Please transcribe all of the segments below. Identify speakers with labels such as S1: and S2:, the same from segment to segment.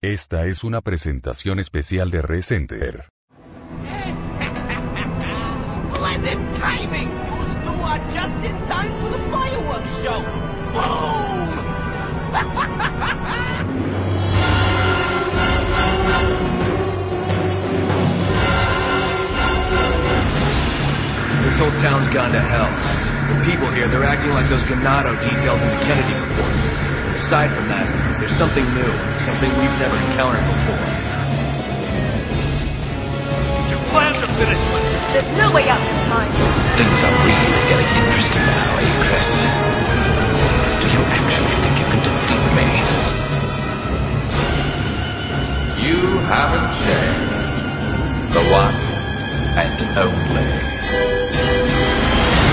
S1: Esta es una presentación especial de Recenter.
S2: Splendid timing! You two are just in time for the fireworks show! Boom!
S3: This whole town's gone to hell. The people here, they're acting like those Ganado detailed in the Kennedy report. Aside from that, there's something new, something we've never encountered before.
S4: Your plans are finished.
S5: There's no way out this time.
S6: Things are really getting interesting now, eh, Chris? Do you actually think you can defeat me? You haven't changed. The one and only.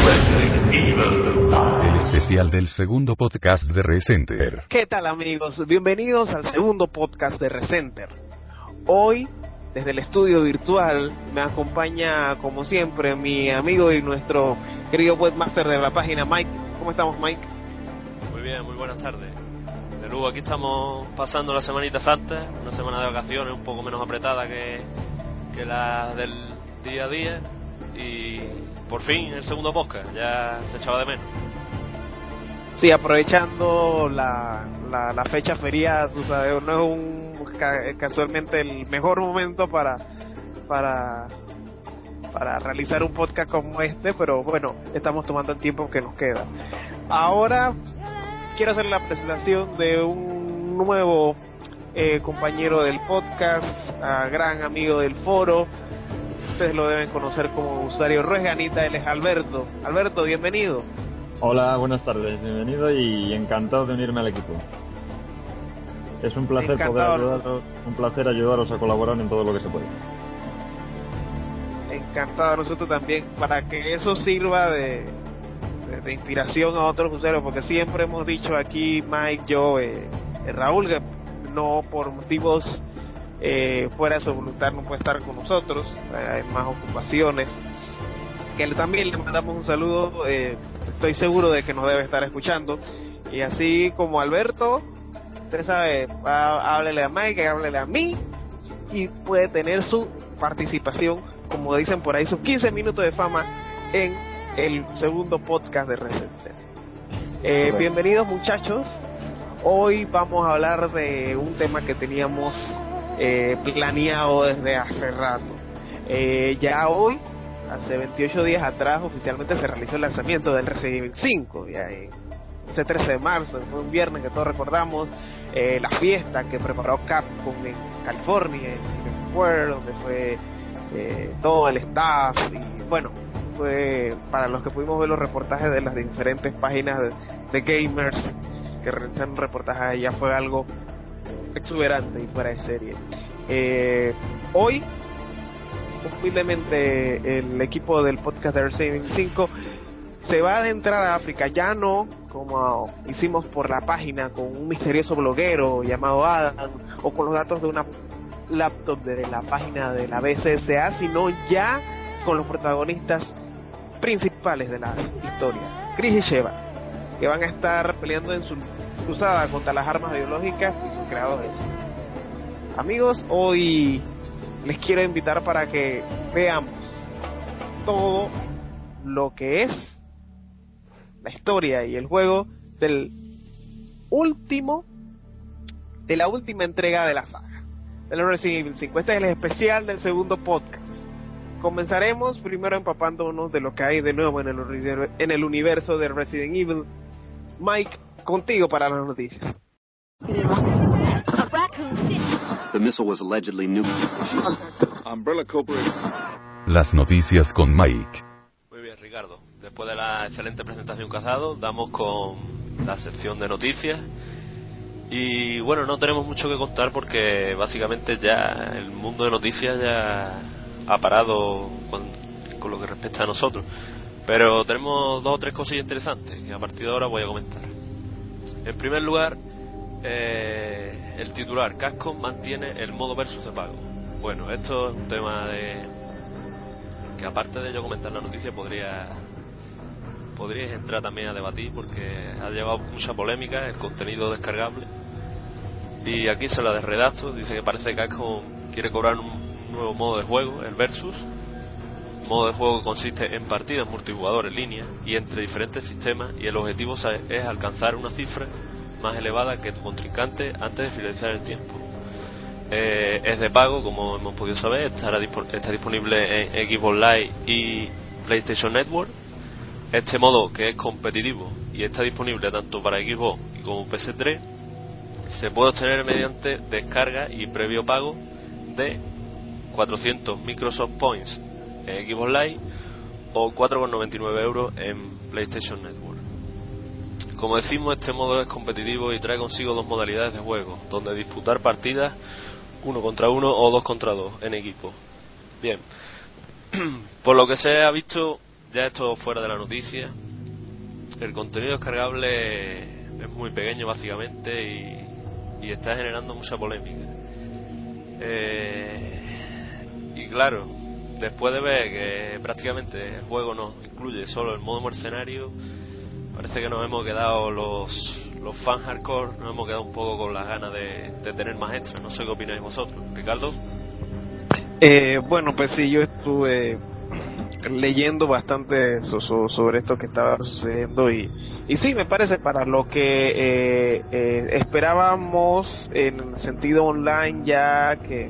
S6: Resident Evil
S1: El especial del segundo podcast de Recenter.
S7: ¿Qué tal amigos? Bienvenidos al segundo podcast de Recenter. Hoy, desde el estudio virtual, me acompaña como siempre mi amigo y nuestro querido webmaster de la página, Mike. ¿Cómo estamos, Mike?
S8: Muy bien, muy buenas tardes. De nuevo aquí estamos pasando la semanita santa, una semana de vacaciones un poco menos apretada que, que la del día a día y por fin el segundo podcast, ya se echaba de menos.
S7: Sí, aprovechando la, la, la fecha feriada, tú sabes, no es un ca- casualmente el mejor momento para para para realizar un podcast como este, pero bueno, estamos tomando el tiempo que nos queda. Ahora quiero hacer la presentación de un nuevo eh, compañero del podcast, ah, gran amigo del foro. Ustedes lo deben conocer como usuario Ruesganita, él es Alberto. Alberto, bienvenido.
S9: Hola, buenas tardes, bienvenido y encantado de unirme al equipo. Es un placer poder ayudaros, un placer ayudaros a colaborar en todo lo que se puede.
S7: encantado a nosotros también para que eso sirva de, de, de inspiración a otros usuarios porque siempre hemos dicho aquí Mike yo eh, eh, Raúl que no por motivos eh, fuera de su voluntad no puede estar con nosotros eh, hay más ocupaciones que también le mandamos un saludo eh, estoy seguro de que nos debe estar escuchando y así como Alberto usted sabe há- háblele a Mike háblele a mí y puede tener su participación, como dicen por ahí, sus 15 minutos de fama en el segundo podcast de Recenter. Eh, bienvenidos muchachos. Hoy vamos a hablar de un tema que teníamos eh, planeado desde hace rato. Eh, ya hoy, hace 28 días atrás, oficialmente se realizó el lanzamiento del Resident Evil 5. Ya, ese 13 de marzo, fue un viernes que todos recordamos, eh, la fiesta que preparó Capcom en California, en Times Square, donde fue eh, todo el staff y bueno, fue para los que pudimos ver los reportajes de las diferentes páginas de, gamers que realizaron reportajes allá fue algo exuberante y fuera de serie. Eh, hoy, humildemente, el equipo del podcast de Evil 5 se va a adentrar a África, ya no como hicimos por la página con un misterioso bloguero llamado Adam o con los datos de una laptop de la página de la BCSA, sino ya con los protagonistas principales de la historia, Chris y Sheva, que van a estar peleando en su cruzada contra las armas biológicas y sus creadores. Amigos, hoy les quiero invitar para que veamos todo lo que es la historia y el juego del último de la última entrega de la saga del Resident Evil 5. Este es el especial del segundo podcast. Comenzaremos primero empapándonos de lo que hay de nuevo en el, en el universo de Resident Evil. Mike, contigo para las noticias.
S5: Raccoon City.
S10: The missile was allegedly nuclear.
S4: Umbrella Corporation.
S1: Las noticias con Mike.
S8: Muy bien, Ricardo. Después de la excelente presentación que has dado, damos con la sección de noticias. Y bueno, no tenemos mucho que contar porque básicamente ya el mundo de noticias ya ha parado con, con lo que respecta a nosotros. Pero tenemos dos o tres cosillas interesantes que a partir de ahora voy a comentar. En primer lugar, eh, el titular Capcom mantiene el modo versus de pago. Bueno, esto es un tema de que aparte de yo comentar la noticia podría podríais entrar también a debatir porque ha llevado mucha polémica el contenido descargable Y aquí se la de redacto, dice que parece que Capcom quiere cobrar un nuevo modo de juego, el Versus. Modo de juego consiste en partidas multijugador en línea y entre diferentes sistemas y el objetivo es alcanzar una cifra más elevada que tu contrincante antes de finalizar el tiempo. Eh, es de pago, como hemos podido saber, estará está disponible en Xbox Live y PlayStation Network. Este modo, que es competitivo y está disponible tanto para Xbox como PS3, se puede obtener mediante descarga y previo pago de 400 Microsoft Points en Xbox Live o 4,99 euros en PlayStation Network. Como decimos, este modo es competitivo y trae consigo dos modalidades de juego, donde disputar partidas uno contra uno o dos contra dos en equipo. Bien, por lo que se ha visto, ya esto fuera de la noticia, el contenido descargable es muy pequeño básicamente y, está generando mucha polémica. Eh, y claro, después de ver que prácticamente el juego nos incluye solo el modo mercenario, parece que nos hemos quedado los, los fans hardcore, nos hemos quedado un poco con las ganas de, tener más extras. No sé qué opináis vosotros. Ricardo.
S7: Eh, bueno, pues sí, yo estuve leyendo bastante sobre esto que estaba sucediendo y, y sí, me parece para lo que eh, eh, esperábamos en sentido online ya que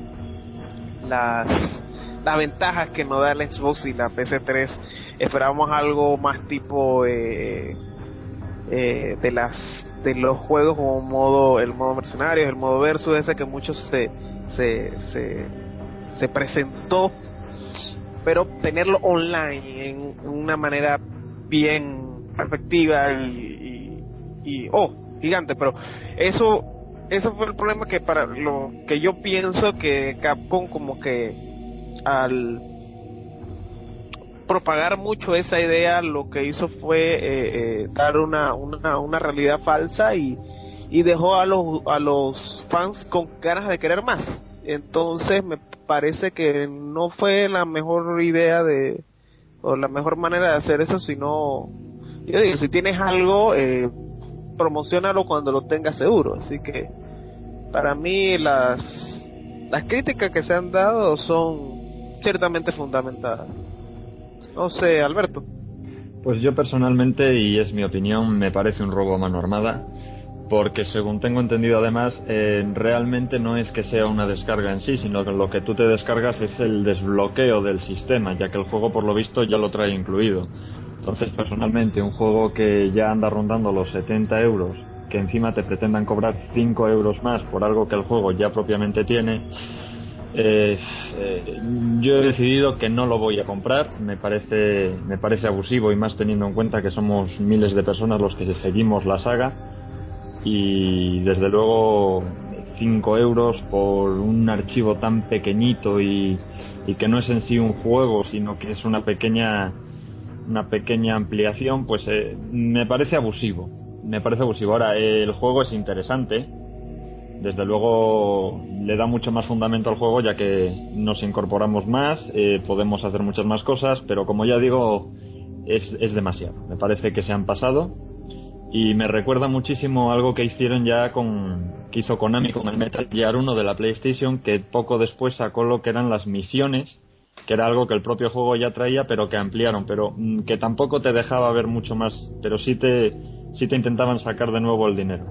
S7: las las ventajas que nos da el Xbox y la PC3 esperábamos algo más tipo eh, eh, de las de los juegos como modo el modo mercenarios el modo versus ese que muchos se se, se, se presentó. Pero tenerlo online en una manera bien efectiva y, y, oh gigante pero eso eso fue el problema que para lo que yo pienso que Capcom como que al propagar mucho esa idea lo que hizo fue eh, eh, dar una, una, una realidad falsa y, y dejó a los, a los fans con ganas de querer más. Entonces me parece que no fue la mejor idea de, o la mejor manera de hacer eso, sino, yo digo, si tienes algo, eh, promocionalo cuando lo tengas seguro. Así que, para mí, las, las críticas que se han dado son ciertamente fundamentadas. No sé, Alberto.
S9: Pues yo personalmente, y es mi opinión, me parece un robo a mano armada, porque según tengo entendido además, eh, realmente no es que sea una descarga en sí, sino que lo que tú te descargas es el desbloqueo del sistema, ya que el juego por lo visto ya lo trae incluido. Entonces, personalmente, un juego que ya anda rondando los 70 euros, que encima te pretendan cobrar 5 euros más por algo que el juego ya propiamente tiene, eh, eh, yo he decidido que no lo voy a comprar, me parece, me parece abusivo y más teniendo en cuenta que somos miles de personas los que seguimos la saga. Y desde luego 5 euros por un archivo tan pequeñito y, que no es en sí un juego sino que es una pequeña una pequeña ampliación pues eh, me parece abusivo. Me parece abusivo. Ahora el juego es interesante desde luego le da mucho más fundamento al juego ya que nos incorporamos más, eh, podemos hacer muchas más cosas, pero como ya digo, es, es, demasiado. Me parece que se han pasado y me recuerda muchísimo algo que hicieron ya con, que hizo Konami con el Metal Gear 1 de la PlayStation, que poco después sacó lo que eran las misiones, que era algo que el propio juego ya traía, pero que ampliaron, pero mm, que tampoco te dejaba ver mucho más, pero sí te, sí te intentaban sacar de nuevo el dinero.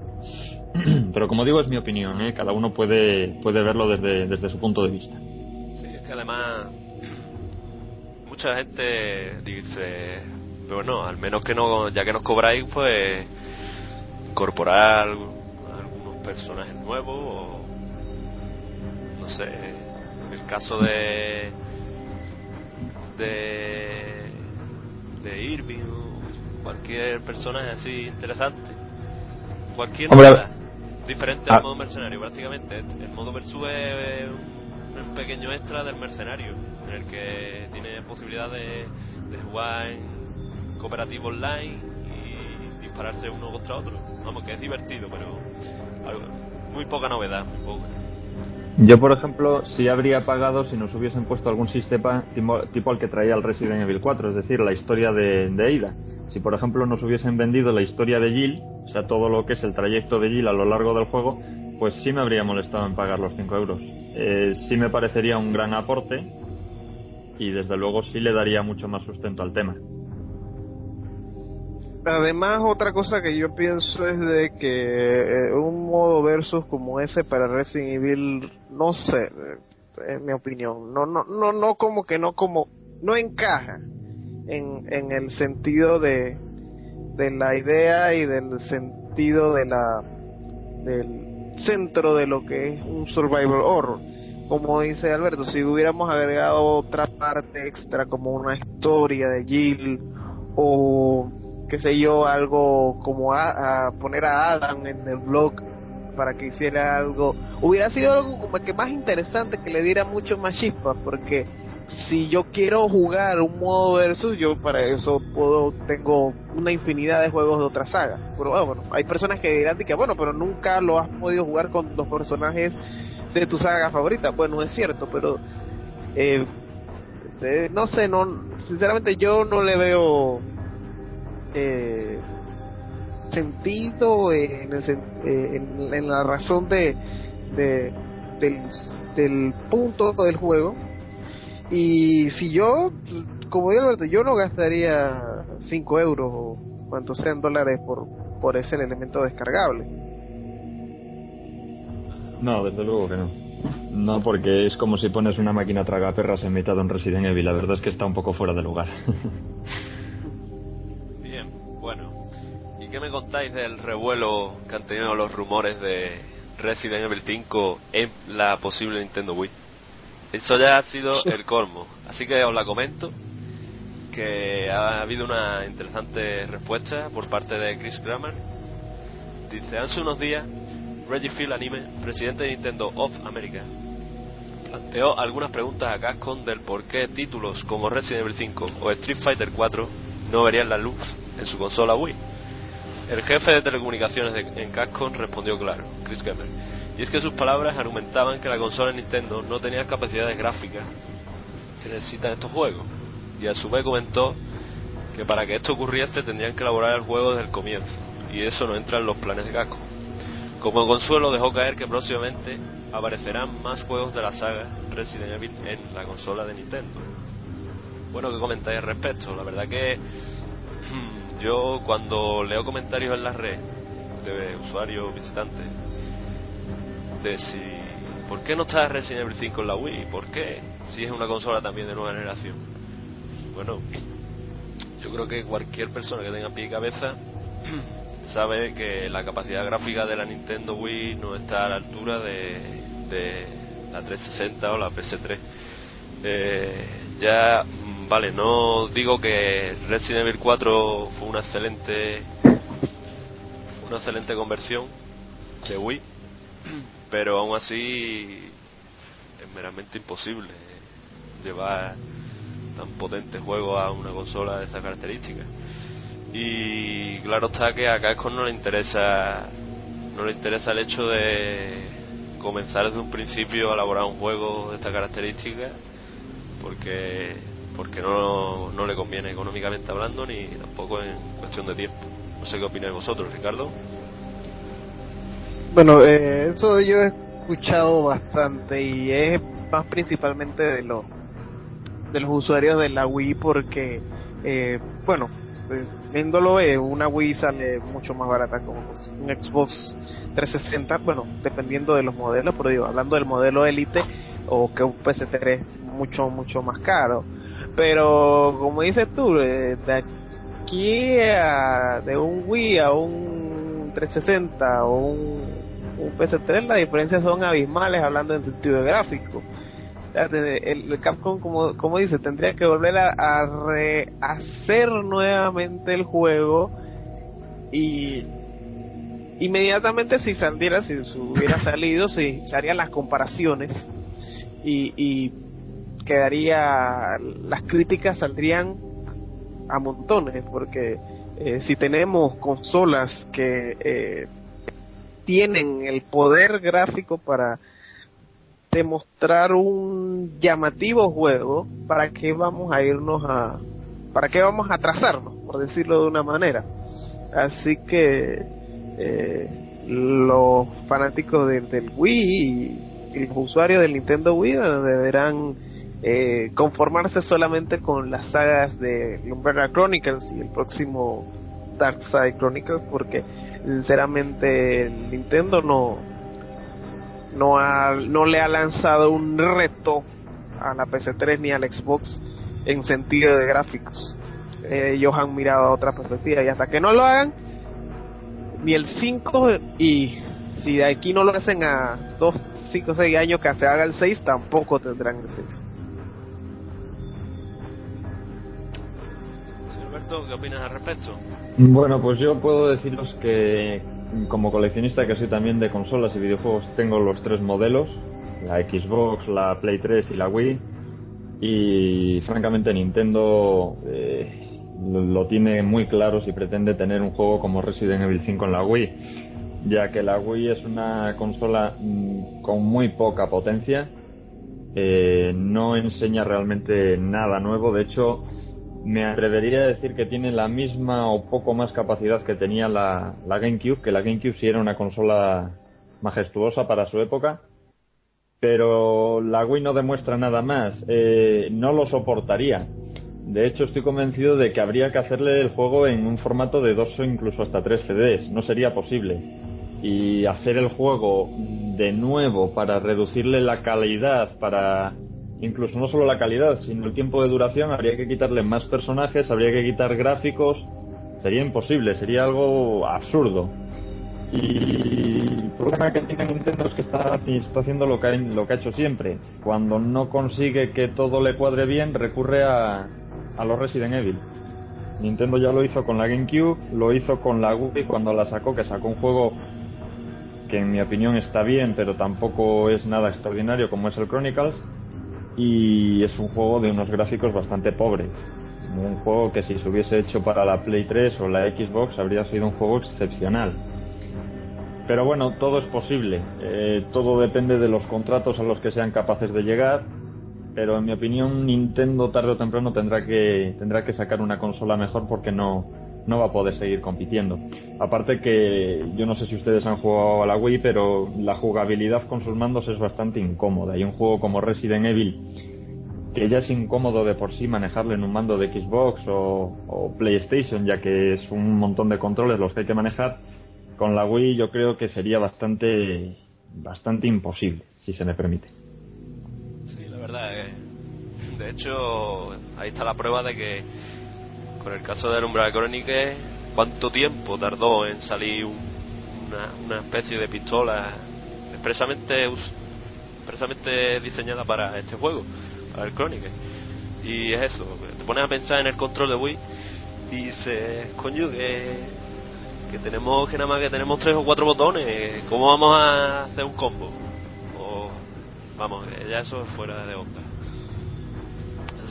S9: Pero como digo, es mi opinión, ¿eh? cada uno puede, puede verlo desde, desde su punto de vista.
S8: Sí, es que además mucha gente dice, pero bueno, al menos que no, ya que nos cobráis, pues incorporar algunos personajes nuevos o no sé, el caso de de de Irving o cualquier personaje así interesante cualquier diferente al ah. modo mercenario prácticamente. El modo versus es un pequeño extra del mercenario, en el que tiene posibilidad de, jugar en cooperativo online y dispararse uno contra otro. Vamos, que es divertido, pero muy poca novedad,
S9: Yo, por ejemplo, sí habría pagado si nos hubiesen puesto algún sistema tipo, al que traía el Resident Evil 4, es decir, la historia de, de Ida. Si, por ejemplo, nos hubiesen vendido la historia de Jill, o sea, todo lo que es el trayecto de Jill a lo largo del juego, pues sí me habría molestado en pagar los 5 euros. Eh, sí me parecería un gran aporte y desde luego sí le daría mucho más sustento al tema.
S7: Además, otra cosa que yo pienso es de que eh, un modo versus como ese para Resident Evil, no sé, eh, en mi opinión, no, no, no, no como que no como, no encaja en, en el sentido de, de la idea y del sentido de la, del centro de lo que es un survival horror. Como dice Alberto, si hubiéramos agregado otra parte extra como una historia de Jill o qué sé yo, algo como a, poner a Adam en el blog para que hiciera algo, hubiera sido algo como que más interesante, que le diera mucho más chispa, porque si yo quiero jugar un modo versus, yo para eso puedo, tengo una infinidad de juegos de otra saga. Pero ah, bueno, hay personas que dirán que bueno, pero nunca lo has podido jugar con los personajes de tu saga favorita. Bueno, es cierto, pero eh, eh, no sé, no, sinceramente yo no le veo eh, sentido en, el, eh, en, la razón de, de del, del, punto del juego y si yo como yo Alberto yo no gastaría 5 euros o cuantos sean dólares por por ese elemento descargable.
S9: No desde luego que no. No porque es como si pones una máquina tragaperras en mitad de un Resident Evil. La verdad es que está un poco fuera de lugar.
S8: ¿Qué me contáis del revuelo que han tenido los rumores de Resident Evil 5 en la posible Nintendo Wii? Eso ya ha sido el colmo. Así que os la comento que ha habido una interesante respuesta por parte de Chris Kramer. Dice, hace unos días, Reggie Phil Anime, presidente de Nintendo of America, planteó algunas preguntas a Capcom del por qué títulos como Resident Evil 5 o Street Fighter 4 no verían la luz en su consola Wii. El jefe de telecomunicaciones en Capcom respondió claro, Chris Kemmer, y es que sus palabras argumentaban que la consola Nintendo no tenía capacidades gráficas que necesitan estos juegos, y a su vez comentó que para que esto ocurriese tendrían que elaborar el juego desde el comienzo, y eso no entra en los planes de Capcom. Como consuelo dejó caer que próximamente aparecerán más juegos de la saga Resident Evil en la consola de Nintendo. Bueno, ¿qué comentáis al respecto? La verdad que yo cuando leo comentarios en la red de usuarios visitantes de si ¿por qué no está Resident Evil 5 en la Wii? ¿Por qué? Si es una consola también de nueva generación. Bueno, yo creo que cualquier persona que tenga pie y cabeza sabe que la capacidad gráfica de la Nintendo Wii no está a la altura de, la 360 o la PS3. Eh, ya Vale, no digo que Resident Evil 4 fue una excelente una excelente conversión de Wii, pero aún así es meramente imposible llevar tan potente juego a una consola de esa característica. Y claro está que a Capcom no le interesa no le interesa el hecho de comenzar desde un principio a elaborar un juego de esta característica porque porque no, no le conviene económicamente hablando ni tampoco en cuestión de tiempo. No sé qué opináis vosotros, Ricardo.
S7: Bueno, eh, eso yo he escuchado bastante y es más principalmente de los de los usuarios de la Wii porque, eh, bueno, eh, viéndolo, eh, una Wii sale mucho más barata como un Xbox 360, bueno, dependiendo de los modelos, pero digo, hablando del modelo Elite o que un PS3 mucho, mucho más caro. Pero como dices tú, eh, de aquí a, de un Wii a un 360 o un, un PS3 las diferencias son abismales hablando en sentido gráfico. El, Capcom, como, como dice, tendría que volver a, rehacer nuevamente el juego y inmediatamente si saliera, si hubiera salido, si se harían las comparaciones y, y quedaría, las críticas saldrían a montones, porque eh, si tenemos consolas que eh, tienen el poder gráfico para demostrar un llamativo juego, ¿para qué vamos a irnos a, para qué vamos a trazarnos, por decirlo de una manera? Así que, eh, los fanáticos del, Wii y, los usuarios del Nintendo Wii deberán eh, conformarse solamente con las sagas de Umbrella Chronicles y el próximo Dark Side Chronicles porque sinceramente Nintendo no no ha, no le ha lanzado un reto a la PC3 ni al Xbox en sentido de gráficos. ellos han mirado a otra perspectiva y hasta que no lo hagan, ni el 5 y si de aquí no lo hacen a 2, 5, 6 años que se haga el 6, tampoco tendrán el 6.
S8: ¿Qué opinas al respecto?
S9: Bueno, pues yo puedo deciros que como coleccionista que soy también de consolas y videojuegos, tengo los tres modelos, la Xbox, la Play 3 y la Wii. Y francamente Nintendo eh, lo tiene muy claro si pretende tener un juego como Resident Evil 5 en la Wii, ya que la Wii es una consola mm, con muy poca potencia, eh, no enseña realmente nada nuevo, de hecho me atrevería a decir que tiene la misma o poco más capacidad que tenía la, GameCube, que la GameCube sí era una consola majestuosa para su época, pero la Wii no demuestra nada más, eh, no lo soportaría. De hecho, estoy convencido de que habría que hacerle el juego en un formato de dos o incluso hasta tres CDs. No sería posible. Y hacer el juego de nuevo para reducirle la calidad, para incluso no solo la calidad, sino el tiempo de duración, habría que quitarle más personajes, habría que quitar gráficos, sería imposible, sería algo absurdo. Y el problema que tiene Nintendo es que está, está haciendo lo que, ha, lo que ha hecho siempre. Cuando no consigue que todo le cuadre bien, recurre a, a los Resident Evil. Nintendo ya lo hizo con la GameCube, lo hizo con la Wii cuando la sacó, que sacó un juego que en mi opinión está bien, pero tampoco es nada extraordinario como es el Chronicles y es un juego de unos gráficos bastante pobres. Un juego que si se hubiese hecho para la Play 3 o la Xbox habría sido un juego excepcional. Pero bueno, todo es posible. Eh, todo depende de los contratos a los que sean capaces de llegar. Pero en mi opinión, Nintendo tarde o temprano tendrá que, tendrá que sacar una consola mejor porque no, no va a poder seguir compitiendo. Aparte que yo no sé si ustedes han jugado a la Wii, pero la jugabilidad con sus mandos es bastante incómoda. Y un juego como Resident Evil, que ya es incómodo de por sí manejarlo en un mando de Xbox o, PlayStation, ya que es un montón de controles los que hay que manejar, con la Wii yo creo que sería bastante, bastante imposible, si se me permite.
S8: Sí, la verdad, eh. de hecho, ahí está la prueba de que con el caso de Umbral Chronicle, ¿cuánto tiempo tardó en salir una, una, especie de pistola expresamente, expresamente diseñada para este juego, para el Chronicle? Y es eso, te pones a pensar en el control de Wii y dices, coño, que, que tenemos que nada más que tenemos tres o cuatro botones, ¿cómo vamos a hacer un combo? O, vamos, ya eso es fuera de onda.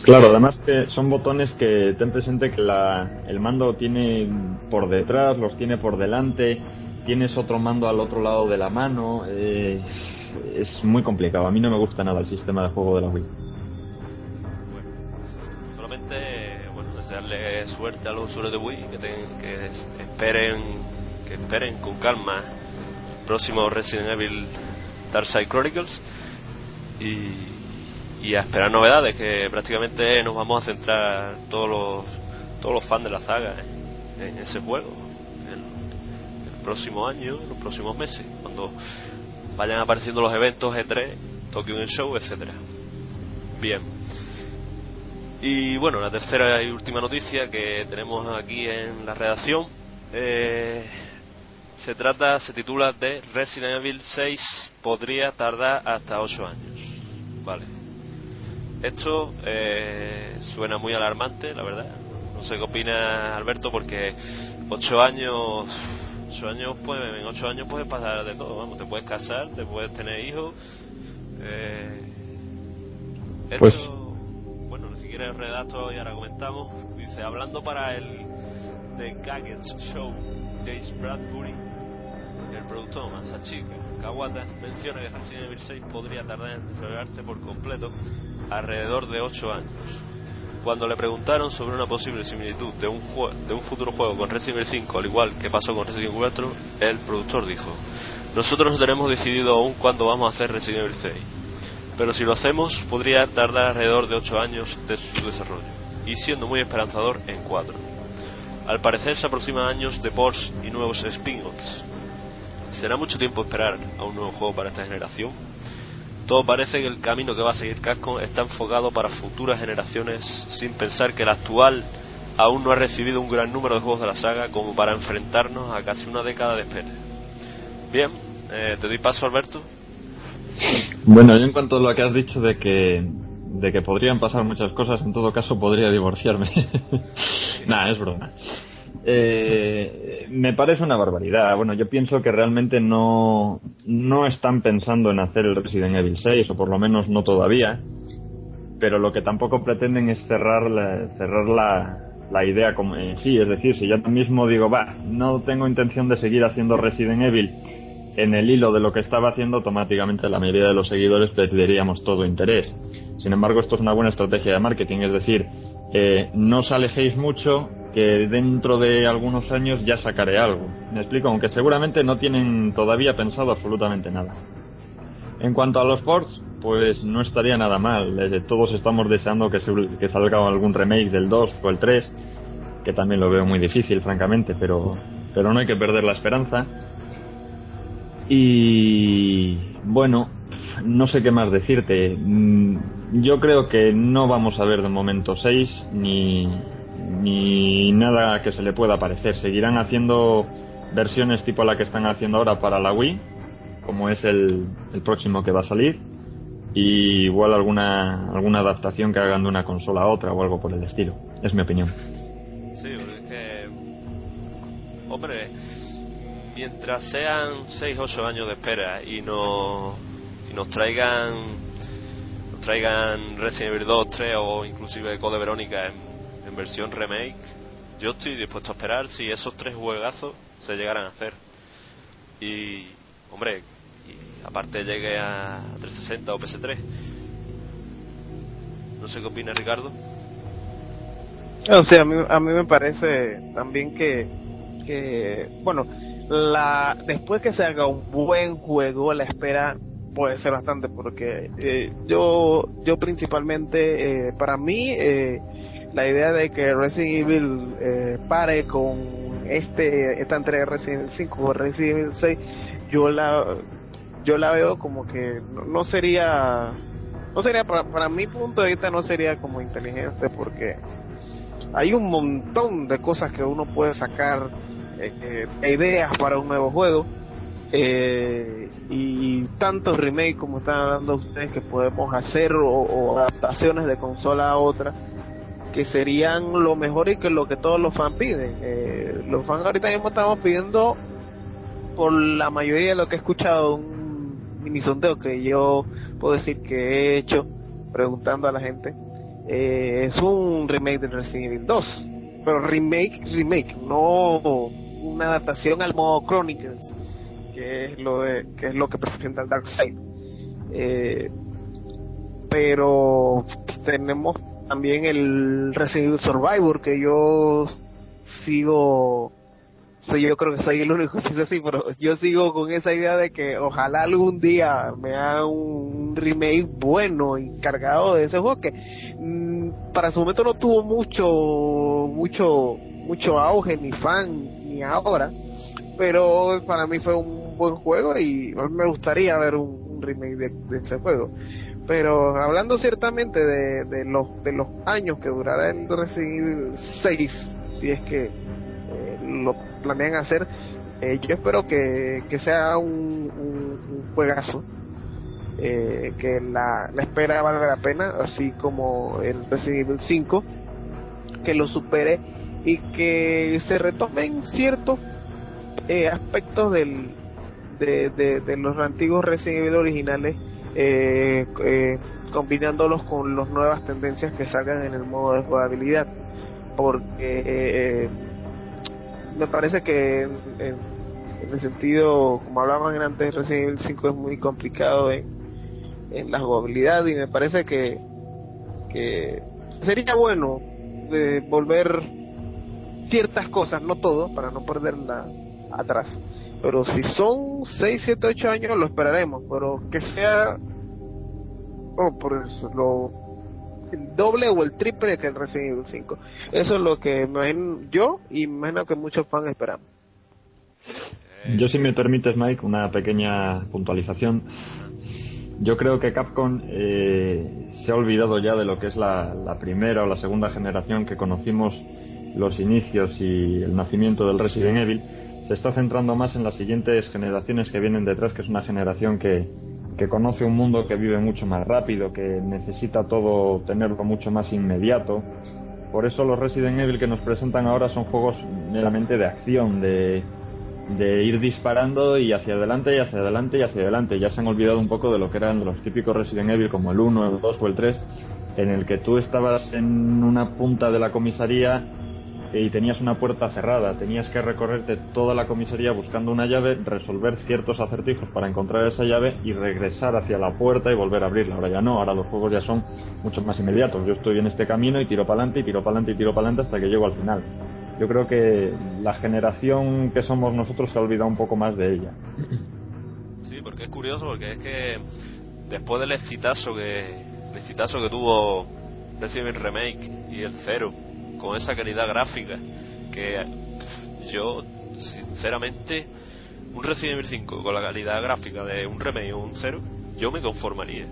S9: Claro, además que son botones que ten presente que la, el mando tiene por detrás, los tiene por delante, tienes otro mando al otro lado de la mano, eh, es muy complicado. A mí no me gusta nada el sistema de juego de la Wii.
S8: Bueno, solamente bueno, desearle suerte a los usuarios de Wii, que, que esperen, que esperen con calma el próximo Resident Evil Dark Side Chronicles y y a esperar novedades que prácticamente nos vamos a centrar todos los todos los fans de la saga en, ese juego el, el próximo año los próximos meses cuando vayan apareciendo los eventos E3 Tokyo Game Show etcétera. Bien. Y bueno la tercera y última noticia que tenemos aquí en la redacción eh, se trata se titula de Resident Evil 6 podría tardar hasta 8 años. Vale esto eh, suena muy alarmante, la verdad. No sé qué opina Alberto, porque ocho años, ocho años, pues, en ocho años puedes pasar de todo. Vamos, te puedes casar, te puedes tener hijos. Eh, esto, pues... bueno, si quieres redacto y ahora comentamos. Dice, hablando para el The Gaggets Show, Jace Bradbury, el productor Masachika Kawata, menciona que Resident Evil 6 podría tardar en desarrollarse por completo alrededor de 8 años. cuando le preguntaron sobre una posible similitud de un, de un futuro juego con Resident Evil 5, al igual que pasó con Resident Evil 4, el productor dijo, nosotros no tenemos decidido aún cuándo vamos a hacer Resident Evil 6, pero si lo hacemos podría tardar alrededor de 8 años de su desarrollo, y siendo muy esperanzador en 4. Al parecer se aproximan años de ports y nuevos spin-offs. ¿Será mucho tiempo esperar a un nuevo juego para esta generación? Todo parece que el camino que va a seguir Capcom está enfocado para futuras generaciones sin pensar que el actual aún no ha recibido un gran número de juegos de la saga como para enfrentarnos a casi una década de espera. Bien, eh, te doy paso Alberto.
S9: Bueno, yo en cuanto a lo que has dicho de que de que podrían pasar muchas cosas, en todo caso podría divorciarme. Nada, es broma. Eh, me parece una barbaridad. Bueno, yo pienso que realmente no, no están pensando en hacer el Resident Evil 6, o por lo menos no todavía. Pero lo que tampoco pretenden es cerrar la, cerrar la, la idea como en sí. Es decir, si yo mismo digo, va, no tengo intención de seguir haciendo Resident Evil en el hilo de lo que estaba haciendo, automáticamente la mayoría de los seguidores perderíamos todo interés. Sin embargo, esto es una buena estrategia de marketing, es decir, eh, no os alejéis mucho, que dentro de algunos años ya sacaré algo. Me explico, aunque seguramente no tienen todavía pensado absolutamente nada. En cuanto a los ports, pues no estaría nada mal. Todos estamos deseando que, que salga algún remake del 2 o el 3, que también lo veo muy difícil, francamente, pero, pero no hay que perder la esperanza. Y bueno, no sé qué más decirte. Mm, yo creo que no vamos a ver de momento 6 ni, ni nada que se le pueda parecer. Seguirán haciendo versiones tipo la que están haciendo ahora para la Wii, como es el, el próximo que va a salir, y igual alguna alguna adaptación que hagan de una consola a otra o algo por el estilo. Es mi opinión.
S8: Sí, es que hombre, mientras sean 6 8 años de espera y no y nos traigan nos traigan Resident Evil 2, 3 o inclusive Code Verónica en versión remake, yo estoy dispuesto a esperar si esos tres juegazos se llegaran a hacer. Y, hombre, y aparte llegue a 360 o PS3. No sé qué opina Ricardo.
S7: O sea, a mí, a mí me parece también que, que, bueno, la después que se haga un buen juego, la espera puede ser bastante porque eh, yo yo principalmente eh, para mí eh, la idea de que Resident Evil eh, pare con este esta entrega de Resident Evil 5 o Resident Evil 6 yo la yo la veo como que no, sería no sería para, para mi punto de vista no sería como inteligente porque hay un montón de cosas que uno puede sacar eh, eh ideas para un nuevo juego eh, y tantos remakes como están hablando ustedes que podemos hacer o adaptaciones de consola a otra que serían lo mejor y que lo que todos los fans piden. Eh, los fans ahorita mismo estamos pidiendo, por la mayoría de lo que he escuchado, un mini sondeo que yo puedo decir que he hecho preguntando a la gente, eh, es un remake de Resident Evil 2. Pero remake, remake, no una adaptación al modo Chronicles, que es lo de, que es lo que presenta el Dark Side. Eh, pero tenemos también el Resident Survivor que yo sigo soy yo creo que soy el único que piensa así pero yo sigo con esa idea de que ojalá algún día me haga un remake bueno y cargado de ese juego que mm, para su momento no tuvo mucho mucho mucho auge ni fan ni ahora pero para mí fue un buen juego y me gustaría ver un, remake de ese juego pero hablando ciertamente de, de, los, de los años que durará el Resident Evil 6, si es que eh, lo planean hacer, eh, yo espero que, que sea un, un, juegazo, eh, que la, la, espera valga la pena, así como el Resident Evil 5, que lo supere y que se retomen ciertos aspectos del, de, de, los antiguos Resident originales eh, eh, combinándolos con las nuevas tendencias que salgan en el modo de jugabilidad porque eh, me parece que en, el sentido como hablaban antes Resident Evil 5 es muy complicado en, en la jugabilidad y me parece que, que sería bueno de volver ciertas cosas, no todo, para no perderla atrás. Pero si son 6, 7, 8 años, lo esperaremos. Pero que sea. Oh, por eso, lo. El doble o el triple que el Resident Evil 5. Eso es lo que me imagino yo y me imagino que muchos fans esperamos.
S9: Yo, si me permites, Mike, una pequeña puntualización. Yo creo que Capcom eh, se ha olvidado ya de lo que es la, la primera o la segunda generación que conocimos los inicios y el nacimiento del Resident Evil se está centrando más en las siguientes generaciones que vienen detrás, que es una generación que, que conoce un mundo que vive mucho más rápido, que necesita todo tenerlo mucho más inmediato. Por eso los Resident Evil que nos presentan ahora son juegos meramente de acción, de, de ir disparando y hacia adelante y hacia adelante y hacia adelante. Ya se han olvidado un poco de lo que eran los típicos Resident Evil como el 1, el 2 o el 3, en el que tú estabas en una punta de la comisaría y tenías una puerta cerrada, tenías que recorrerte toda la comisaría buscando una llave, resolver ciertos acertijos para encontrar esa llave y regresar hacia la puerta y volver a abrirla. Ahora ya no, ahora los juegos ya son mucho más inmediatos. Yo estoy en este camino y tiro para adelante y tiro para adelante y tiro para adelante hasta que llego al final. Yo creo que la generación que somos nosotros se ha olvidado un poco más de ella.
S8: Sí, porque es curioso, porque es que después del excitazo que, que tuvo Resident Remake y el Cero, con esa calidad gráfica que yo sinceramente un Resident Evil 5 con la calidad gráfica de un remake o un cero yo me conformaría.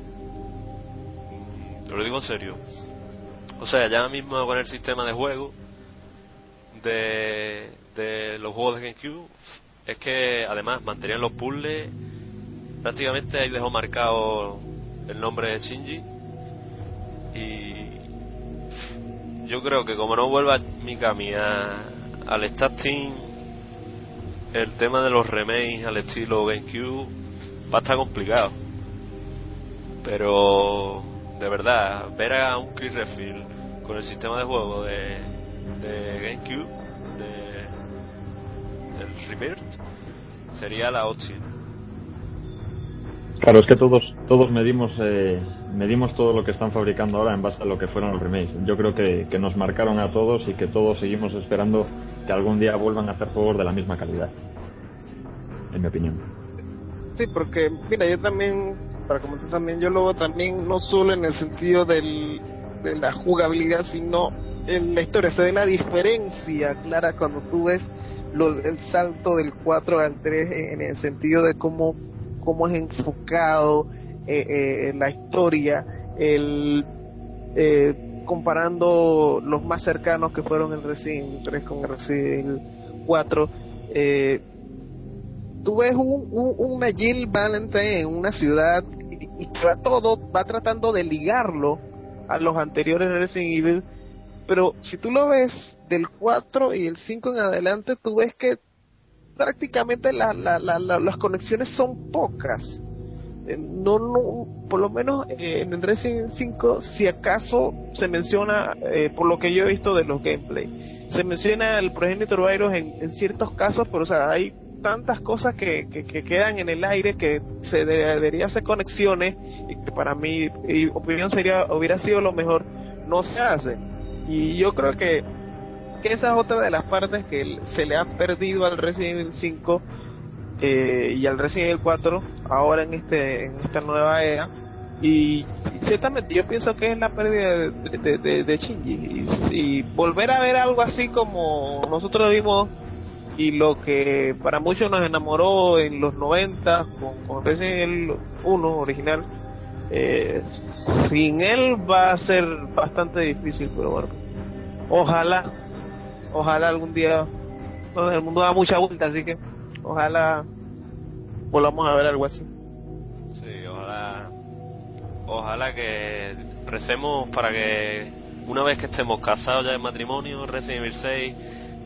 S8: Te lo digo en serio. O sea ya mismo con el sistema de juego de, de los juegos de GameCube es que además mantenían los puzzles prácticamente ahí dejó marcado el nombre de Shinji y yo creo que como no vuelva Mikami a, al starting el tema de los remakes al estilo GameCube va a estar complicado. Pero de verdad ver a un Chris Redfield con el sistema de juego de, GameCube de, del Rebirth sería la opción
S9: Claro, es que todos todos medimos eh, medimos todo lo que están fabricando ahora en base a lo que fueron los remakes. Yo creo que, que nos marcaron a todos y que todos seguimos esperando que algún día vuelvan a hacer juegos de la misma calidad. En mi opinión.
S7: Sí, porque, mira, yo también, para comentar también, yo lo también no solo en el sentido del, de la jugabilidad, sino en la historia. Se ve la diferencia clara cuando tú ves lo, el salto del 4 al 3 en el sentido de cómo, cómo es enfocado eh, eh, la historia, el eh, comparando los más cercanos que fueron el Resident Evil 3 con el Resident Evil 4, eh, tú ves un, un, una Jill Valentine en una ciudad y, va todo, va tratando de ligarlo a los anteriores Resident Evil, pero si tú lo ves del 4 y el 5 en adelante, tú ves que prácticamente la, la, la, las conexiones son pocas. Eh, no, no, por lo menos eh, en Resident 5, si acaso se menciona, eh, por lo que yo he visto de los gameplay, se menciona el progenitor virus en, ciertos casos, pero o sea, hay tantas cosas que, que, que, quedan en el aire que se de, debería hacer conexiones y que para mi opinión sería hubiera sido lo mejor no se hace. Y yo creo que, que esa es otra de las partes que se le ha perdido al Resident Evil 5 eh, y al Resident Evil 4 ahora en este en esta nueva era y ciertamente yo pienso que es la pérdida de, de, de, de y, y volver a ver algo así como nosotros vimos y lo que para muchos nos enamoró en los 90 con, con Resident Evil 1 original eh, sin él va a ser bastante difícil pero bueno ojalá ojalá algún día el mundo da mucha vuelta así que ojalá volvamos a ver algo así.
S8: Sí ojalá ojalá que recemos para que una vez que estemos casados ya en matrimonio Resident Evil 6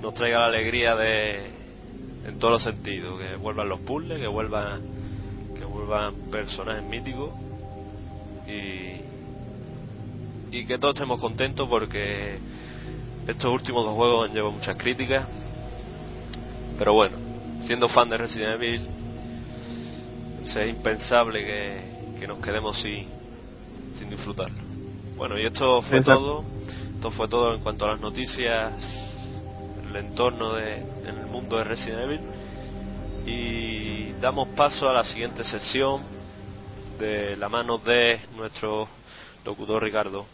S8: nos traiga la alegría de en todos los sentidos que vuelvan los puzzles que vuelvan que vuelvan personajes míticos y y que todos estemos contentos porque estos últimos dos juegos han llevado muchas críticas pero bueno siendo fan de Resident Evil es impensable que, que nos quedemos sin sin disfrutarlo Bueno, y esto fue
S7: Exacto.
S8: todo. Esto fue todo en cuanto a las noticias, el entorno de, en el mundo de Resident Evil. Y damos paso a la siguiente sesión de la mano de nuestro locutor Ricardo.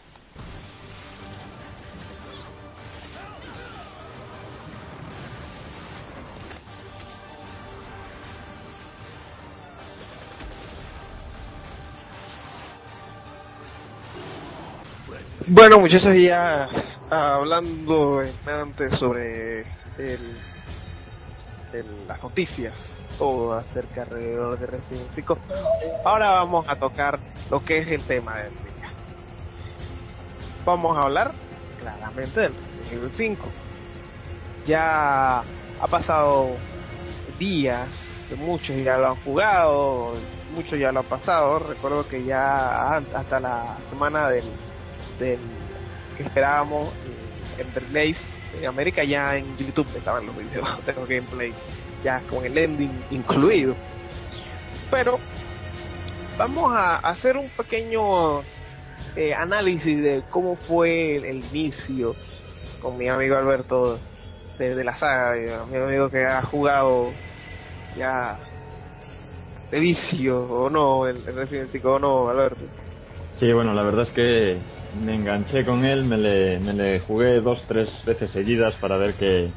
S7: Bueno, muchachos, ya hablando antes sobre el, las noticias, todo acerca alrededor de Resident Evil 5, ahora vamos a tocar lo que es el tema del día. Vamos a hablar claramente del Resident Evil 5. Ya ha pasado días, muchos ya lo han jugado, muchos ya lo han pasado. Recuerdo que ya hasta la semana del del que esperábamos eh, en Relays en América ya en YouTube estaban los videos de los gameplay ya con el ending incluido. Pero vamos a hacer un pequeño eh, análisis de cómo fue el, el inicio con mi amigo Alberto de, de la saga mi amigo que ha jugado ya de vicio o no el, el Resident Evil 5 o no Alberto
S9: Sí, bueno, la verdad es que me enganché con él, me le, me le jugué dos, tres veces seguidas para ver qué,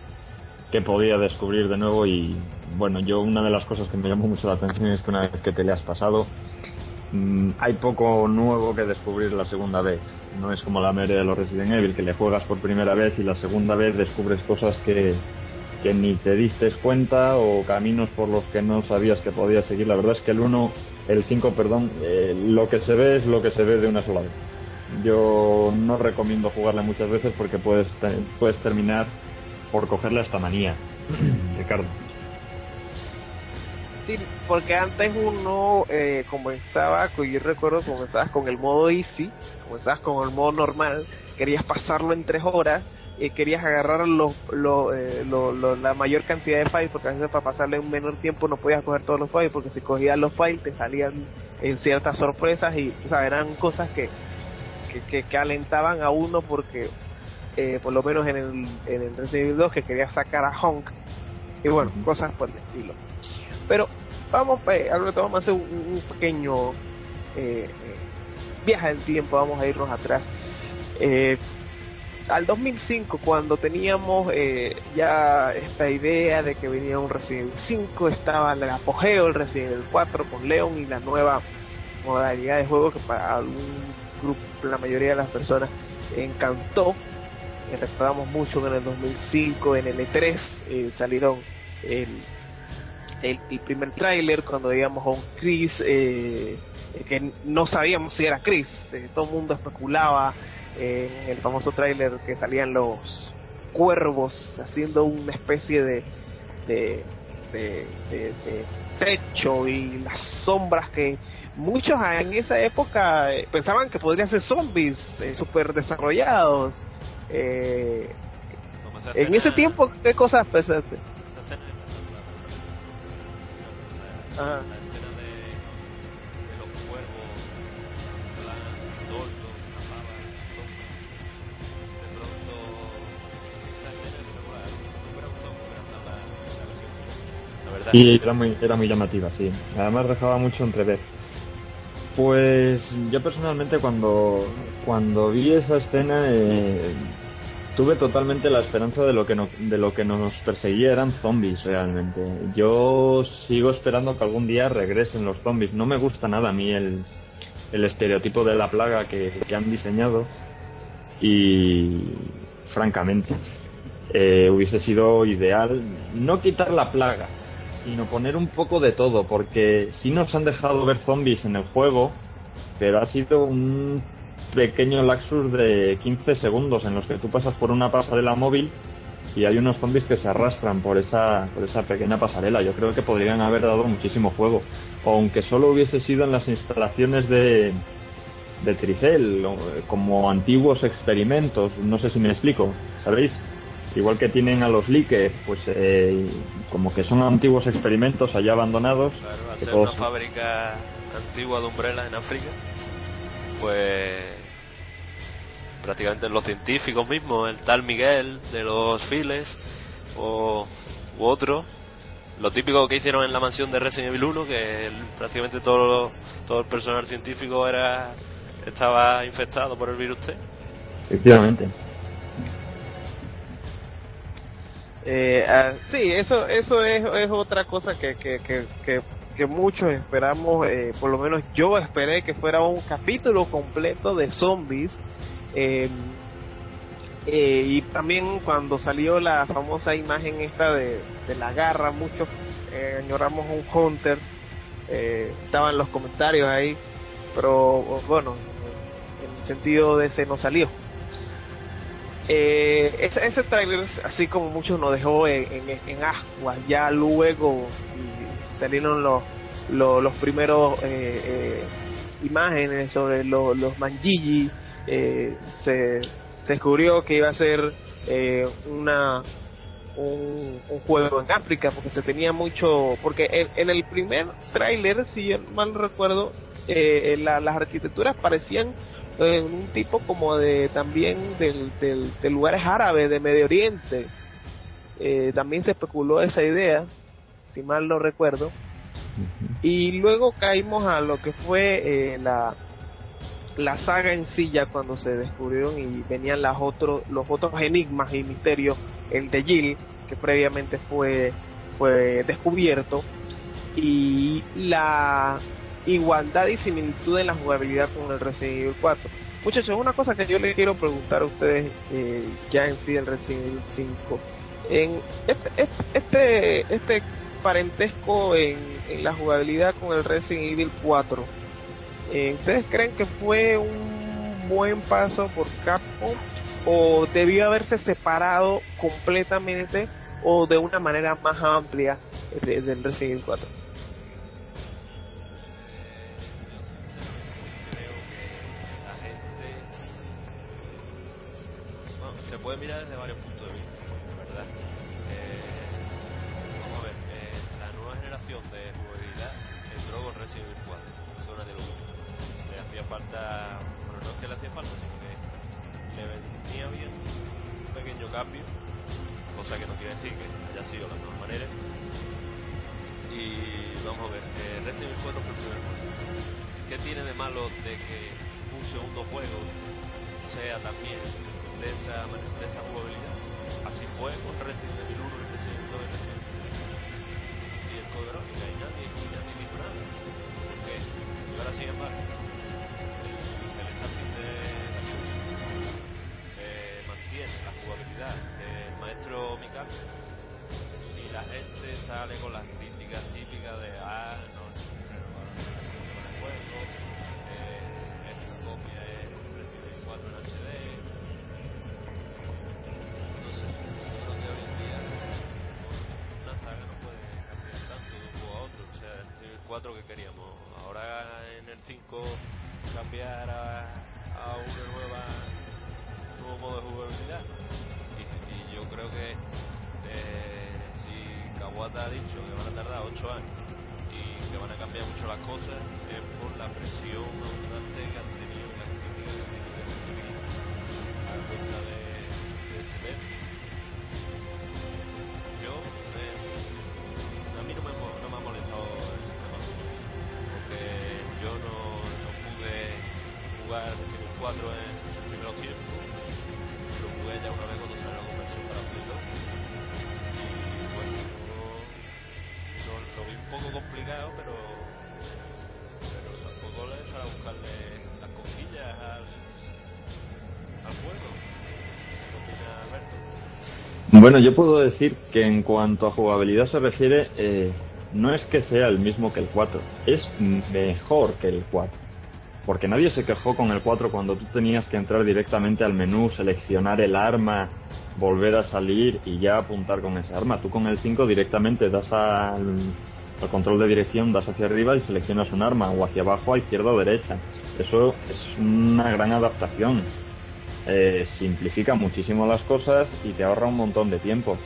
S9: podía descubrir de nuevo y bueno, yo una de las cosas que me llamó mucho la atención es que una vez que te le has pasado, mm, hay poco nuevo que descubrir la segunda vez. No es como la mayoría de los Resident Evil, que le juegas por primera vez y la segunda vez descubres cosas que, que ni te diste cuenta o caminos por los que no sabías que podías seguir. La verdad es que el 1, el 5, perdón, eh, lo que se ve es lo que se ve de una sola vez. Yo no recomiendo jugarle muchas veces porque puedes, puedes terminar por cogerle esta manía, Ricardo.
S7: Sí, porque antes uno eh, comenzaba, con- yo recuerdo comenzabas con el modo easy, comenzabas con el modo normal, querías pasarlo en tres horas, y querías agarrar lo, lo, eh, lo- lo- la mayor cantidad de files, porque a veces para pasarle un menor tiempo no podías coger todos los files, porque si cogías los files te salían en ciertas sorpresas y o sea, eran cosas que, que, que, que alentaban a uno porque eh, por lo menos en el, en el Resident Evil 2 que quería sacar a Honk y bueno, cosas por el estilo. Pero vamos, eh, Alberto, vamos a hacer un, un pequeño eh, eh, viaje del tiempo, vamos a irnos atrás. Eh, al 2005, cuando teníamos eh, ya esta idea de que venía un Resident Evil 5, estaba en el apogeo el Resident Evil 4 con Leon y la nueva modalidad de juego que para algún grupo, la mayoría de las personas encantó. Eh, recordamos mucho en el 2005, en el E3, eh, salieron el, primer tráiler cuando veíamos a un Chris eh, eh, que no sabíamos si era Chris, eh, todo el mundo especulaba eh, en el famoso tráiler que salían los cuervos haciendo una especie de, de- de techo y las sombras que muchos en esa época eh, pensaban que podrían ser zombies eh, super desarrollados eh, en ese tiempo qué cosas pensaste. Ajá.
S9: Y era muy, era muy llamativa, sí. Además dejaba mucho entrever. Pues yo personalmente cuando, cuando vi esa escena eh, tuve totalmente la esperanza de lo que no- de lo que nos perseguía eran zombies realmente. Yo sigo esperando que algún día regresen los zombies. No me gusta nada a mí el, el estereotipo de la plaga que, que han diseñado y francamente eh, hubiese sido ideal no quitar la plaga sino poner un poco de todo porque sí nos han dejado ver zombies en el juego pero ha sido un pequeño laxus de 15 segundos en los que tú pasas por una pasarela móvil y hay unos zombies que se arrastran por esa por esa pequeña pasarela yo creo que podrían haber dado muchísimo juego aunque solo hubiese sido en las instalaciones de de Tricel, como antiguos experimentos, no sé si me explico, ¿sabéis? Igual que tienen a los Licker, pues eh, como que son antiguos experimentos allá abandonados.
S8: Claro, hacer
S9: todos-
S8: una fábrica antigua de Umbrella en África, pues prácticamente los científicos mismos, el tal Miguel de los Files o u otro, lo típico que hicieron en la mansión de Resident Evil 1, que prácticamente todo, todo el personal científico era estaba infectado por el virus T.
S9: Efectivamente.
S7: Eh, ah, sí, eso eso es, es otra cosa que, que, que, que, que muchos esperamos, eh, por lo menos yo esperé que fuera un capítulo completo de zombies. Eh, eh, y también cuando salió la famosa imagen esta de, de la garra, muchos eh, añoramos un Hunter, eh, estaban los comentarios ahí, pero bueno, en el sentido de ese no salió. Eh, ese, ese trailer, así como muchos nos dejó en, en, ascuas, ya luego salieron los, los, los primeros eh, eh, imágenes sobre los, los Manjiji, eh, se, descubrió que iba a ser eh, una un, un, juego en África porque se tenía mucho porque en, en el primer tráiler si mal recuerdo eh, la, las arquitecturas parecían eh, un tipo como de también del, del, de lugares árabes de Medio Oriente. Eh, también se especuló esa idea si mal no recuerdo. Y luego caímos a lo que fue eh, la la saga en sí ya cuando se descubrieron y venían las otros los otros enigmas y misterios el de Jill que previamente fue fue descubierto. Y la igualdad y similitud en la jugabilidad con el Resident Evil 4 muchachos una cosa que yo les quiero preguntar a ustedes eh, ya en sí el Resident Evil 5 en este este este parentesco en, la jugabilidad con el Resident Evil 4 eh, ¿Ustedes creen que fue un buen paso por Capcom o debió haberse separado completamente o de una manera más amplia del Resident Evil 4?
S8: Puede mirar desde varios puntos de vista, ¿verdad? Eh, vamos a ver, eh, la nueva generación de jugabilidad entró con Resident Evil 4, zona de luz. Le hacía falta, bueno, no es que le hacía falta, sino que le venía bien un pequeño cambio, cosa que no quiere decir que haya sido la mejor manera. Y vamos a ver, eh, Resident Evil 4 fue el primer juego. ¿Qué tiene de malo de que un segundo juego sea también de esa, de esa jugabilidad. Así fue con Resident Evil 1 y Resident Evil 2 y Resident Evil 3. Y el y nadie, nadie dijo nada. Porque, ahora sin embargo, el, el de eh, mantiene la jugabilidad del maestro Mikami y la gente sale con las críticas típicas de ah, no, pero bueno, el juego, eh, esta copia es Resident Evil 4 en HD, el 5 cambiar a, a una nueva nuevo modo de jugabilidad. Y, y yo creo que eh, si Kawata ha dicho que van a tardar 8 años y que van a cambiar mucho las cosas, es por la presión abundante que han tenido las críticas que han tenido que recibir a cuenta de, de este. Bueno, yo
S9: puedo decir que en cuanto a jugabilidad se refiere, eh, no es que sea el mismo que el 4, es mejor que el 4. Porque nadie se quejó con el 4 cuando tú tenías que entrar directamente al menú, seleccionar el arma, volver a salir y ya apuntar con esa arma. Tú con el 5 directamente das al, al control de dirección, das hacia arriba y seleccionas un arma, o hacia abajo, a izquierda o derecha. Eso es una gran adaptación. Eh, simplifica muchísimo las cosas y te ahorra un montón de tiempo.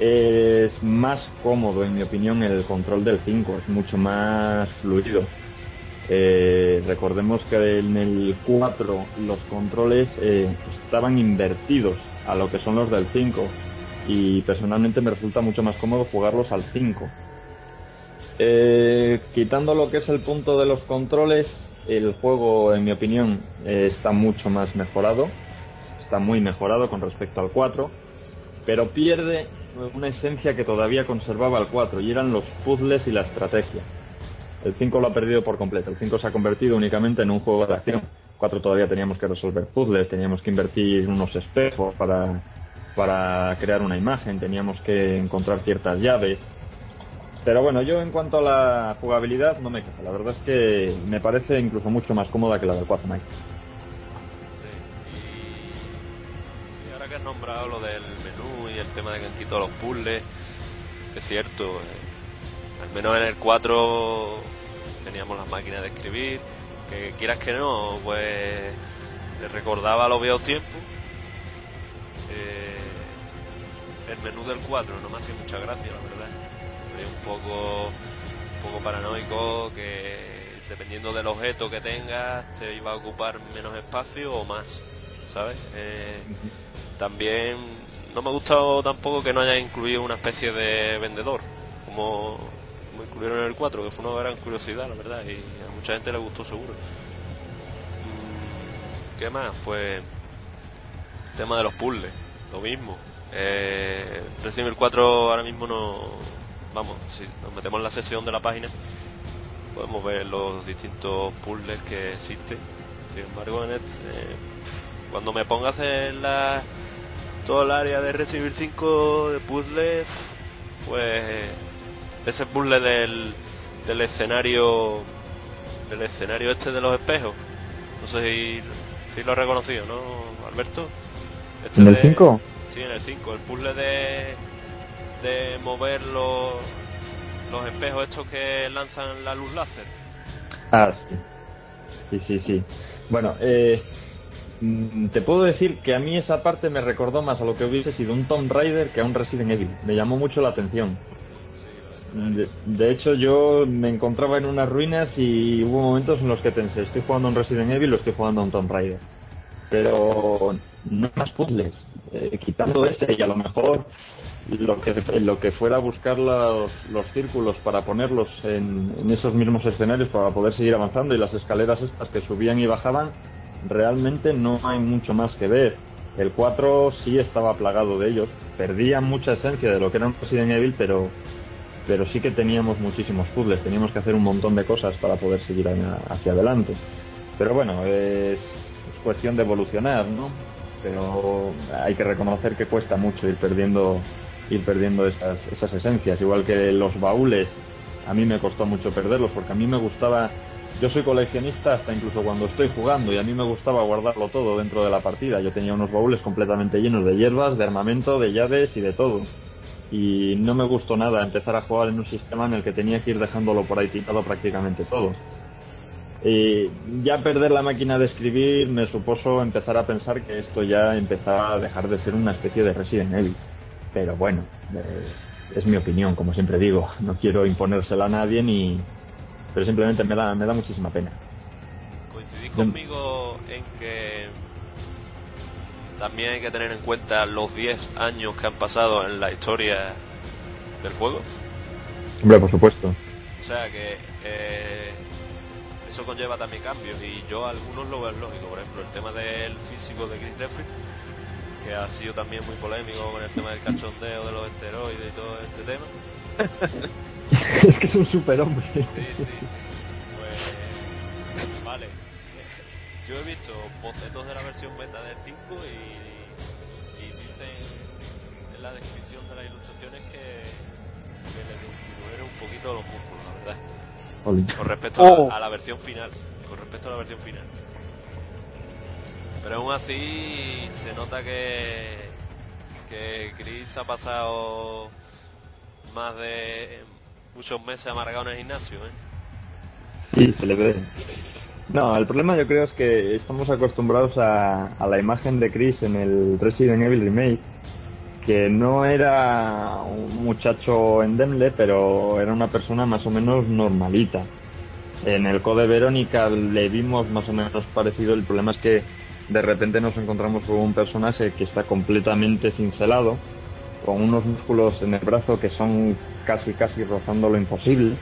S9: Es más cómodo, en mi opinión, el control del 5, es mucho más fluido. Eh, recordemos que en el 4 los controles eh, estaban invertidos a lo que son los del 5 y personalmente me resulta mucho más cómodo jugarlos al 5. Eh, quitando lo que es el punto de los controles, el juego, en mi opinión, está mucho más mejorado. Está muy mejorado con respecto al 4. Pero pierde una esencia que todavía conservaba el 4 y eran los puzzles y la estrategia. El 5 lo ha perdido por completo. El 5 se ha convertido únicamente en un juego de acción. El 4 todavía teníamos que resolver puzzles, teníamos que invertir unos espejos para, para crear una imagen, teníamos que encontrar ciertas llaves. Pero bueno, yo en cuanto a la jugabilidad no me quejo. La verdad es que me parece incluso mucho más cómoda que la del 4 Mike.
S8: Sí, ahora que has nombrado lo del menú y el tema de que han quitado los puzzles, es cierto, eh, al menos en el 4 teníamos las máquinas de escribir, que quieras que no, pues le recordaba los viejos tiempos. Eh, el menú del 4 no me hace mucha gracia, la verdad. Un poco, un poco paranoico que dependiendo del objeto que tengas te iba a ocupar menos espacio o más, ¿sabes? Eh, también no me ha gustado tampoco que no haya incluido una especie de vendedor, como, como incluyeron en el 4, que fue una gran curiosidad, la verdad, y a mucha gente le gustó seguro. Mm, ¿Qué más? Pues tema de los puzzles, lo mismo. Eh, Resident Evil 4 ahora mismo no. Vamos, si nos metemos en la sesión de la página, podemos ver los distintos puzzles que existen. Sin embargo, en este, eh, cuando me pongas en la, todo el área de Evil 5 de puzzles, pues ese puzzle del, del escenario del escenario este de los espejos, no sé si, si lo has reconocido, ¿no, Alberto? Este
S9: ¿En el
S8: de-
S9: 5?
S8: Sí, en el 5. El puzzle de, de mover los, los espejos estos que lanzan la luz láser.
S9: Ah, sí. Sí, sí. Bueno, eh, mm, te puedo decir que a mí esa parte me recordó más a lo que hubiese sido un Tomb Raider que a un Resident Evil. Me llamó mucho la atención. De, de hecho, yo me encontraba en unas ruinas y hubo momentos en los que pensé, estoy jugando a un Resident Evil o estoy jugando a un Tomb Raider. Pero no más puzzles. Eh, quitando ese y a lo mejor lo que, lo que fuera buscar los, los círculos para ponerlos en, esos mismos escenarios para poder seguir avanzando y las escaleras estas que subían y bajaban, realmente no hay mucho más que ver. El 4 sí estaba plagado de ellos, perdían mucha esencia de lo que era un Resident Evil, pero, pero sí que teníamos muchísimos puzzles, teníamos que hacer un montón de cosas para poder seguir hacia adelante. Pero bueno, es, es cuestión de evolucionar, ¿no? Pero hay que reconocer que cuesta mucho ir perdiendo ir perdiendo esas, esas esencias, igual que los baúles, a mí me costó mucho perderlos porque a mí me gustaba, yo soy coleccionista hasta incluso cuando estoy jugando y a mí me gustaba guardarlo todo dentro de la partida, yo tenía unos baúles completamente llenos de hierbas, de armamento, de llaves y de todo. Y no me gustó nada empezar a jugar en un sistema en el que tenía que ir dejándolo por ahí tirado prácticamente todo. Y ya perder la máquina de escribir me supuso empezar a pensar que esto ya empezaba a dejar de ser una especie de Resident Evil. Pero bueno, eh, es mi opinión, como siempre digo. No quiero imponérsela a nadie ni. Pero simplemente me da, me da muchísima pena.
S8: ¿Coincidís conmigo en que también hay que tener en cuenta los 10 años que han pasado en la historia del juego?
S9: Hombre, por supuesto.
S8: O sea que eh, eso conlleva también cambios y yo algunos lo veo lógico. Por ejemplo, el tema del físico de Chris Redfield, que ha sido también muy polémico con el tema del cachondeo de los esteroides y todo este tema.
S9: es que es un superhombre.
S8: Sí, sí, sí. Pues, vale. Yo he visto bocetos de la versión beta del 5 y, y dicen en la descripción de las ilustraciones que, que le disminuyeron un poquito los músculos, la verdad. Con respecto
S7: Oh.
S8: a, a la versión final. Con respecto a la versión final. Pero aún así se nota que, que Chris ha pasado más de muchos meses amargado en el gimnasio, ¿eh?
S9: Sí, se le ve. No, el problema yo creo es que estamos acostumbrados a, a la imagen de Chris en el Resident Evil Remake, que no era un muchacho endemle, pero era una persona más o menos normalita. En el Code Verónica le vimos más o menos parecido. El problema es que de repente nos encontramos con un personaje que está completamente cincelado, con unos músculos en el brazo que son casi casi rozando lo imposible.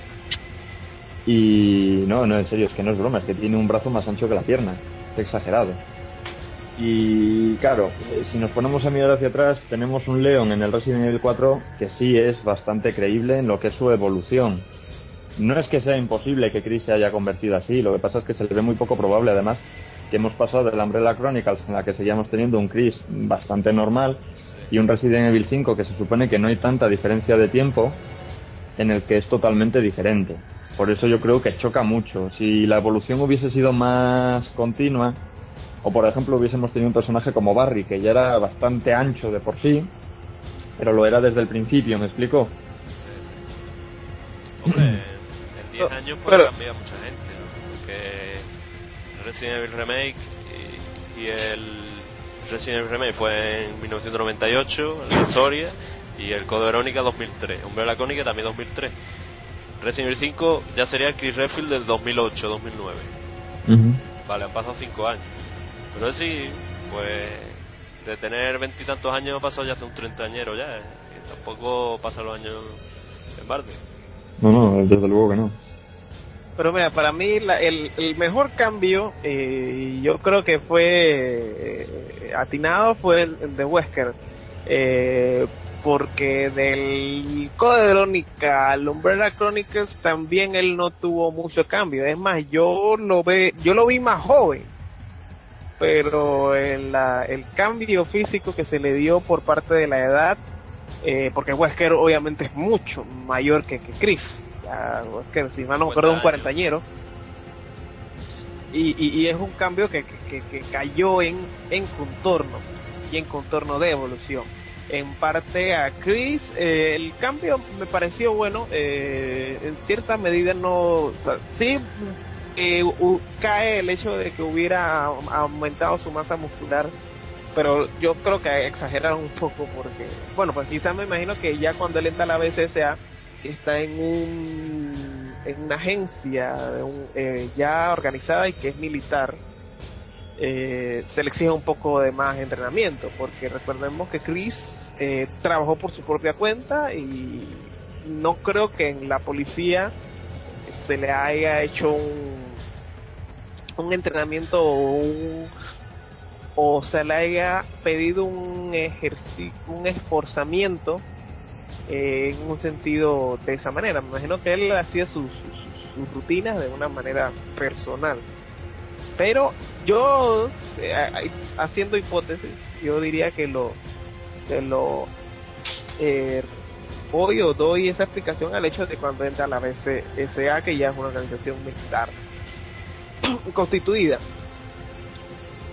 S9: Y no, no, en serio, es que no es broma, es que tiene un brazo más ancho que la pierna. Es exagerado. Y claro, eh, si nos ponemos a mirar hacia atrás, tenemos un León en el Resident Evil 4 que sí es bastante creíble en lo que es su evolución. No es que sea imposible que Chris se haya convertido así, lo que pasa es que se le ve muy poco probable además que hemos pasado de la Umbrella Chronicles en la que seguíamos teniendo un Chris bastante normal y un Resident Evil 5 que se supone que no hay tanta diferencia de tiempo en el que es totalmente diferente. Por eso yo creo que choca mucho. Si la evolución hubiese sido más continua, o por ejemplo hubiésemos tenido un personaje como Barry, que ya era bastante ancho de por sí, pero lo era desde el principio, ¿me explico?
S8: Hombre, en 10 años puede
S7: Pero-
S8: cambiar mucha gente, Resident Evil Remake y, y el Resident Evil Remake fue en 1998, en la historia, y el Code Verónica 2003. Umbrella Cónica también 2003. Resident Evil 5 ya sería el Chris Redfield del 2008-2009. Vale, han pasado 5 años. Pero sí, pues de tener veintitantos años ha pasado ya hace un treintañero ya. eh, y tampoco pasan los años en balde.
S9: No, no, desde luego que no.
S7: Pero mira, para mí la- el, el mejor cambio, eh, yo creo que fue eh, atinado, fue el, de Wesker. Eh, porque del Code Verónica al Umbrella Chronicles también él no tuvo mucho cambio. Es más, yo lo ve, yo lo vi más joven. Pero el, la- el cambio físico que se le dio por parte de la edad, eh, porque Wesker obviamente es mucho mayor que, que Chris. Ya, Wesker, si mal no me acuerdo, es un
S8: 50 años.
S7: cuarentañero. Y, y, y es un cambio que, que, que cayó en, en contorno y en contorno de evolución. En parte a Chris, eh, el cambio me pareció bueno, eh, en cierta medida no, o sea, sí eh, u- cae el hecho de que hubiera aumentado su masa muscular, pero yo creo que exageraron un poco porque, bueno, pues quizás me imagino que ya cuando él entra a la BCSA, que está en un en una agencia de un- eh, ya organizada y que es militar, eh, se le exige un poco de más entrenamiento, porque recordemos que Chris eh, trabajó por su propia cuenta y no creo que en la policía se le haya hecho un, un entrenamiento o un o se le haya pedido un ejercicio, un esforzamiento en un sentido de esa manera. Me imagino que él hacía sus, rutinas de una manera personal. Pero yo, eh, haciendo hipótesis, yo diría que lo, que lo eh, o doy esa explicación al hecho de cuando entra la BCSA, que ya es una organización militar constituida.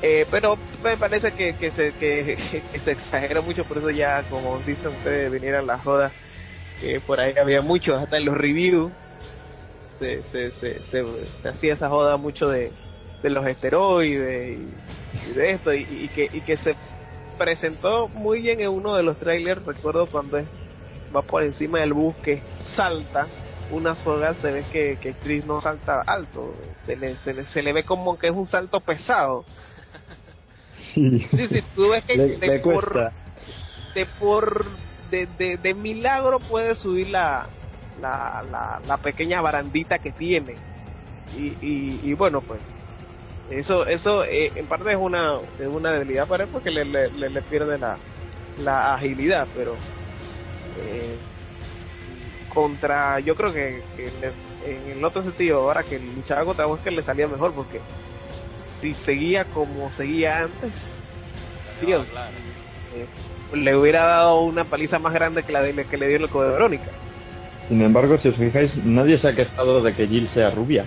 S7: Eh, pero me parece que, que, se, que, se exagera mucho, por eso ya, como dicen ustedes, vinieran las jodas, que por ahí había muchos, hasta en los reviews, se, se, se, se, hacía esa joda mucho de, los esteroides y, de esto, y, que, y que se presentó muy bien en uno de los trailers, recuerdo cuando va por encima del bus que salta una soga, se ve que, que Chris no salta alto, se le, se le, se le ve como que es un salto pesado. Sí, sí, tú ves que
S9: Le-
S7: de
S9: le
S7: por, de por de, de, de milagro puede subir la, la, la, la pequeña barandita que tiene. Y, y, y bueno pues eso eso eh, en parte es una es una debilidad para él porque le, le, le, le pierde la, la agilidad pero eh, contra yo creo que, que le- en el otro sentido ahora que luchaba contra Wesker le salía mejor porque si seguía como seguía antes Dios eh, le hubiera dado una paliza más grande que la de, que le dio el Code de Verónica
S9: Sin embargo, si os fijáis, nadie se ha quejado de que Jill sea rubia.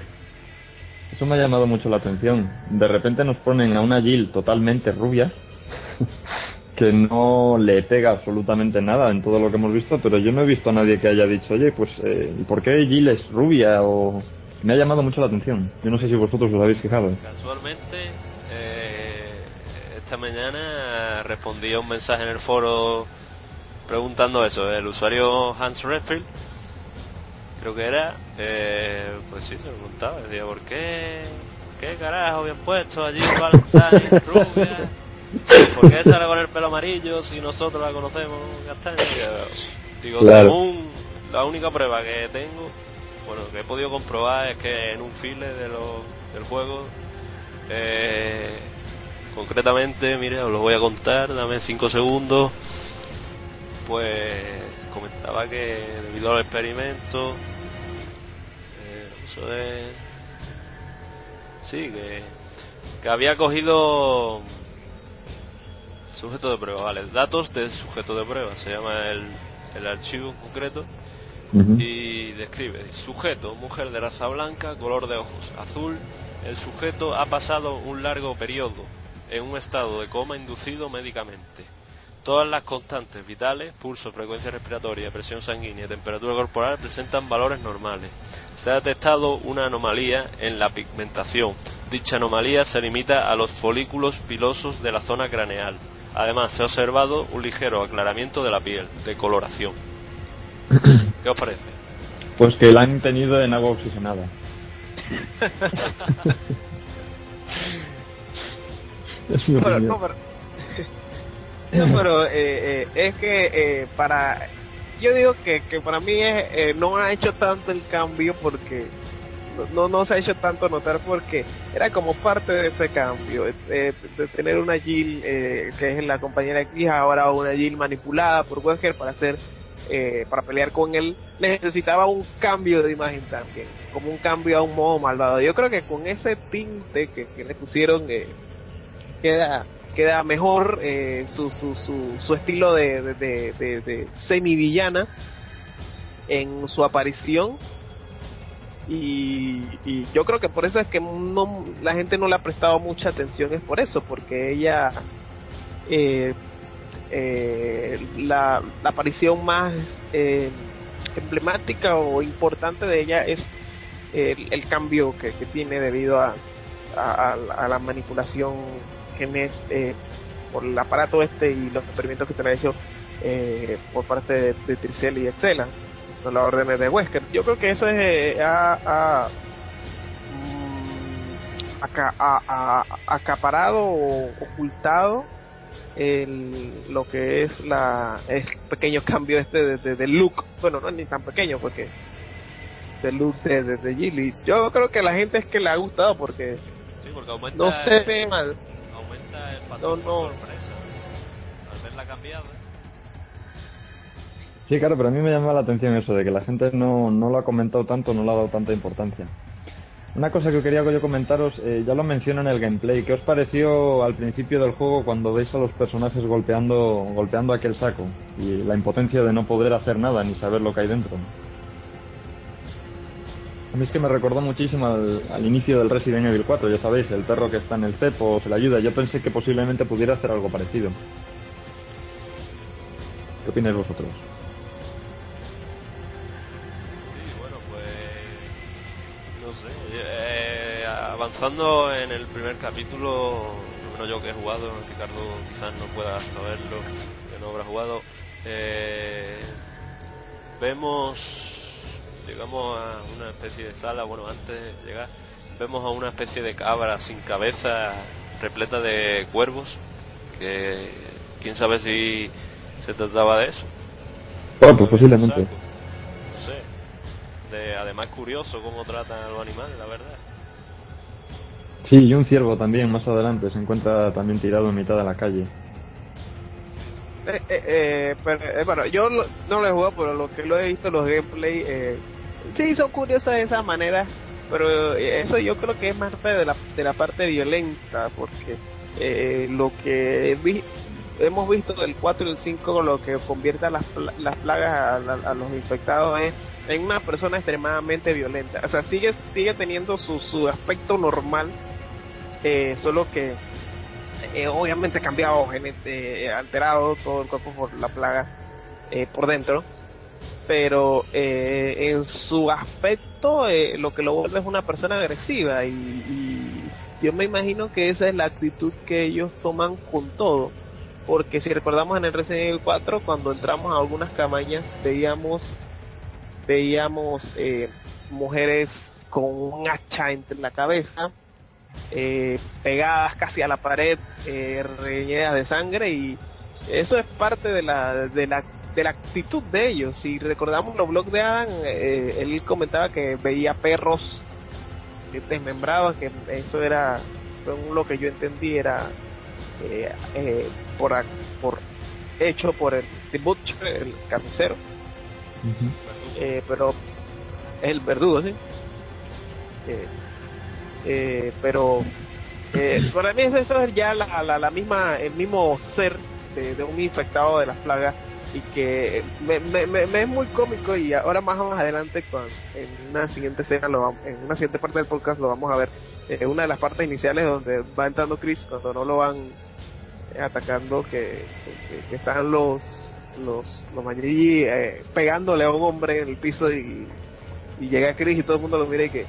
S9: Eso me ha llamado mucho la atención. De repente nos ponen a una Jill totalmente rubia, que no le pega absolutamente nada en todo lo que hemos visto, pero yo no he visto a nadie que haya dicho, oye, pues, eh, ¿y ¿por qué Jill es rubia? O me ha llamado mucho la atención. Yo no sé si vosotros os habéis fijado.
S8: Casualmente, eh, esta mañana respondí a un mensaje en el foro preguntando eso. El usuario Hans Redfield, creo que era, eh, pues sí, se lo preguntaba, decía, ¿por qué, qué carajo habían puesto allí Valentine rubia? ¿Por qué sale con el pelo amarillo si nosotros la conocemos castaña? Y, Digo,
S9: Claro.
S8: según la única prueba que tengo, bueno, que he podido comprobar es que en un file de lo- del juego, eh, concretamente, mire, os lo voy a contar, dame 5 segundos, pues comentaba que debido al experimento, eh, uso de... Sí, que, que había cogido sujeto de prueba, vale, datos del sujeto de prueba, se llama el, el archivo en concreto, Y describe sujeto, mujer de raza blanca, color de ojos azul. El sujeto ha pasado un largo periodo en un estado de coma inducido médicamente. Todas las constantes vitales, pulso, frecuencia respiratoria, presión sanguínea temperatura corporal presentan valores normales. Se ha detectado una anomalía en la pigmentación. Dicha anomalía se limita a los folículos pilosos de la zona craneal. Además, se ha observado un ligero aclaramiento de la piel, de coloración. ¿Qué os parece?
S9: Pues que la han tenido en agua oxigenada.
S7: Pero, no, pero, no, pero, eh, eh, es que eh, para yo digo que, que para mí es, eh, no ha hecho tanto el cambio porque no, no, no se ha hecho tanto notar porque era como parte de ese cambio eh, de tener una Jill eh, que es la compañera de Chris ahora una Jill manipulada por Wesker para hacer eh, para pelear con él necesitaba un cambio de imagen también como un cambio a un modo malvado. Yo creo que con ese tinte que, le pusieron eh, queda queda mejor eh, su, su, su, su estilo de, de, de, de, de semivillana en su aparición. Y, y yo creo que por eso es que no la gente no le ha prestado mucha atención es por eso porque ella eh, eh, la, aparición más eh, emblemática o importante de ella es el, el cambio que, tiene debido a, a, a la- a la manipulación genet eh, por el aparato este y los experimentos que se le ha hecho eh, por parte de, de y Excela con las órdenes de Wesker. Yo creo que eso es eh, mm, ha- acaparado o ocultado el, lo que es la el pequeño cambio este de, de- del look bueno no es ni tan pequeño porque del look de, de, de Jill y yo creo que la gente es que le ha gustado porque
S8: Sí, porque aumenta,
S7: no se ve mal
S8: aumenta el factor
S7: No, no.
S8: sorpresa. Al verla cambiada.
S9: Sí, claro, pero a mí me llama la atención eso de que la gente no, no lo ha comentado tanto, no le ha dado tanta importancia. Una cosa que quería yo comentaros, eh, ya lo menciono en el gameplay, ¿qué os pareció al principio del juego cuando veis a los personajes golpeando, golpeando aquel saco? Y la impotencia de no poder hacer nada ni saber lo que hay dentro. A mí es que me recordó muchísimo al, al inicio del Resident Evil 4, ya sabéis, el perro que está en el cepo se le ayuda. Yo pensé que posiblemente pudiera hacer algo parecido. ¿Qué opináis vosotros?
S8: Avanzando en el primer capítulo, al menos yo que he jugado, Ricardo quizás no pueda saberlo, que no habrá jugado. eh, vemos. Llegamos a una especie de sala, bueno, antes de llegar, vemos a una especie de cabra sin cabeza repleta de cuervos, que quién sabe si se trataba de eso.
S9: Bueno, pues posiblemente.
S8: No sé. De, además curioso cómo tratan a los animales, la verdad.
S9: Sí, y un ciervo también más adelante se encuentra también tirado en mitad de la calle.
S7: Eh, eh, eh, pero, eh, bueno, yo lo- no lo he jugado, pero lo que lo he visto, los gameplay, sí son curiosos de esa manera, pero eso yo creo que es más de la, de la parte violenta, porque lo que hemos visto del 4 y el 5, lo que convierte a las, las plagas a, la- a los infectados es en una persona extremadamente violenta. O sea, sigue, sigue teniendo su, su aspecto normal, eh, solo que eh, obviamente cambiado, genet- eh, alterado todo el cuerpo por la plaga eh, por dentro, pero eh, en su aspecto lo que lo vuelve es una persona agresiva y, y yo me imagino que esa es la actitud que ellos toman con todo, porque si recordamos en el Resident Evil 4 cuando entramos a algunas cabañas veíamos veíamos eh, mujeres con un hacha entre la cabeza, eh, pegadas casi a la pared, eh, reñidas de sangre y eso es parte de la, de la de la actitud de ellos. Si recordamos los blogs de Adam, eh, él comentaba que veía perros desmembrados, que eso era, según lo que yo entendí, era eh, eh, por, por hecho por el The Butcher, el carnicero. eh, pero es el verdugo, sí. Eh, eh, pero eh, para mí eso, eso es ya la, misma el mismo ser de, un infectado de las plagas y que me, me, me, es muy cómico y ahora más más adelante con, en una siguiente escena lo vamos, en una siguiente parte del podcast lo vamos a ver eh, una de las partes iniciales donde va entrando Chris cuando no lo van atacando que, que, están los los los eh, pegándole a un hombre en el piso y, y llega Chris y todo el mundo lo mira y que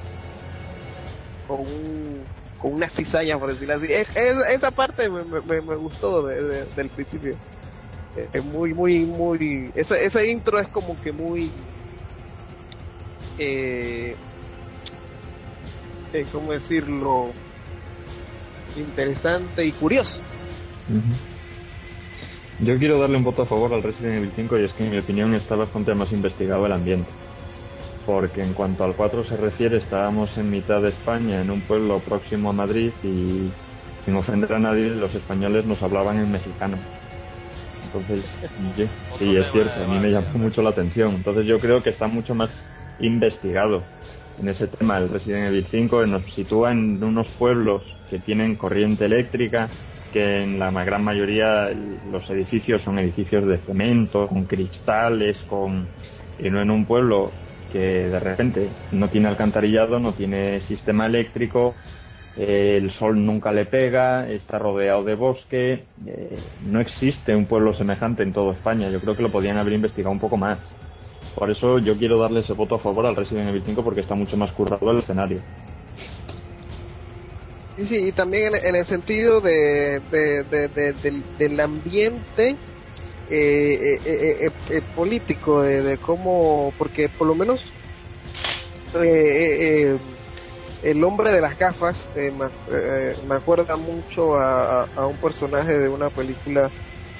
S7: con un con una cizaña por decirlo así. Es, es, esa parte me, me, me gustó de, de, del principio. Es muy muy muy ese, ese intro es como que muy eh, eh, cómo decirlo interesante y curioso.
S9: Yo quiero darle un voto a favor al Resident Evil 5 y es que en mi opinión está bastante más investigado el ambiente porque en cuanto al 4 se refiere estábamos en mitad de España en un pueblo próximo a Madrid y sin ofender a nadie los españoles nos hablaban en mexicano entonces, sí, sí, es cierto, a mí me llamó mucho la atención. Entonces yo creo que está mucho más investigado en ese tema. El Resident Evil 5 nos sitúa en unos pueblos que tienen corriente eléctrica, que en la gran mayoría los edificios son edificios de cemento, con cristales, con y no en un pueblo que de repente no tiene alcantarillado, no tiene sistema eléctrico, el sol nunca le pega, está rodeado de bosque, eh, no existe un pueblo semejante en toda España, yo creo que lo podían haber investigado un poco más. Por eso yo quiero darle ese voto a favor al Resident Evil 5 porque está mucho más currado el escenario.
S7: Sí, sí, y también en, el sentido de, de, de, de del, del, ambiente eh, eh, eh, político, de, cómo, porque por lo menos el hombre de las gafas eh, me, eh, me, acuerda mucho a, un personaje de una película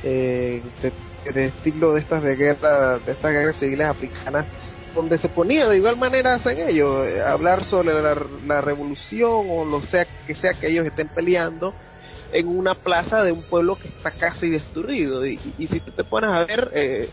S7: eh, de, de, estilo de estas de guerra, de estas guerras civiles africanas, donde se ponía de igual manera hacen ellos, hablar sobre la, la, revolución o lo sea que sea que ellos estén peleando en una plaza de un pueblo que está casi destruido. Y, si tú te pones a ver eh,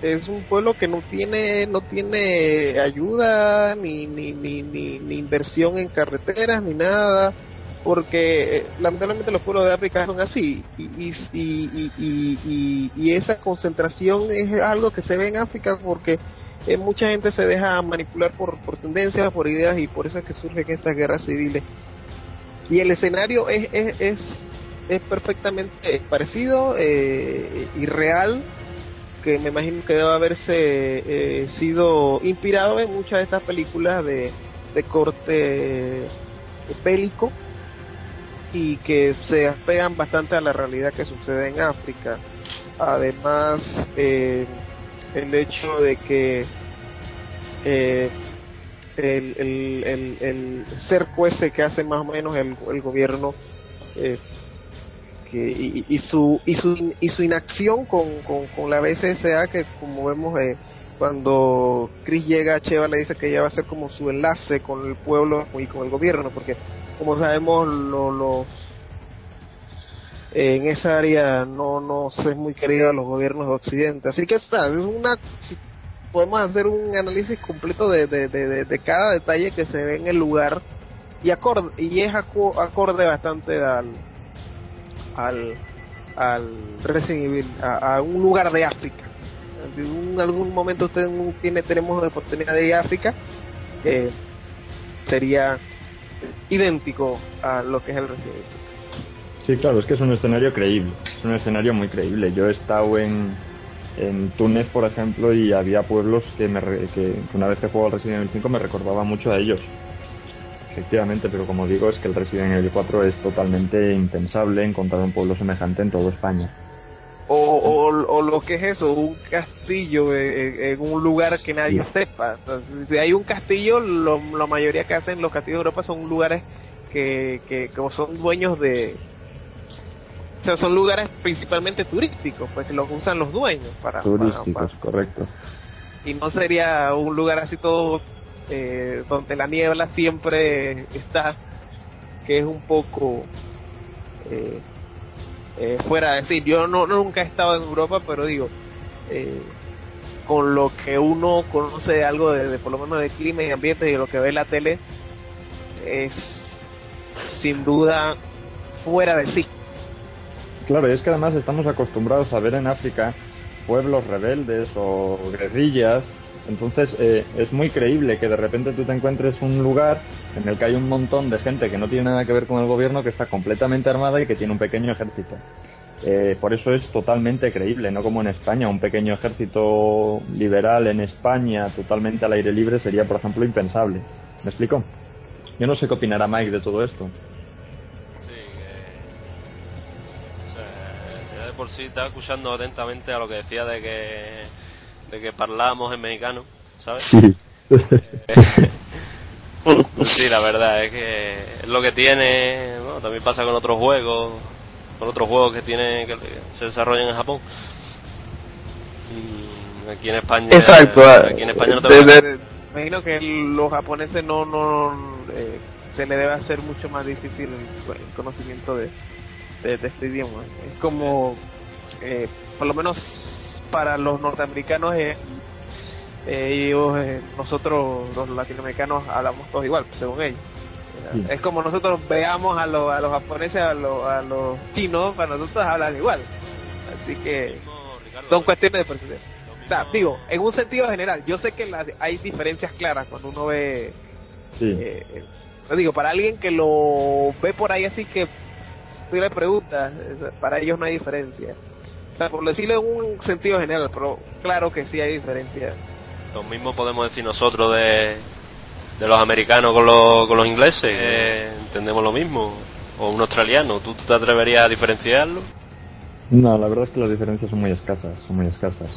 S7: es un pueblo que no tiene no tiene ayuda ni ni, ni, ni, ni inversión en carreteras ni nada porque eh, lamentablemente los pueblos de África son así y, y, y, y, y, esa concentración es algo que se ve en África porque eh, mucha gente se deja manipular por, por tendencias, por ideas y por eso es que surgen estas guerras civiles y el escenario es, es, es, es perfectamente parecido eh, y real que me imagino que debe haberse eh, sido inspirado en muchas de estas películas de, de corte bélico y que se apegan bastante a la realidad que sucede en África. Además, eh, el hecho de que eh, el, el, el, el cerco ese que hace más o menos el, el gobierno eh, que, y, y, su y su y su inacción con, con, con la BCSA que como vemos eh, cuando Chris llega a Cheva le dice que ella va a ser como su enlace con el pueblo y con el gobierno porque como sabemos lo, eh, en esa área no no es muy querido a los gobiernos de Occidente. Así que está es una podemos hacer un análisis completo de, de, de, de, cada detalle que se ve en el lugar y acorde y es acorde bastante al al, al Resident a, un lugar de África. Si en algún momento usted tiene, tenemos la oportunidad de ir a África, eh, sería idéntico a lo que es el Resident.
S9: Sí, claro, es que es un escenario creíble, es un escenario muy creíble. Yo he estado en, en Túnez, por ejemplo, y había pueblos que, me, que, que una vez que juego al Resident Evil 5 me recordaba mucho a ellos efectivamente, pero como digo, es que el Resident Evil 4 es totalmente impensable encontrar un pueblo semejante en toda España.
S7: o, o, o lo que es eso, un castillo en, en un lugar que nadie sepa. Entonces, si hay un castillo, lo, la mayoría que hacen los castillos de Europa son lugares que, que como son dueños de... O sea, son lugares principalmente turísticos, pues que los usan los dueños para...
S9: Turísticos,
S7: para-
S9: correcto.
S7: y no sería un lugar así todo eh, donde la niebla siempre está, que es un poco eh, eh, fuera de sí. Yo no nunca he estado en Europa, pero digo, eh, con lo que uno conoce algo de, de por lo menos de clima y ambiente y de lo que ve en la tele, es sin duda fuera de sí.
S9: Claro, y es que además estamos acostumbrados a ver en África pueblos rebeldes o guerrillas. Entonces eh, es muy creíble que de repente tú te encuentres un lugar en el que hay un montón de gente que no tiene nada que ver con el gobierno, que está completamente armada y que tiene un pequeño ejército. Eh, por eso es totalmente creíble, no como en España. Un pequeño ejército liberal en España, totalmente al aire libre, sería, por ejemplo, impensable. ¿Me explico? Yo no sé qué opinará Mike de todo esto.
S8: Por sí estaba escuchando atentamente a lo que decía de que. de que parlábamos en mexicano, ¿sabes?
S9: Sí.
S8: Sí, la verdad es que es lo que tiene, bueno, también pasa con otros juegos, con otros juegos que tienen que se desarrollan en Japón. Mm, Aquí en España,
S7: Exacto.
S8: aquí en España no te
S7: De-
S8: va-
S7: de- imagino que los japoneses no, no eh, se le debe hacer mucho más difícil el, el conocimiento de, de, de este idioma. Es como, eh, por lo menos para los norteamericanos, eh, eh, ellos, eh, nosotros los latinoamericanos hablamos todos igual, según ellos.
S9: Sí.
S7: Es como nosotros veamos a, los a los japoneses, a los, a los chinos, para nosotros hablan igual. Así que son cuestiones de percepción. O sea, digo, en un sentido general, yo sé que las- hay diferencias claras cuando uno ve,
S9: Sí.
S7: eh, digo, para alguien que lo ve por ahí así que tú le preguntas, eh, para ellos no hay diferencia. O sea, por decirlo en un sentido general, pero claro que sí hay diferencia.
S8: Lo mismo podemos decir nosotros de, de los americanos con los, con los ingleses, que entendemos lo mismo. O un australiano, ¿tú te atreverías a diferenciarlo?
S9: No, la verdad es que las diferencias son muy escasas, son muy escasas.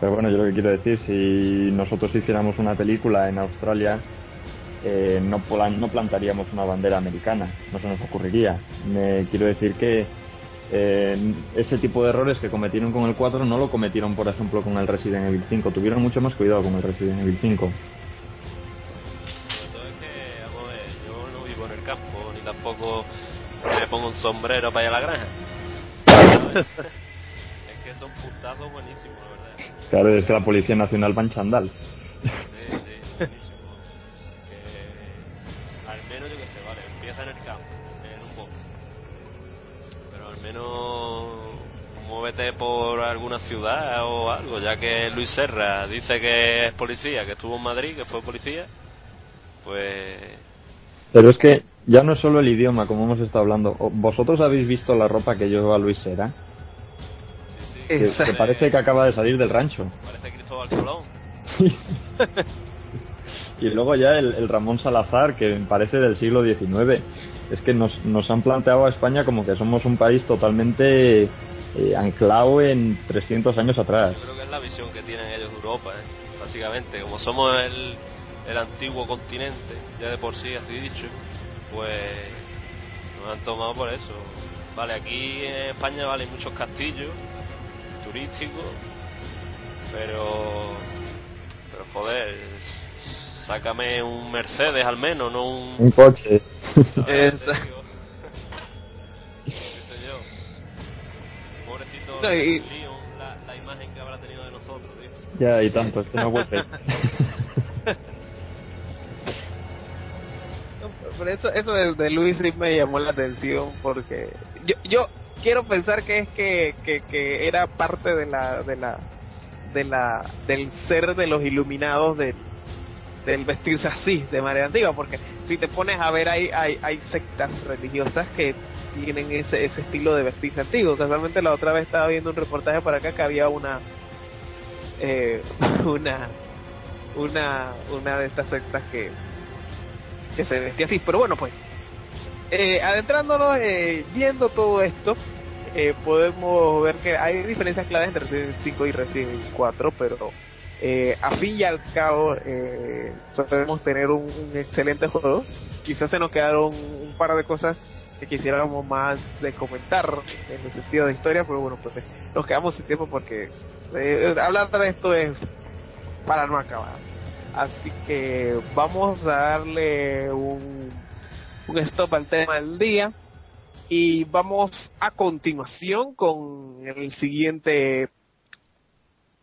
S9: Pero bueno, yo lo que quiero decir, si nosotros hiciéramos una película en Australia, eh, no, plan- no plantaríamos una bandera americana, no se nos ocurriría. Me quiero decir que eh, ese tipo de errores que cometieron con el 4 no lo cometieron, por ejemplo, con el Resident Evil 5. Tuvieron mucho más cuidado con el Resident Evil 5.
S8: Sobre todo es que, vamos a ver, yo no vivo en el campo, ni tampoco me pongo un sombrero para ir a la granja. Es que son puntazos buenísimos, la verdad.
S9: Claro, es que la Policía Nacional va en chandal.
S8: Sí, sí, por alguna ciudad o algo, ya que Luis Serra dice que es policía, que estuvo en Madrid, que fue policía, pues
S9: Pero es que ya no es solo el idioma, como hemos estado hablando. ¿Vosotros habéis visto la ropa que lleva Luis Sera? Que, que parece que acaba de salir del rancho.
S8: parece Cristóbal Colón.
S9: Y luego ya el, el Ramón Salazar, que parece del siglo XIX. Es que nos, nos han planteado a España como que somos un país totalmente eh, anclado en 300 años atrás.
S8: Yo creo que es la visión que tienen ellos de Europa, ¿eh? básicamente. Como somos el, el antiguo continente, ya de por sí, así dicho, pues nos han tomado por eso. Vale, aquí en España vale muchos castillos turísticos, pero, pero joder, sácame un Mercedes al menos, no un...
S9: Un coche.
S7: No, y-
S8: Leon, la, la imagen que habrá tenido de nosotros, tío.
S9: ya, y tanto, es que no vuelve.
S7: Pero eso, eso de, de Luis sí me llamó la atención porque yo, yo quiero pensar que es que, que, que era parte de la, de la, de la, del ser de los iluminados del, del vestirse así de manera antigua, porque si te pones a ver hay, hay, hay sectas religiosas que tienen ese, ese estilo de vestirse antiguo. Casualmente la otra vez estaba viendo un reportaje para acá que había una, eh, una, una, una de estas sectas que, que se vestía así. Pero bueno, pues, eh, adentrándonos, eh, viendo todo esto, eh, podemos ver que hay diferencias claras entre Resident 5 y Resident 4, pero eh, a fin y al cabo eh, podemos tener un, excelente juego. Quizás se nos quedaron un par de cosas que quisiéramos más de comentar en el sentido de historia, pero bueno, pues nos quedamos sin tiempo porque eh, hablar de esto es para no acabar. Así que vamos a darle un, un stop al tema del día y vamos a continuación con el siguiente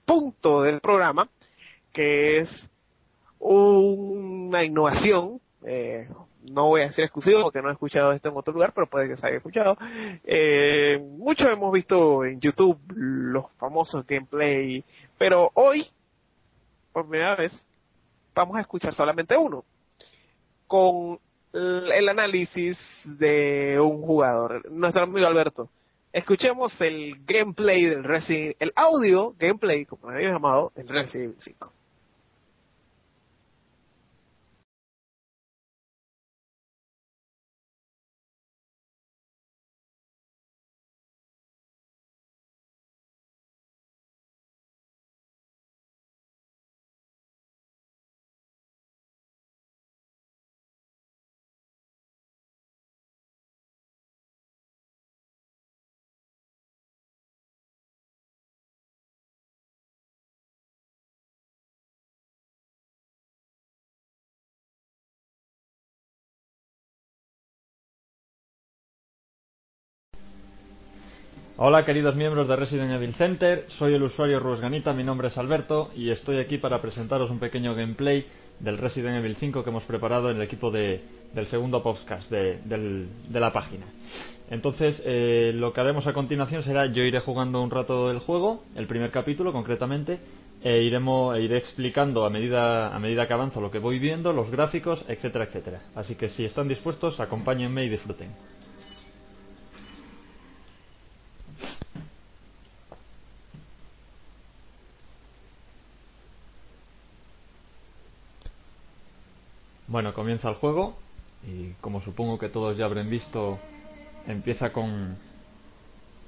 S7: punto del programa, que es una innovación, eh, no voy a decir exclusivo porque no he escuchado esto en otro lugar, pero puede que se haya escuchado. Eh, muchos hemos visto en YouTube los famosos gameplay, pero hoy, por primera vez, vamos a escuchar solamente uno, con el análisis de un jugador, nuestro amigo Alberto. Escuchemos el gameplay del Resident, el audio gameplay, como lo había llamado, del Resident 5.
S9: Hola queridos miembros de Resident Evil Center, soy el usuario Ruesganita, mi nombre es Alberto y estoy aquí para presentaros un pequeño gameplay del Resident Evil 5 que hemos preparado en el equipo de, del segundo podcast de, del, de la página. Entonces, eh, lo que haremos a continuación será yo iré jugando un rato del juego, el primer capítulo concretamente, e iremos, e iré explicando a medida, a medida que avanzo lo que voy viendo, los gráficos, etcétera, etcétera. Así que si están dispuestos, acompáñenme y disfruten. Bueno, comienza el juego y como supongo que todos ya habrán visto, empieza con,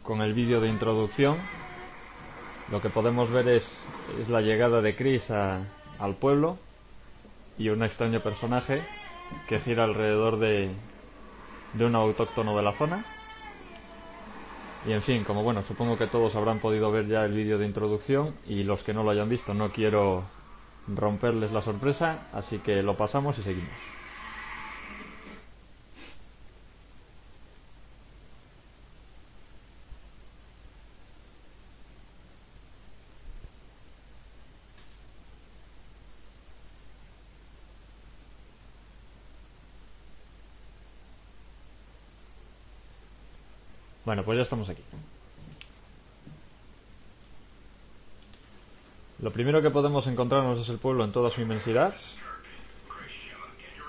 S9: con el vídeo de introducción. Lo que podemos ver es, es la llegada de Chris a, al pueblo y un extraño personaje que gira alrededor de, de un autóctono de la zona. Y en fin, como bueno, supongo que todos habrán podido ver ya el vídeo de introducción y los que no lo hayan visto no quiero romperles la sorpresa, así que lo pasamos y seguimos. Bueno, pues ya estamos aquí. Lo primero que podemos encontrarnos es el pueblo en toda su inmensidad,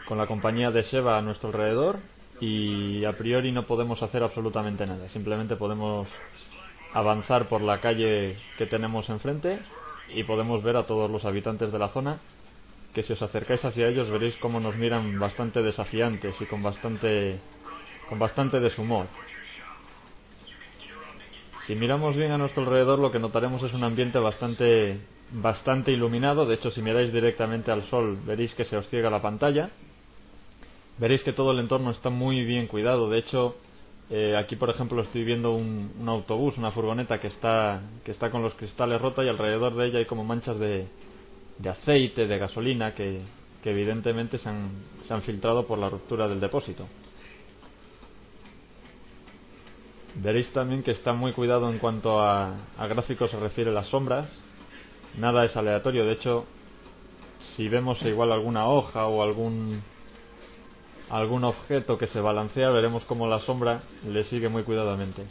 S9: con la compañía de Sheva a nuestro alrededor y a priori no podemos hacer absolutamente nada, simplemente podemos avanzar por la calle que tenemos enfrente y podemos ver a todos los habitantes de la zona que si os acercáis hacia ellos veréis cómo nos miran bastante desafiantes y con bastante con bastante deshumor. Si miramos bien a nuestro alrededor lo que notaremos es un ambiente bastante bastante iluminado. De hecho, si miráis directamente al sol, veréis que se os ciega la pantalla. Veréis que todo el entorno está muy bien cuidado. De hecho, eh, aquí, por ejemplo, estoy viendo un, autobús, una furgoneta que está, que está con los cristales rotos y alrededor de ella hay como manchas de, de aceite, de gasolina, que, que evidentemente se han, se han filtrado por la ruptura del depósito. Veréis también que está muy cuidado en cuanto a, a gráficos se refiere a las sombras nada es aleatorio. De hecho, si vemos igual alguna hoja o algún algún objeto que se balancea, veremos cómo la sombra le sigue muy cuidadamente.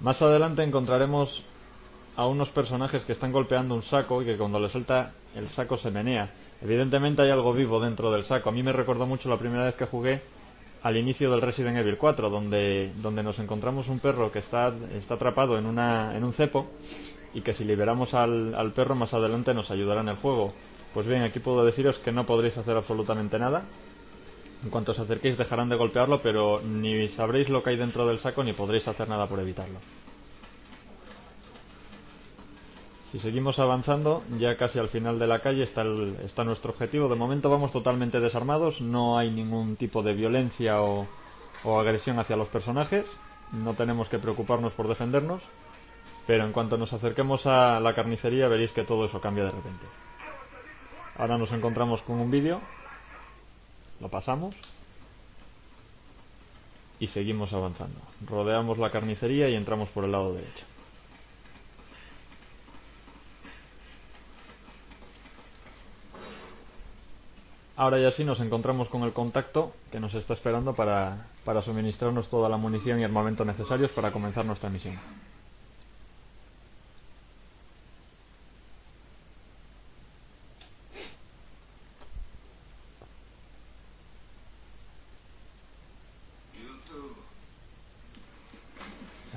S9: Más adelante encontraremos a unos personajes que están golpeando un saco y que cuando le suelta el saco se menea. Evidentemente hay algo vivo dentro del saco. A mí me recordó mucho la primera vez que jugué al inicio del Resident Evil 4, donde, donde nos encontramos un perro que está, está atrapado en, una, en un cepo y que si liberamos al, al perro más adelante nos ayudará en el juego. Pues bien, aquí puedo deciros que no podréis hacer absolutamente nada. En cuanto os acerquéis dejarán de golpearlo, pero ni sabréis lo que hay dentro del saco ni podréis hacer nada por evitarlo. Si seguimos avanzando, ya casi al final de la calle está, el- está nuestro objetivo. De momento vamos totalmente desarmados, no hay ningún tipo de violencia o, o agresión hacia los personajes, no tenemos que preocuparnos por defendernos, pero en cuanto nos acerquemos a la carnicería veréis que todo eso cambia de repente. Ahora nos encontramos con un vídeo, lo pasamos y seguimos avanzando. Rodeamos la carnicería y entramos por el lado derecho. Ahora ya sí nos encontramos con el contacto que nos está esperando para, para suministrarnos toda la munición y armamento necesarios para comenzar nuestra misión.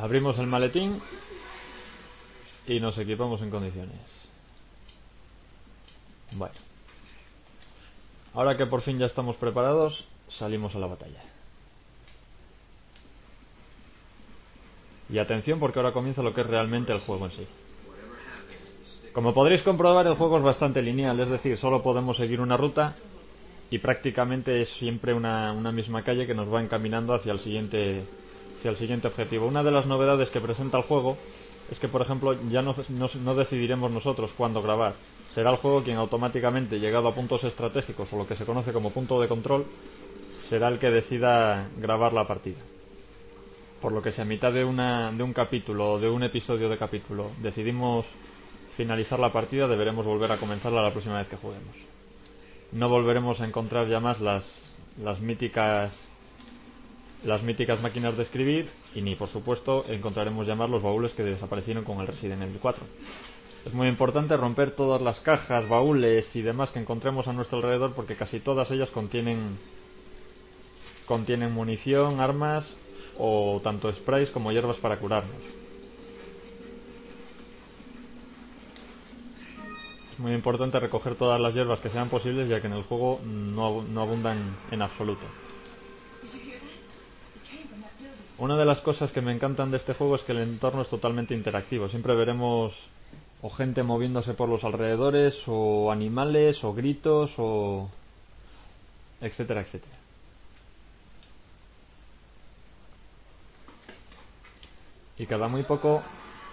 S9: Abrimos el maletín y nos equipamos en condiciones. Bueno. Ahora que por fin ya estamos preparados, salimos a la batalla. Y atención porque ahora comienza lo que es realmente el juego en sí. Como podréis comprobar, el juego es bastante lineal, es decir, solo podemos seguir una ruta y prácticamente es siempre una, una misma calle que nos va encaminando hacia el siguiente hacia el siguiente objetivo. Una de las novedades que presenta el juego es que, por ejemplo, ya no, no- decidiremos nosotros cuándo grabar. Será el juego quien automáticamente, llegado a puntos estratégicos o lo que se conoce como punto de control, será el que decida grabar la partida. Por lo que si a mitad de, una, de un capítulo o de un episodio de capítulo decidimos finalizar la partida, deberemos volver a comenzarla la próxima vez que juguemos. No volveremos a encontrar ya más las, las míticas las míticas máquinas de escribir y ni por supuesto encontraremos más los baúles que desaparecieron con el Resident Evil 4. Es muy importante romper todas las cajas, baúles y demás que encontremos a nuestro alrededor porque casi todas ellas contienen contienen munición, armas o tanto sprays como hierbas para curarnos. Es muy importante recoger todas las hierbas que sean posibles ya que en el juego no, no abundan en absoluto. Una de las cosas que me encantan de este juego es que el entorno es totalmente interactivo. Siempre veremos o gente moviéndose por los alrededores, o animales, o gritos, o etcétera, etcétera. Y cada muy poco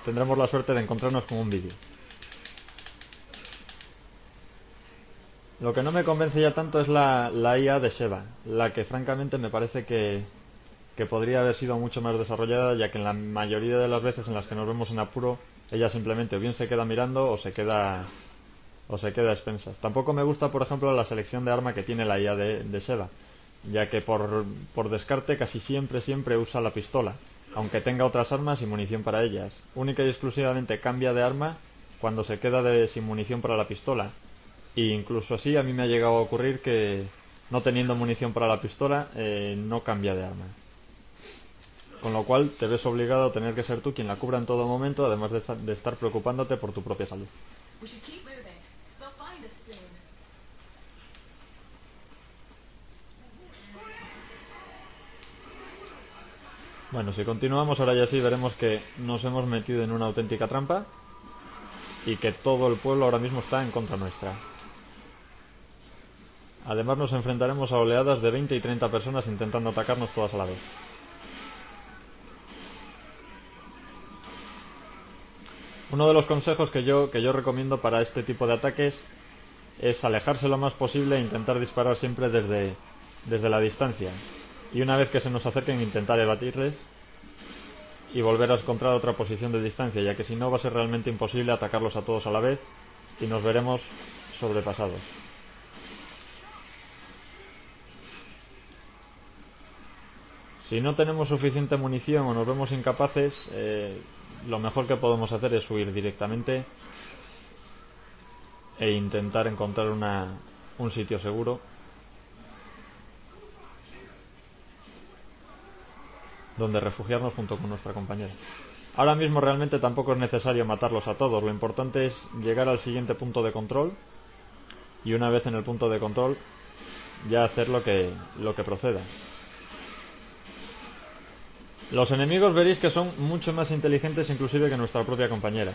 S9: tendremos la suerte de encontrarnos con un vídeo. Lo que no me convence ya tanto es la, IA de Sheva, la que francamente me parece que, que podría haber sido mucho más desarrollada, ya que en la mayoría de las veces en las que nos vemos en apuro, ella simplemente o bien se queda mirando o se queda o se queda a expensas. Tampoco me gusta, por ejemplo, la selección de arma que tiene la IA de, de ya que por, por descarte casi siempre, siempre usa la pistola, aunque tenga otras armas y munición para ellas. Única y exclusivamente cambia de arma cuando se queda de, sin munición para la pistola. Y incluso así a mí me ha llegado a ocurrir que no teniendo munición para la pistola eh, no cambia de arma. Con lo cual te ves obligado a tener que ser tú quien la cubra en todo momento, además de, estar- de estar preocupándote por tu propia salud. Bueno, si continuamos ahora ya sí veremos que nos hemos metido en una auténtica trampa y que todo el pueblo ahora mismo está en contra nuestra. Además nos enfrentaremos a oleadas de 20 y 30 personas intentando atacarnos todas a la vez. Uno de los consejos que yo, que yo recomiendo para este tipo de ataques es alejarse lo más posible e intentar disparar siempre desde, desde la distancia. Y una vez que se nos acerquen intentar evadirles y volver a encontrar otra posición de distancia, ya que si no va a ser realmente imposible atacarlos a todos a la vez y nos veremos sobrepasados. Si no tenemos suficiente munición o nos vemos incapaces, eh, lo mejor que podemos hacer es huir directamente e intentar encontrar una, un sitio seguro donde refugiarnos junto con nuestra compañera. Ahora mismo realmente tampoco es necesario matarlos a todos, lo importante es llegar al siguiente punto de control y una vez en el punto de control ya hacer lo que, lo que proceda. Los enemigos veréis que son mucho más inteligentes inclusive que nuestra propia compañera.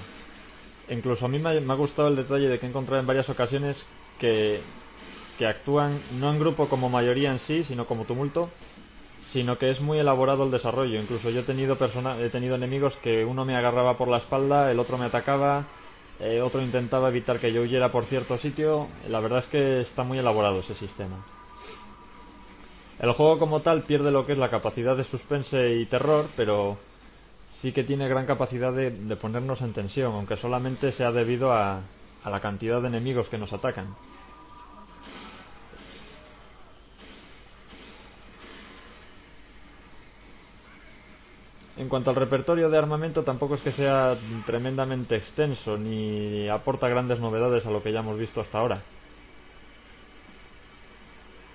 S9: Incluso a mí me ha gustado el detalle de que he encontrado en varias ocasiones que, que actúan no en grupo como mayoría en sí, sino como tumulto, sino que es muy elaborado el desarrollo. Incluso yo he tenido, he tenido enemigos que uno me agarraba por la espalda, el otro me atacaba, eh, otro intentaba evitar que yo huyera por cierto sitio. La verdad es que está muy elaborado ese sistema. El juego como tal pierde lo que es la capacidad de suspense y terror, pero sí que tiene gran capacidad de, ponernos en tensión, aunque solamente sea debido a, a la cantidad de enemigos que nos atacan. En cuanto al repertorio de armamento, tampoco es que sea tremendamente extenso ni aporta grandes novedades a lo que ya hemos visto hasta ahora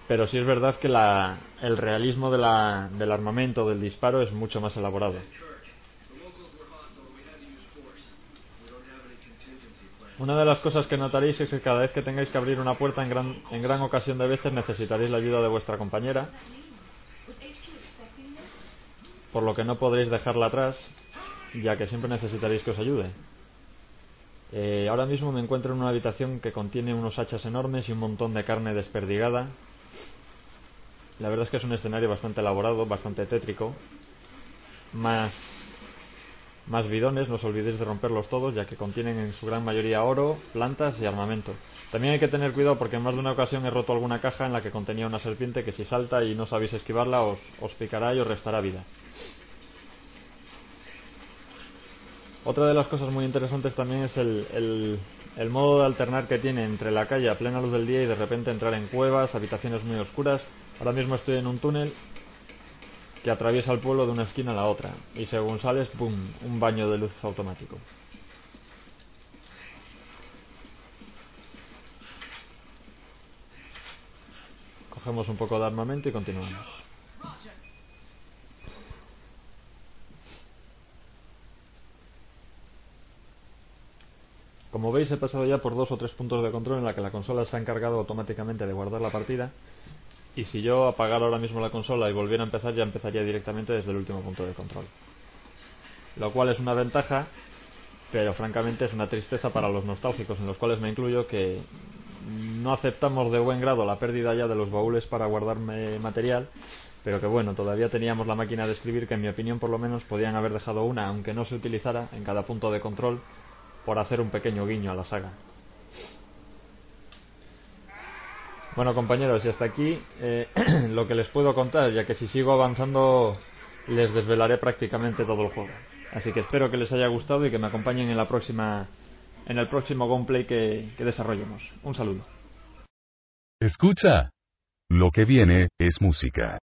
S9: pero sí es verdad que la, el realismo de la, del armamento, del disparo, es mucho más elaborado. Una de las cosas que notaréis es que cada vez que tengáis que abrir una puerta en gran, en gran ocasión de veces necesitaréis la ayuda de vuestra compañera, por lo que no podréis dejarla atrás, ya que siempre necesitaréis que os ayude. Eh, ahora mismo me encuentro en una habitación que contiene unos hachas enormes y un montón de carne desperdigada, la verdad es que es un escenario bastante elaborado, bastante tétrico. Más, más bidones, no os olvidéis de romperlos todos, ya que contienen en su gran mayoría oro, plantas y armamento. También hay que tener cuidado porque en más de una ocasión he roto alguna caja en la que contenía una serpiente que si salta y no sabéis esquivarla os, os picará y os restará vida. Otra de las cosas muy interesantes también es el, el, el, modo de alternar que tiene entre la calle a plena luz del día y de repente entrar en cuevas, habitaciones muy oscuras Ahora mismo estoy en un túnel que atraviesa el pueblo de una esquina a la otra y según sales, ¡pum!, un baño de luz automático. Cogemos un poco de armamento y continuamos. Como veis he pasado ya por dos o tres puntos de control en la que la consola se ha encargado automáticamente de guardar la partida y si yo apagara ahora mismo la consola y volviera a empezar ya empezaría directamente desde el último punto de control lo cual es una ventaja pero francamente es una tristeza para los nostálgicos en los cuales me incluyo que no aceptamos de buen grado la pérdida ya de los baúles para guardar material pero que bueno, todavía teníamos la máquina de escribir que en mi opinión por lo menos podían haber dejado una, aunque no se utilizara, en cada punto de control por hacer un pequeño guiño a la saga. Bueno compañeros, y hasta aquí eh, lo que les puedo contar, ya que si sigo avanzando les desvelaré prácticamente todo el juego. Así que espero que les haya gustado y que me acompañen en la próxima en el próximo gameplay que, que desarrollemos. Un saludo.
S1: Escucha. Lo que viene es música.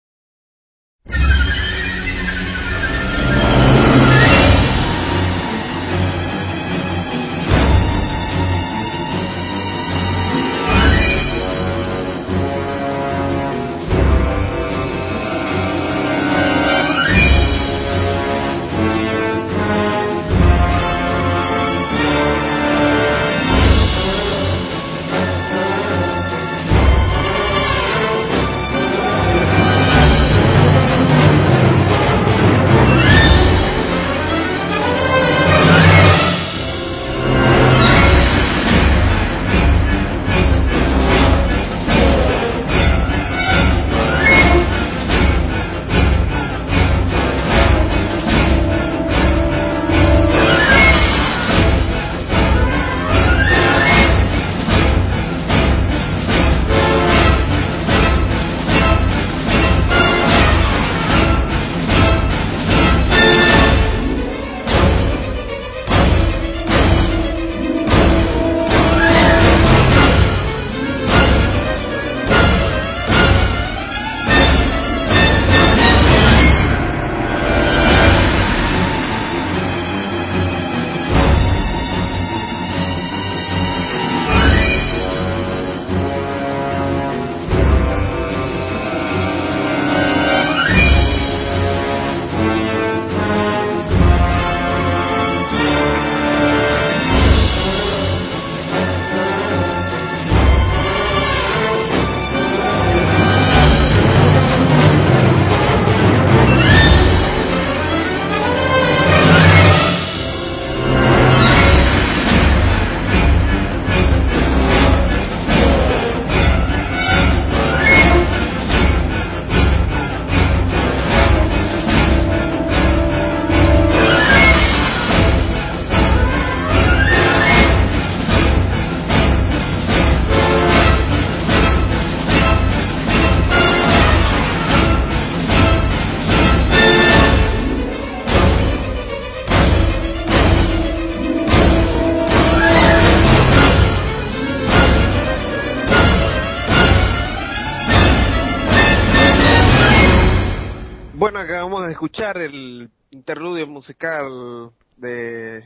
S7: Escuchar el interludio musical de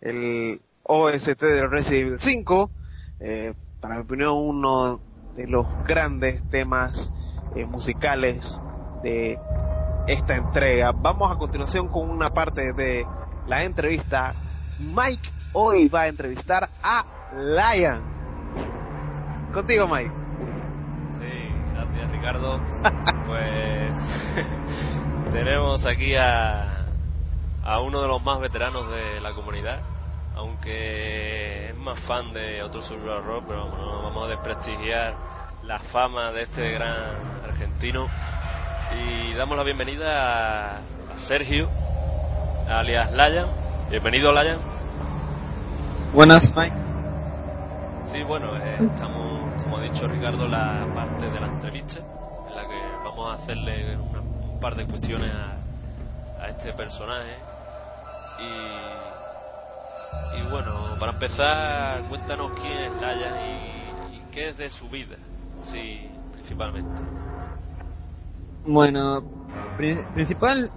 S7: el OST del Resident Evil 5, eh, para mi opinión uno de los grandes temas eh, musicales de esta entrega. Vamos a continuación con una parte de la entrevista. Mike hoy va a entrevistar a Lion. Contigo, Mike.
S8: Sí, gracias Ricardo. pues tenemos aquí a, a uno de los más veteranos de la comunidad, aunque es más fan de otro survival horror, pero vamos, no vamos a desprestigiar la fama de este gran argentino. Y damos la bienvenida a, a Sergio, alias Layan. Bienvenido, Layan.
S11: Buenas, Mike.
S8: Sí, bueno, eh, estamos, como ha dicho Ricardo, la parte de la entrevista, en la que vamos a hacerle una- par de cuestiones a, a este personaje. Y, bueno, para empezar, cuéntanos quién es Layan y, y qué es de su vida, sí, principalmente.
S11: Bueno, pri- principal,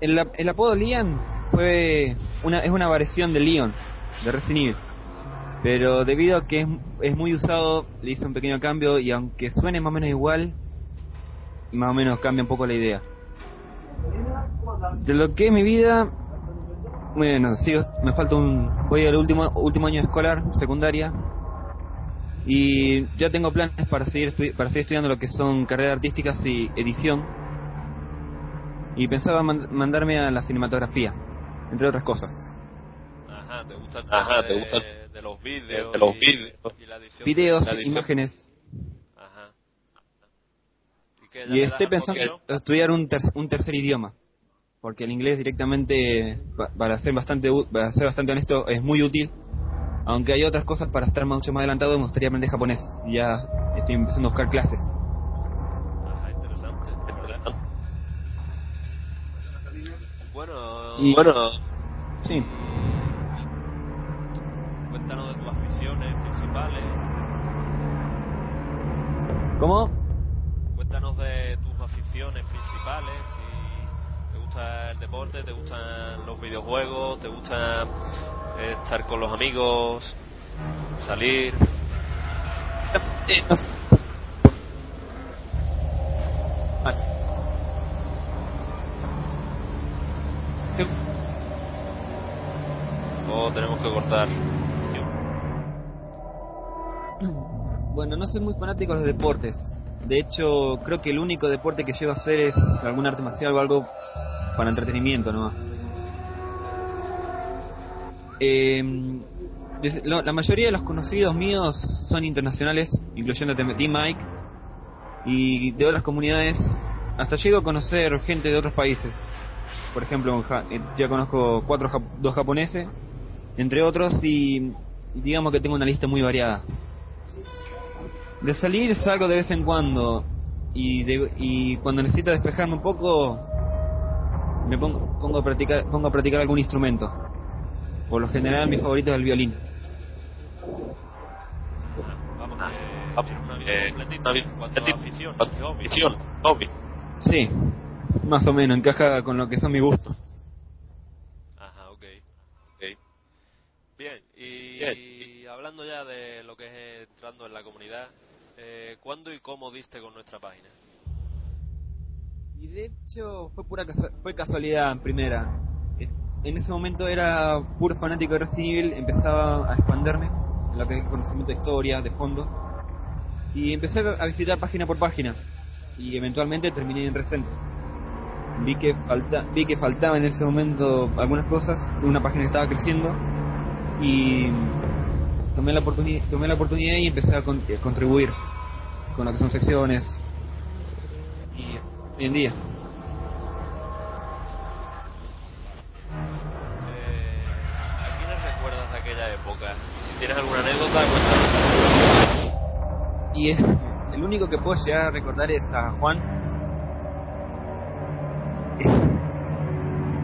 S11: el, el apodo Leon fue una, es una variación de Leon, de Resident Evil. Pero debido a que es, es muy usado, le hice un pequeño cambio y aunque suene más o menos igual, más o menos cambia un poco la idea. De lo que es mi vida, bueno, sigo, me falta un, voy al último, último año escolar, secundaria, y ya tengo planes para seguir, estudi- para seguir estudiando lo que son carreras artísticas y edición. Y pensaba man- mandarme a la cinematografía, entre otras cosas.
S8: Ajá, ¿te gusta el
S11: Ajá, te
S8: de,
S11: gusta
S8: de los vídeos?
S11: de los
S8: y-
S11: vídeos.
S8: y la edición-
S11: Videos,
S8: la edición-
S11: imágenes.
S8: ¿Y,
S11: estoy pensando en estudiar un, ter- un tercer idioma. Porque el inglés directamente, pa- para ser bastante para ser bastante honesto, es muy útil. Aunque hay otras cosas para estar mucho más adelantado, me gustaría aprender japonés. Ya estoy empezando a buscar clases.
S8: Ajá, interesante. Bueno,
S11: Y-
S8: bueno,
S11: Sí.
S8: cuéntanos de tus aficiones principales.
S11: ¿Cómo?
S8: Cuéntanos de tus aficiones principales. Si te gusta el deporte, te gustan los videojuegos, te gusta eh, estar con los amigos, salir. O tenemos que cortar.
S11: Bueno, no soy muy fanático de los deportes. De hecho, creo que el único deporte que llego a hacer es algún arte marcial o algo para entretenimiento nomás. Eh, la mayoría de los conocidos míos son internacionales, incluyendo Team Mike, y de otras comunidades. Hasta llego a conocer gente de otros países. Por ejemplo, eh, ya conozco cuatro, dos japoneses, entre otros, y digamos que tengo una lista muy variada. De salir salgo de vez en cuando y, de- y cuando necesito despejarme un poco me pongo, pongo, a practicar, pongo a practicar algún instrumento. Por lo general mi favorito es el violín.
S8: Vamos, que tiene una vida completita en cuanto a aficiones y hobbies.
S11: Sí, más o menos encaja con lo que son mis gustos.
S8: Ajá, ok. okay. Bien, y hablando ya de lo que es entrando en la comunidad, eh, ¿cuándo y cómo diste con nuestra página?
S11: Y de hecho fue pura fue casualidad en primera. Eh, En ese momento era puro fanático de Resident empezaba a expanderme en lo que es conocimiento de historia, de fondo. Y empecé a visitar página por página. Y eventualmente terminé en Recent. Vi que falta, vi que faltaba en ese momento algunas cosas, una página que estaba creciendo y tomé la oportunidad, tomé la oportunidad y empecé a a contribuir con lo que son secciones y hoy en día.
S8: Eh, ¿A quiénes recuerdas de aquella época? Y si tienes alguna anécdota, cuéntanos.
S11: Y es- el único que puedo llegar a recordar es a Juan.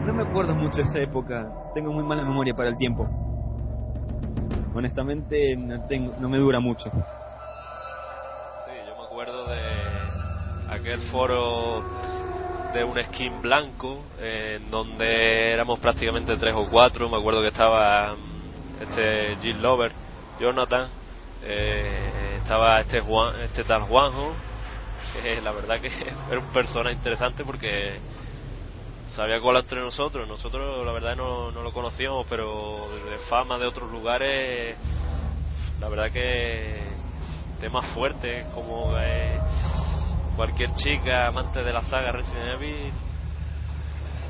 S11: No me acuerdo mucho de esa época. Tengo muy mala memoria para el tiempo. Honestamente, no, tengo, no me dura mucho.
S8: Aquel foro de un skin blanco, eh, en donde éramos prácticamente tres o cuatro. Me acuerdo que estaba mm, este Jill Lover, Jonathan, eh, estaba este Juan, este tal Juanjo. que la verdad que era un persona interesante porque sabía cola entre nosotros. Nosotros, la verdad, no, no lo conocíamos, pero de fama de otros lugares, la verdad que temas fuertes como eh, cualquier chica amante de la saga Resident Evil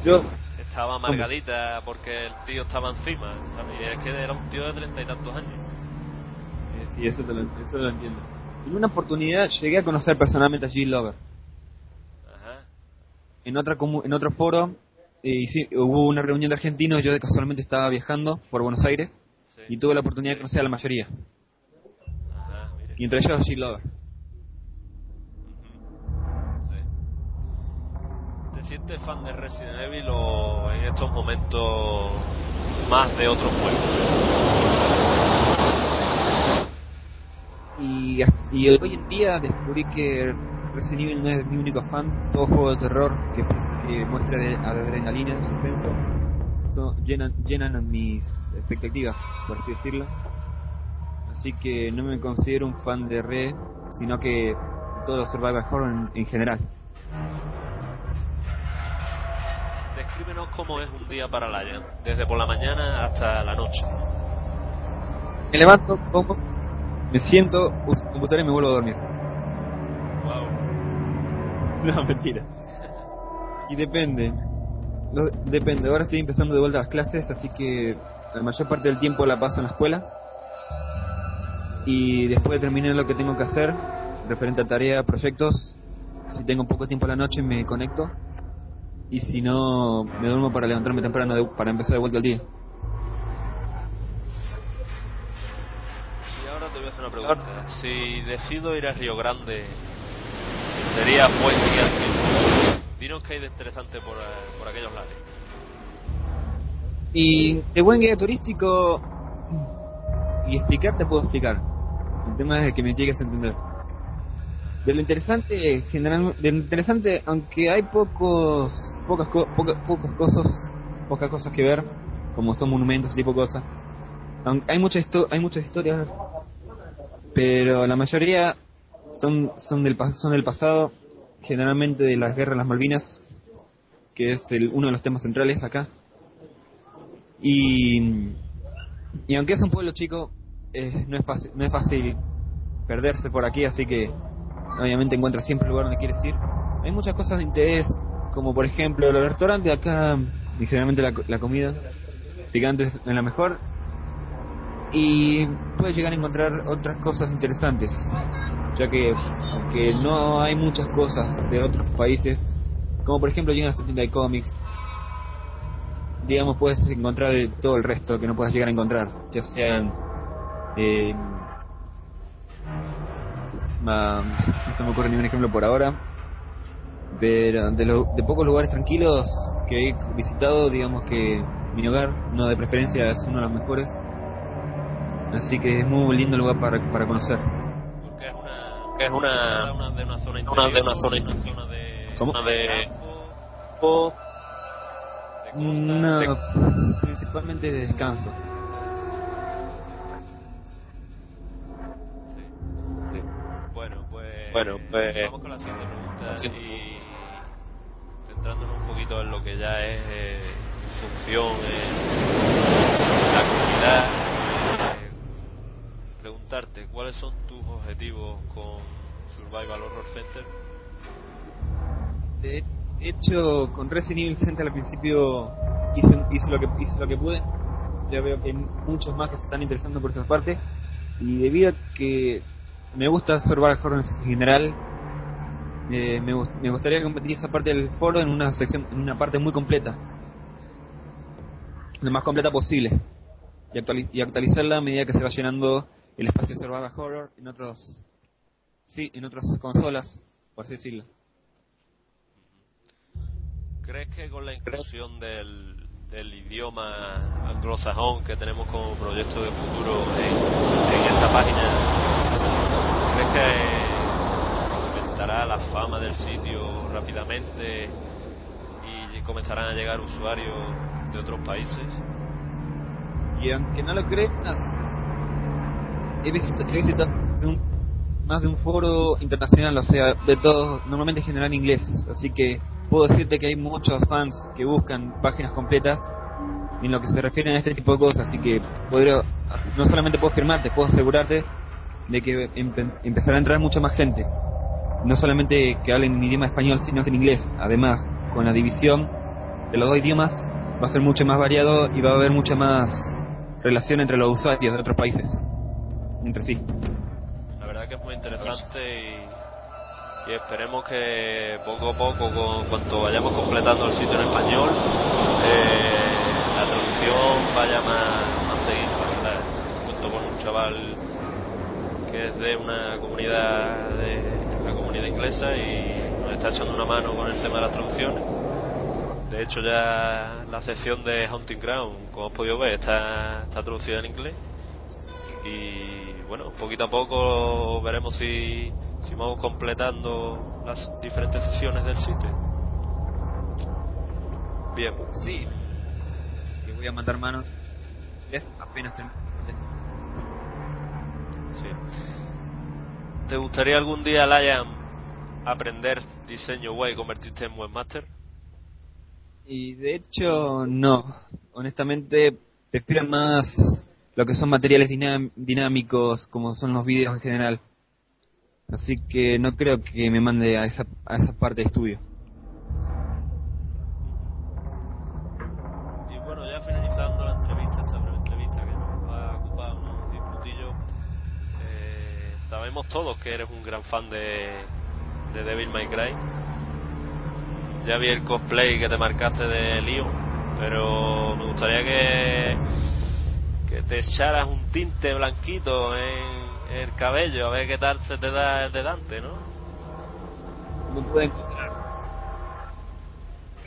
S11: Yo,
S8: estaba amargadita porque el tío estaba encima. ¿sabes? Y es que era un tío de treinta y tantos años.
S11: eh, sí, eso, te lo, eso lo entiendo. En una oportunidad llegué a conocer personalmente a Jill Lover.
S8: Ajá.
S11: En, otra en otro foro eh, hubo una reunión de argentinos, yo casualmente estaba viajando por Buenos Aires
S8: Sí.
S11: y tuve la oportunidad de conocer a la mayoría.
S8: Ajá.
S11: Y entre ellos a Jill Lover.
S8: Sientes fan de Resident Evil o en estos momentos más de otros juegos?
S11: Y, hoy en día descubrí que Resident Evil no es mi único fan. Todo juego de terror que, que muestre de- adrenalina, suspenso, son- llenan, llenan mis expectativas, por así decirlo. Así que no me considero un fan de Re, sino que todos los survival horror en, en general.
S8: Descríbenos cómo es un día para Lion, desde por la mañana hasta la noche.
S11: Me levanto, como, me siento, uso mi computadora y me vuelvo a dormir.
S8: Wow.
S11: No, mentira. Y depende. No, depende. Ahora estoy empezando de vuelta las clases, así que la mayor parte del tiempo la paso en la escuela. Y después de terminar lo que tengo que hacer, referente a tarea, proyectos, si tengo poco tiempo a la noche me conecto. Y si no, me duermo para levantarme temprano de- para empezar de vuelta el día.
S8: Y ahora te voy a hacer una pregunta. Si decido ir a Río Grande, sería buen día al. Dinos qué hay de interesante por, eh, por aquellos lares.
S11: Y de buen guía turístico y explicar te puedo explicar. El tema es que me llegues a entender. De lo interesante, general, de lo interesante, aunque hay pocos, pocas, co- poca- pocas cosas, pocas cosas que ver, como son monumentos tipo de cosas. Hay muchas hay muchas historias, pero la mayoría son son del son del pasado, generalmente de las guerras de las Malvinas, que es el, uno de los temas centrales acá. Y, y aunque es un pueblo chico, no, es fácil, no es fácil perderse por aquí, así que obviamente encuentras siempre el lugar donde quieres ir. Hay muchas cosas de interés, como por ejemplo los restaurantes acá, y generalmente la, la comida, picantes en la mejor. Y puedes llegar a encontrar otras cosas interesantes, ya que aunque no hay muchas cosas de otros países, como por ejemplo llegan a tienda de cómics, digamos, puedes encontrar todo el resto que no puedas llegar a encontrar, ya sean. Eh, no se me ocurre ningún ejemplo por ahora, pero de, lo- de pocos lugares tranquilos que he visitado, digamos que mi hogar, no de preferencia, es uno de los mejores, así que es muy lindo lugar para, para conocer.
S8: Porque es una, que es una, una de una zona interior,
S11: Una de una zona
S8: una zona de,
S11: ¿Cómo?
S8: zona de campo, de costa,
S11: No,
S8: de-
S11: principalmente de descanso.
S8: Bueno, pues,
S11: Bueno, pues-
S8: vamos con la siguiente pregunta
S11: La siguiente.
S8: y centrándonos un poquito en lo que ya es eh, función en la comunidad. eh, preguntarte cuáles son tus objetivos con Survival Horror Center.
S11: De hecho, con Resident Evil Center al principio hice, hice lo que hice lo que pude. Ya veo que hay muchos más que se están interesando por esa parte. Y debido a que me gusta Survival Horror en general, eh, me, me gustaría convertir esa parte del foro en una sección, una parte muy completa. Lo más completa posible. Y, actuali- y actualizarla a medida que se va llenando el espacio de Horror en otros sí, en otras consolas, por así decirlo.
S8: ¿Crees que con la inclusión del, del idioma anglosajón que tenemos como proyecto de futuro en, en esta página, que aumentará la fama del sitio rápidamente comenzarán a llegar usuarios de otros países.
S11: Y aunque no lo creas, he visitado, más de un foro internacional, o sea, de todo, normalmente en general en inglés. Así que puedo decirte que hay muchos fans que buscan páginas completas en lo que se refieren a este tipo de cosas. Así que no solamente puedo firmarte, puedo asegurarte de que empe- empezará a entrar mucha más gente. No solamente que hablen en idioma español, sino que en inglés. Además, con la división de los dos idiomas, va a ser mucho más variado y va a haber mucha más relación entre los usuarios de otros países. Entre sí.
S8: La verdad que es muy interesante y, esperemos que poco a poco, con cuanto vayamos completando el sitio en español, eh, la traducción vaya más, más seguida. Cuento con un chaval que es de una comunidad de la comunidad inglesa y nos está echando una mano con el tema de las traducciones. De hecho ya la sección de Hunting Ground, como has podido ver, está, está traducida en inglés y bueno, poquito a poco veremos si, si vamos completando las diferentes sesiones del sitio. Bien,
S11: Sí. Que voy a mandar mano. Es apenas termine.
S8: Sí. ¿Te gustaría algún día, Lion, aprender diseño web y convertirte en webmaster?
S11: Y de hecho, no. Honestamente, prefiero más lo que son materiales dinámicos, como son los vídeos en general. Así que no creo que me mande a esa, a esa parte de estudio.
S8: Sabemos todos que eres un gran fan de, de Devil May Cry. Ya vi el cosplay que te marcaste de Leon, pero me gustaría que, que te echaras un tinte blanquito en el cabello, a ver qué tal se te da el de Dante, ¿no?
S11: No puedo encontrar.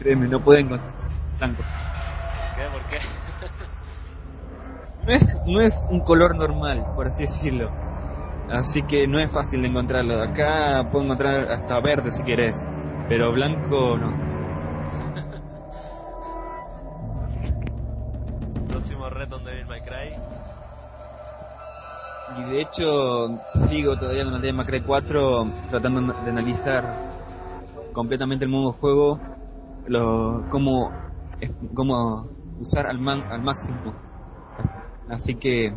S11: Créeme, no puedo encontrar. Blanco.
S8: ¿Qué? ¿Por qué?
S11: No es, no es un color normal, por así decirlo. Así que no es fácil de encontrarlo. Acá puedo encontrar hasta verde si querés. Pero blanco no.
S8: Próximo reto en Devil May Cry.
S11: Y de hecho, sigo todavía con el Devil May Cry 4 tratando de analizar completamente el modo juego, lo, cómo, cómo usar al, man- al máximo. Así que,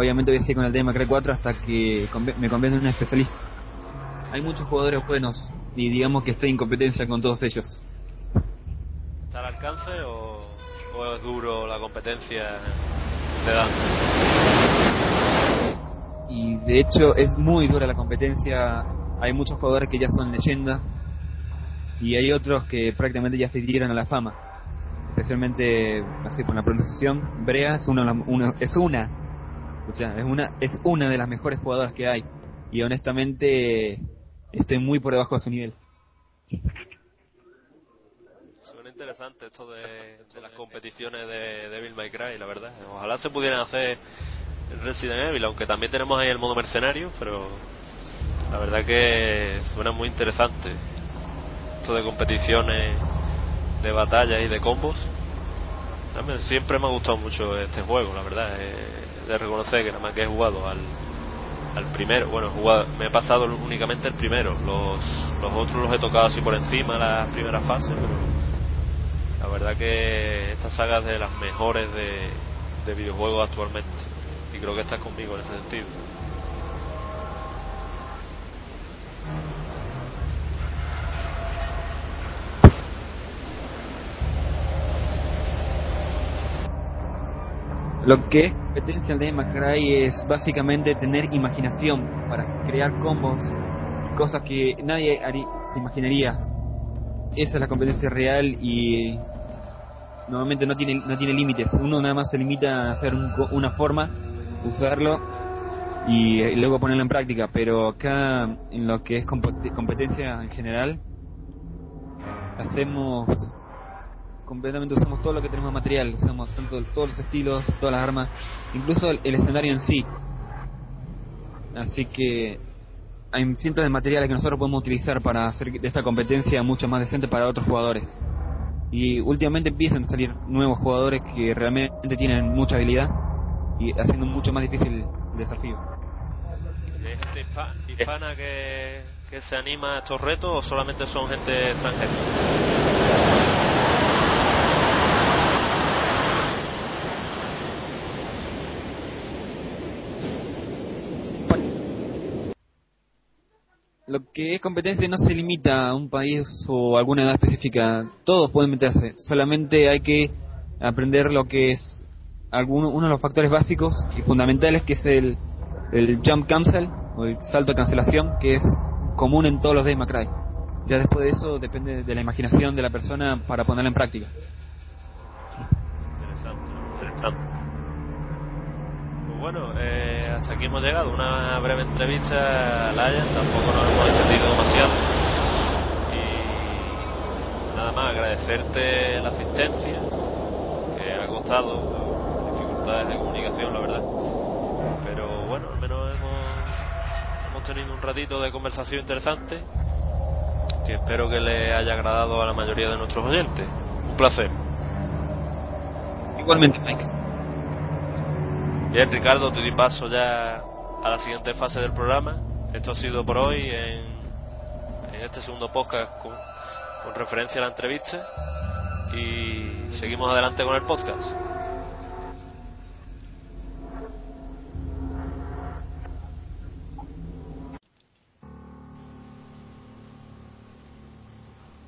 S11: obviamente voy a seguir con el Cry 4 hasta que me convierta en un especialista. Hay muchos jugadores buenos y digamos que estoy en competencia con todos ellos.
S8: ¿Está al alcance o, o es duro la competencia de Dante?
S11: Y de hecho es muy dura la competencia. Hay muchos jugadores que ya son leyenda y hay otros que prácticamente ya se dieron a la fama. Especialmente, así por la pronunciación, Brea es una, una- es una, escucha, es una, es una de las mejores jugadoras que hay. Y honestamente estoy muy por debajo de su nivel.
S8: Suena interesante esto de, las competiciones de Devil May Cry, la verdad. Ojalá se pudieran hacer en Resident Evil, aunque también tenemos ahí el modo mercenario, pero la verdad que suena muy interesante. Esto de competiciones de batallas y de combos. También siempre me ha gustado mucho este juego, la verdad. He de reconocer que nada más que he jugado al, primero. Bueno, me he pasado únicamente el primero. Los, otros los he tocado así por encima, las primeras fases, pero la verdad que esta saga es de las mejores de videojuegos actualmente. Y creo que estás conmigo en ese sentido.
S11: Lo que es competencia de Devil Cry es básicamente tener imaginación para crear combos cosas que nadie se imaginaría. Esa es la competencia real y normalmente no tiene no tiene límites. Uno nada más se limita a hacer un una forma, usarlo y, eh, luego ponerlo en práctica. Pero acá en lo que es compet- competencia en general hacemos completamente usamos todo lo que tenemos material, usamos tanto todos los estilos, todas las armas, incluso el, escenario en sí. Así que hay cientos de materiales que nosotros podemos utilizar para hacer de esta competencia mucho más decente para otros jugadores. Y últimamente empiezan a salir nuevos jugadores que realmente tienen mucha habilidad y haciendo mucho más difícil el desafío.
S8: ¿Y ¿Hay gente hispa- hispana que, que se anima a estos retos o solamente son gente extranjera?
S11: Lo que es competencia no se limita a un país o alguna edad específica. Todos pueden meterse. Solamente hay que aprender lo que es alguno, uno de los factores básicos y fundamentales, que es el, jump cancel o el salto de cancelación, que es común en todos los May Cry. Ya después de eso depende de la imaginación de la persona para ponerla en práctica.
S8: Interesante, interesante. Bueno, eh, hasta aquí hemos llegado. Una breve entrevista a Laia, tampoco nos hemos extendido demasiado. Y nada más, agradecerte la asistencia, que ha costado dificultades de comunicación, la verdad. Pero bueno, al menos hemos, hemos tenido un ratito de conversación interesante, que espero que le haya agradado a la mayoría de nuestros oyentes. Un placer.
S11: Igualmente, Mike.
S8: Bien, Ricardo, te doy paso ya a la siguiente fase del programa. Esto ha sido por hoy en, en este segundo podcast con, con referencia a la entrevista. Y seguimos adelante con el podcast.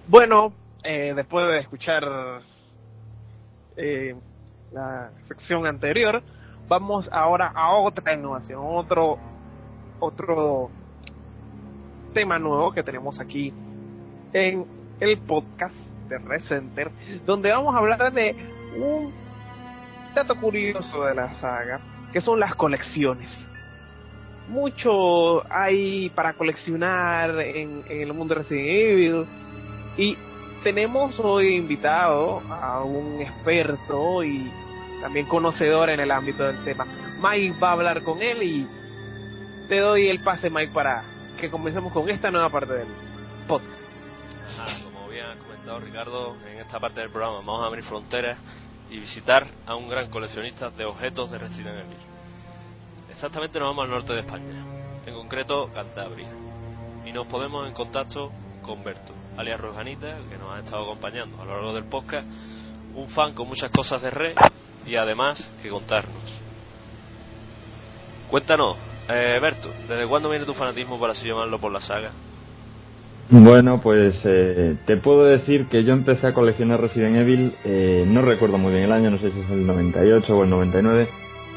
S7: Bueno, eh, después de escuchar eh, la sección anterior, vamos ahora a otra innovación, otro otro tema nuevo que tenemos aquí en el podcast de Recenter, donde vamos a hablar de un dato curioso de la saga, que son las colecciones. Mucho hay para coleccionar en, en el mundo de Resident Evil y tenemos hoy invitado a un experto y también conocedor en el ámbito del tema. Mike va a hablar con él y te doy el pase, Mike, para que comencemos con esta nueva parte del podcast.
S8: Como bien has comentado Ricardo, en esta parte del programa vamos a abrir fronteras y visitar a un gran coleccionista de objetos de Resident Evil. Exactamente nos vamos al norte de España, en concreto Cantabria, y nos ponemos en contacto con Berto, alias Rojanita, que nos ha estado acompañando a lo largo del podcast, un fan con muchas cosas de red y además que contarnos. Cuéntanos, eh, Berto, ¿desde cuándo viene tu fanatismo, por así llamarlo, por la saga?
S9: Bueno, pues eh, te puedo decir que yo empecé a coleccionar Resident Evil, eh, no recuerdo muy bien el año, no sé si es el 98 o el 99,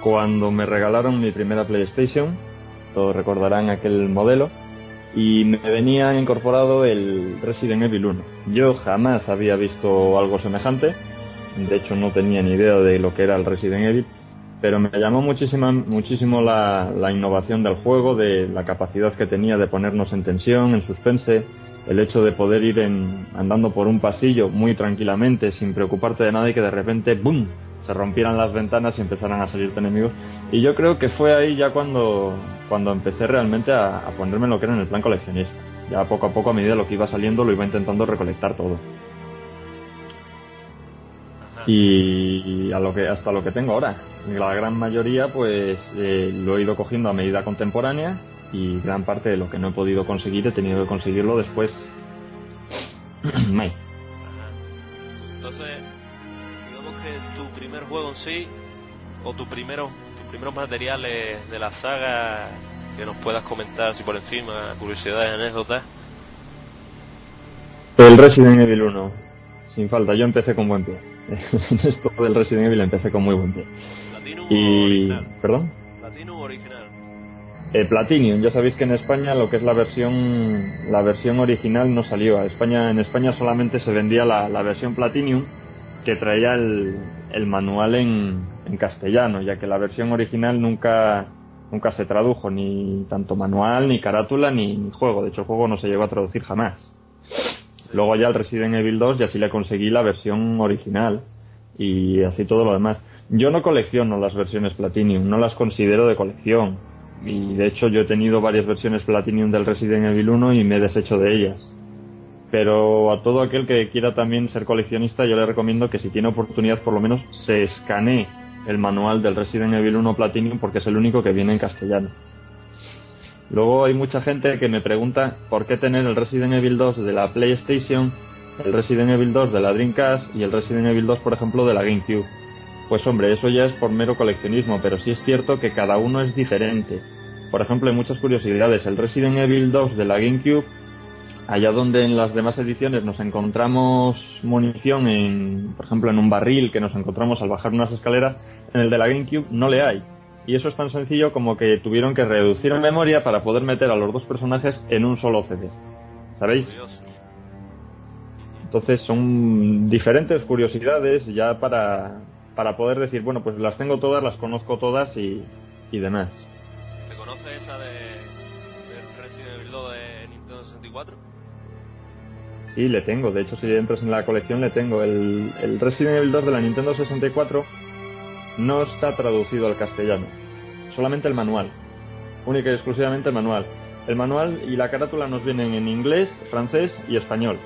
S9: cuando me regalaron mi primera PlayStation, todos recordarán aquel modelo, y me venía incorporado el Resident Evil 1. Yo jamás había visto algo semejante, de hecho no tenía ni idea de lo que era el Resident Evil, pero me llamó muchísima, muchísimo la, innovación del juego, de la capacidad que tenía de ponernos en tensión, en suspense, el hecho de poder ir en, andando por un pasillo muy tranquilamente, sin preocuparte de nada y que de repente, ¡boom!, se rompieran las ventanas y empezaran a salirte enemigos. Y yo creo que fue ahí ya cuando, cuando empecé realmente a, a ponerme lo que era en el plan coleccionista. Ya poco a poco, a medida de lo que iba saliendo, lo iba intentando recolectar todo. Y a lo que, hasta lo que tengo ahora. La gran mayoría, pues, eh, lo he ido cogiendo a medida contemporánea y gran parte de lo que no he podido conseguir he tenido que conseguirlo después. Mike.
S8: Entonces, digamos que tu primer juego en sí, o tu primero, tus primeros materiales de la saga que nos puedas comentar así por encima, curiosidades, anécdotas.
S9: El Resident Evil 1, sin falta, yo empecé con buen pie. Esto del Resident Evil empecé con muy buen pie.
S8: Platinum
S9: Y.
S8: original.
S9: ¿Perdón?
S8: Platinum original.
S9: Eh, Platinum, ya sabéis que en España lo que es la versión la versión original no salió. A España, en España solamente se vendía la, la versión Platinum que traía el, el manual en, en castellano, ya que la versión original nunca nunca se tradujo, ni tanto manual, ni carátula, ni, ni juego. De hecho, el juego no se llegó a traducir jamás. Luego ya el Resident Evil 2 ya sí le conseguí la versión original y así todo lo demás. Yo no colecciono las versiones Platinum, no las considero de colección. Y de hecho yo he tenido varias versiones Platinum del Resident Evil 1 y me he deshecho de ellas. pero a todo aquel que quiera también ser coleccionista yo le recomiendo que si tiene oportunidad por lo menos se escanee el manual del Resident Evil 1 Platinum porque es el único que viene en castellano. Luego hay mucha gente que me pregunta por qué tener el Resident Evil 2 de la PlayStation, el Resident Evil 2 de la Dreamcast y el Resident Evil 2, por ejemplo, de la GameCube. Pues hombre, eso ya es por mero coleccionismo, pero sí es cierto que cada uno es diferente. Por ejemplo, hay muchas curiosidades. El Resident Evil 2 de la GameCube, allá donde en las demás ediciones nos encontramos munición, en, por ejemplo, en un barril que nos encontramos al bajar unas escaleras, en el de la GameCube no le hay. Y eso es tan sencillo como que tuvieron que reducir en memoria para poder meter a los dos personajes en un solo CD. ¿Sabéis? Entonces son diferentes curiosidades ya para, para poder decir, bueno, pues las tengo todas, las conozco todas y, y demás.
S8: ¿Te conoces esa de, de Resident Evil 2 de Nintendo 64?
S9: Sí, le tengo. De hecho, si entras en la colección, le tengo. El, el Resident Evil 2 de la Nintendo 64 no está traducido al castellano, solamente el manual, única y exclusivamente el manual. El manual y la carátula nos vienen en inglés, francés y español,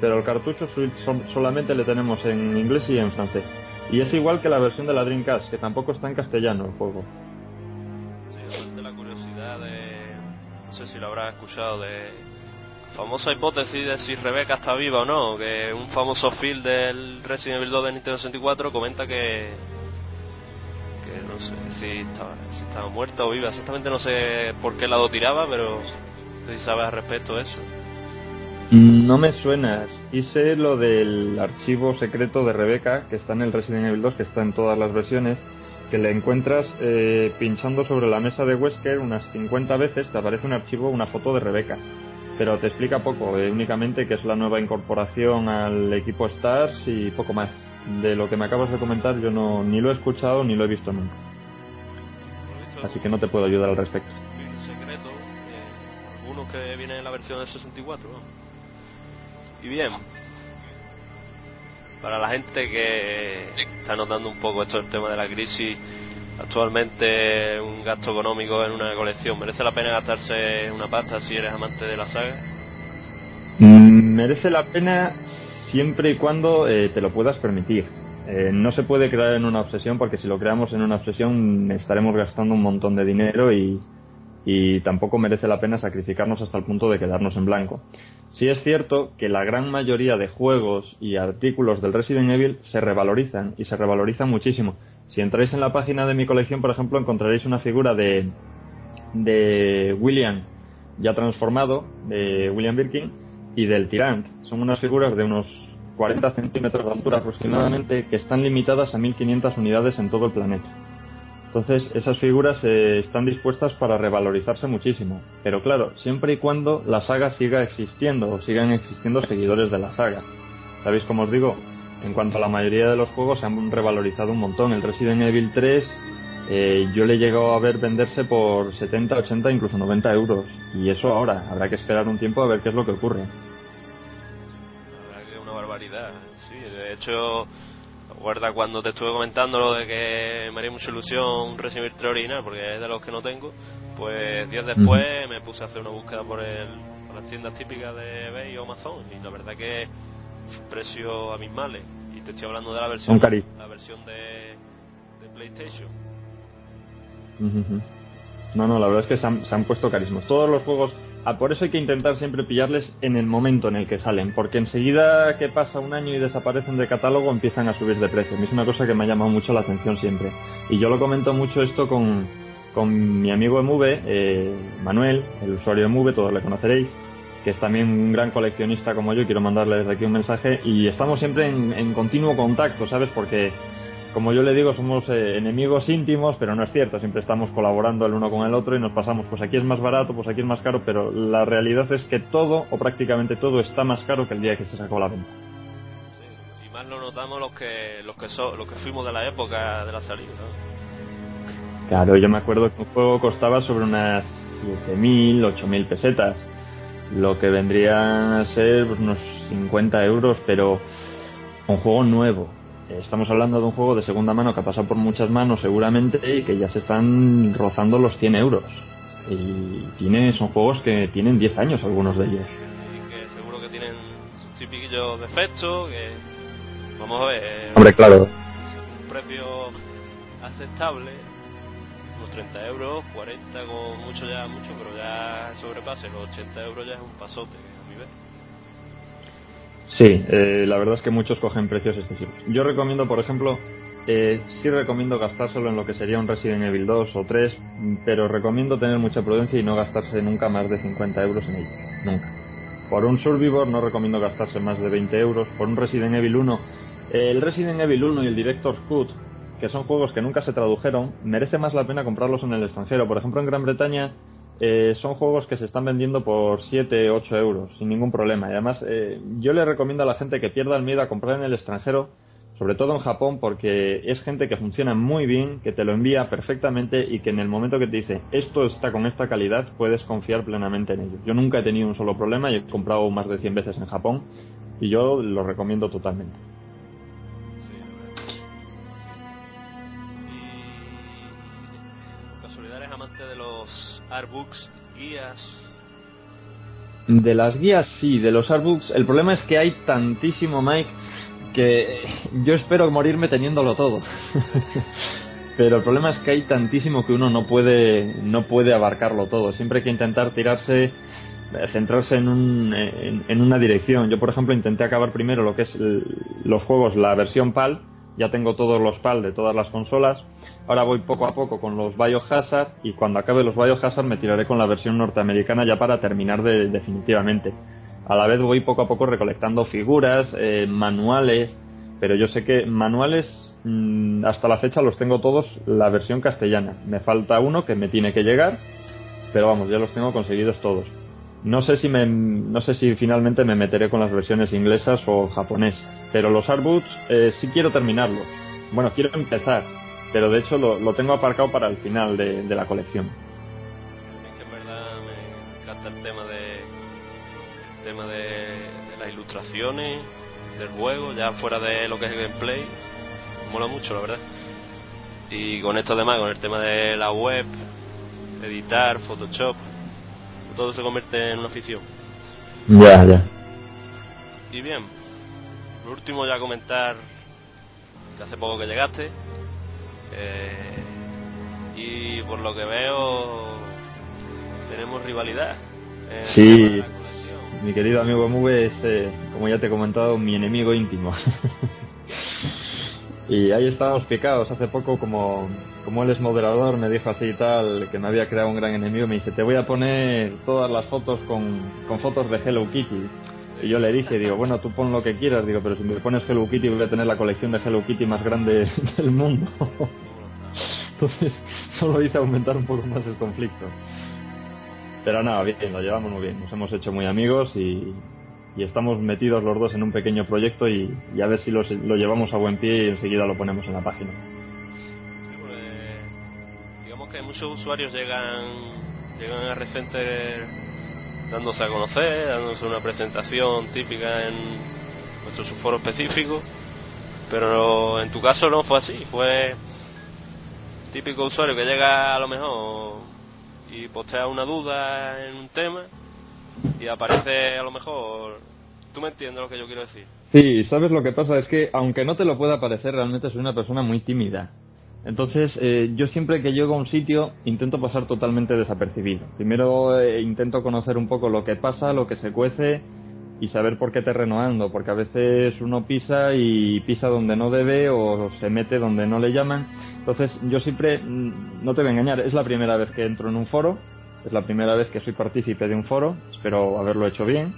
S9: pero el cartucho solamente le tenemos en inglés y en francés. Y es igual que la versión de la Dreamcast, que tampoco está en castellano el juego.
S8: Sí, de la curiosidad de. No sé si lo habrás escuchado, de. Famosa hipótesis de si Rebeca está viva o no, que un famoso film del Resident Evil 2 de Nintendo 64 comenta que no sé si estaba, si estaba muerta o viva. Exactamente no sé por qué lado tiraba, pero no si sabes al respecto eso.
S9: No me suena. Y sé lo del archivo secreto de Rebeca, que está en el Resident Evil 2, que está en todas las versiones, que le encuentras eh, pinchando sobre la mesa de Wesker unas 50 veces, te aparece un archivo, una foto de Rebeca. Pero te explica poco, eh, únicamente que es la nueva incorporación al equipo Stars y poco más de lo que me acabas de comentar yo no ni lo he escuchado ni lo he visto nunca. Así que no te puedo ayudar al respecto.
S8: secreto, eh, algunos que viene en la versión de 64. ¿no? Y bien, para la gente que está notando un poco esto el tema de la crisis, actualmente un gasto económico en una colección, ¿merece la pena gastarse una pasta si eres amante de la saga?
S9: Mm, merece la pena siempre y cuando eh, te lo puedas permitir. Eh, no se puede crear en una obsesión porque si lo creamos en una obsesión estaremos gastando un montón de dinero y, y tampoco merece la pena sacrificarnos hasta el punto de quedarnos en blanco. Sí es cierto que la gran mayoría de juegos y artículos del Resident Evil se revalorizan y se revalorizan muchísimo. Si entráis en la página de mi colección, por ejemplo, encontraréis una figura de, de William ya transformado, de William Birkin, y del Tirant. Son unas figuras de unos 40 centímetros de altura aproximadamente que están limitadas a 1500 unidades en todo el planeta. Entonces, esas figuras eh, están dispuestas para revalorizarse muchísimo. Pero claro, siempre y cuando la saga siga existiendo o sigan existiendo seguidores de la saga. ¿Sabéis cómo os digo? En cuanto a la mayoría de los juegos se han revalorizado un montón. El Resident Evil 3 eh, yo le he a ver venderse por 70, 80, incluso 90 euros. Y eso ahora, habrá que esperar un tiempo a ver qué es lo que ocurre.
S8: De hecho, recuerda cuando te estuve comentando lo de que me haría mucha ilusión recibir tres original, porque es de los que no tengo. Pues días después me puse a hacer una búsqueda por, el, por las tiendas típicas de eBay o Amazon. Y la verdad que precio abismales. Y te estoy hablando de la versión, la versión de, de PlayStation.
S9: No, no, la verdad es que se han, se han puesto carísimos. Todos los juegos, por eso hay que intentar siempre pillarles en el momento en el que salen, porque enseguida que pasa un año y desaparecen de catálogo empiezan a subir de precio. Es una cosa que me ha llamado mucho la atención siempre. Y yo lo comento mucho esto con, con mi amigo MV, eh, Manuel, el usuario MV, todos le conoceréis, que es también un gran coleccionista como yo, quiero mandarle desde aquí un mensaje, y estamos siempre en, en continuo contacto, ¿sabes? Porque como yo le digo, somos eh, enemigos íntimos, pero no es cierto, siempre estamos colaborando el uno con el otro y nos pasamos, pues aquí es más barato, pues aquí es más caro, pero la realidad es que todo, o prácticamente todo, está más caro que el día que se sacó la venta.
S8: Y más lo notamos los que los que so- los que fuimos de la época de la salida, ¿no?
S9: Claro, yo me acuerdo que un juego costaba sobre unas 7.000, 8.000 pesetas, lo que vendría a ser pues, unos 50 euros, pero un juego nuevo. Estamos hablando de un juego de segunda mano que ha pasado por muchas manos seguramente y que ya se están rozando los 100 euros. Y tiene, son juegos que tienen 10 años algunos de ellos.
S8: Y que seguro que tienen típicos defectos, que vamos a ver.
S9: Hombre, claro.
S8: Un precio aceptable, unos 30 euros, 40 con mucho ya mucho, pero ya sobrepase los 80 euros ya es un pasote a mi vez.
S9: Sí, eh, la verdad es que muchos cogen precios excesivos. Yo recomiendo, por ejemplo, eh, sí recomiendo gastárselo en lo que sería un Resident Evil 2 o 3, pero recomiendo tener mucha prudencia y no gastarse nunca más de 50 euros en ello. Nunca. Por un Survivor no recomiendo gastarse más de 20 euros. Por un Resident Evil 1, eh, el Resident Evil 1 y el Director's Cut, que son juegos que nunca se tradujeron, merece más la pena comprarlos en el extranjero. Por ejemplo, en Gran Bretaña eh, son juegos que se están vendiendo por 7, 8 euros, sin ningún problema. Y además, eh, yo le recomiendo a la gente que pierda el miedo a comprar en el extranjero, sobre todo en Japón, porque es gente que funciona muy bien, que te lo envía perfectamente y que en el momento que te dice esto está con esta calidad, puedes confiar plenamente en ello. Yo nunca he tenido un solo problema y he comprado más de 100 veces en Japón y yo lo recomiendo totalmente.
S8: Guías.
S9: De las guías sí, de los artbooks. El problema es que hay tantísimo, Mike, que yo espero morirme teniéndolo todo. Pero el problema es que hay tantísimo que uno no puede, no puede abarcarlo todo. Siempre hay que intentar tirarse, eh, centrarse en, un, en, en una dirección. Yo, por ejemplo, intenté acabar primero lo que es el- los juegos, la versión PAL. Ya tengo todos los PAL de todas las consolas. Ahora voy poco a poco con los Biohazard y cuando acabe los Biohazard me tiraré con la versión norteamericana ya para terminar de- definitivamente. A la vez voy poco a poco recolectando figuras, eh, manuales, pero yo sé que manuales mm, hasta la fecha los tengo todos la versión castellana. Me falta uno que me tiene que llegar, pero vamos, ya los tengo conseguidos todos. No sé si me, no sé si finalmente me meteré con las versiones inglesas o japonesas, pero los artbooks eh, sí quiero terminarlos. Bueno, quiero empezar, pero de hecho lo, lo tengo aparcado para el final de, de la colección.
S8: Mí que en verdad me encanta el tema de el tema de, de las ilustraciones del juego, ya fuera de lo que es el gameplay, mola mucho la verdad. Y con esto además, con el tema de la web, editar, Photoshop, todo se convierte en una afición.
S9: Ya, ya.
S8: Y bien, por último ya comentar que hace poco que llegaste eh, y por lo que veo tenemos rivalidad. de
S9: Sí, mi querido amigo MV es, eh, como ya te he comentado, mi enemigo íntimo. y ahí estábamos picados. Hace poco, como, como él es moderador, me dijo así y tal, que me había creado un gran enemigo. Me dice, te voy a poner todas las fotos con, con fotos de Hello Kitty. Yo le dije, digo, bueno, tú pon lo que quieras, digo, pero si me pones Hello Kitty voy a tener la colección de Hello Kitty más grande del mundo. Entonces, solo hice aumentar un poco más el conflicto. Pero nada, bien, lo llevamos muy bien. Nos hemos hecho muy amigos y, y estamos metidos los dos en un pequeño proyecto y, y a ver si lo, lo llevamos a buen pie y enseguida lo ponemos en la página.
S8: Pues, digamos que muchos usuarios llegan llegan a Recenter dándose a conocer, dándose una presentación típica en nuestro subforo específico, pero en tu caso no fue así, fue típico usuario que llega a lo mejor y postea una duda en un tema y aparece a lo mejor, tú me entiendes lo que yo quiero decir.
S9: Sí, ¿sabes lo que pasa? Es que aunque no te lo pueda parecer, realmente soy una persona muy tímida. Entonces, eh, yo siempre que llego a un sitio intento pasar totalmente desapercibido. Primero eh, intento conocer un poco lo que pasa, lo que se cuece y saber por qué terreno ando, porque a veces uno pisa y pisa donde no debe o se mete donde no le llaman. Entonces, yo siempre, mm, no te voy a engañar, es la primera vez que entro en un foro, es la primera vez que soy partícipe de un foro, espero haberlo hecho bien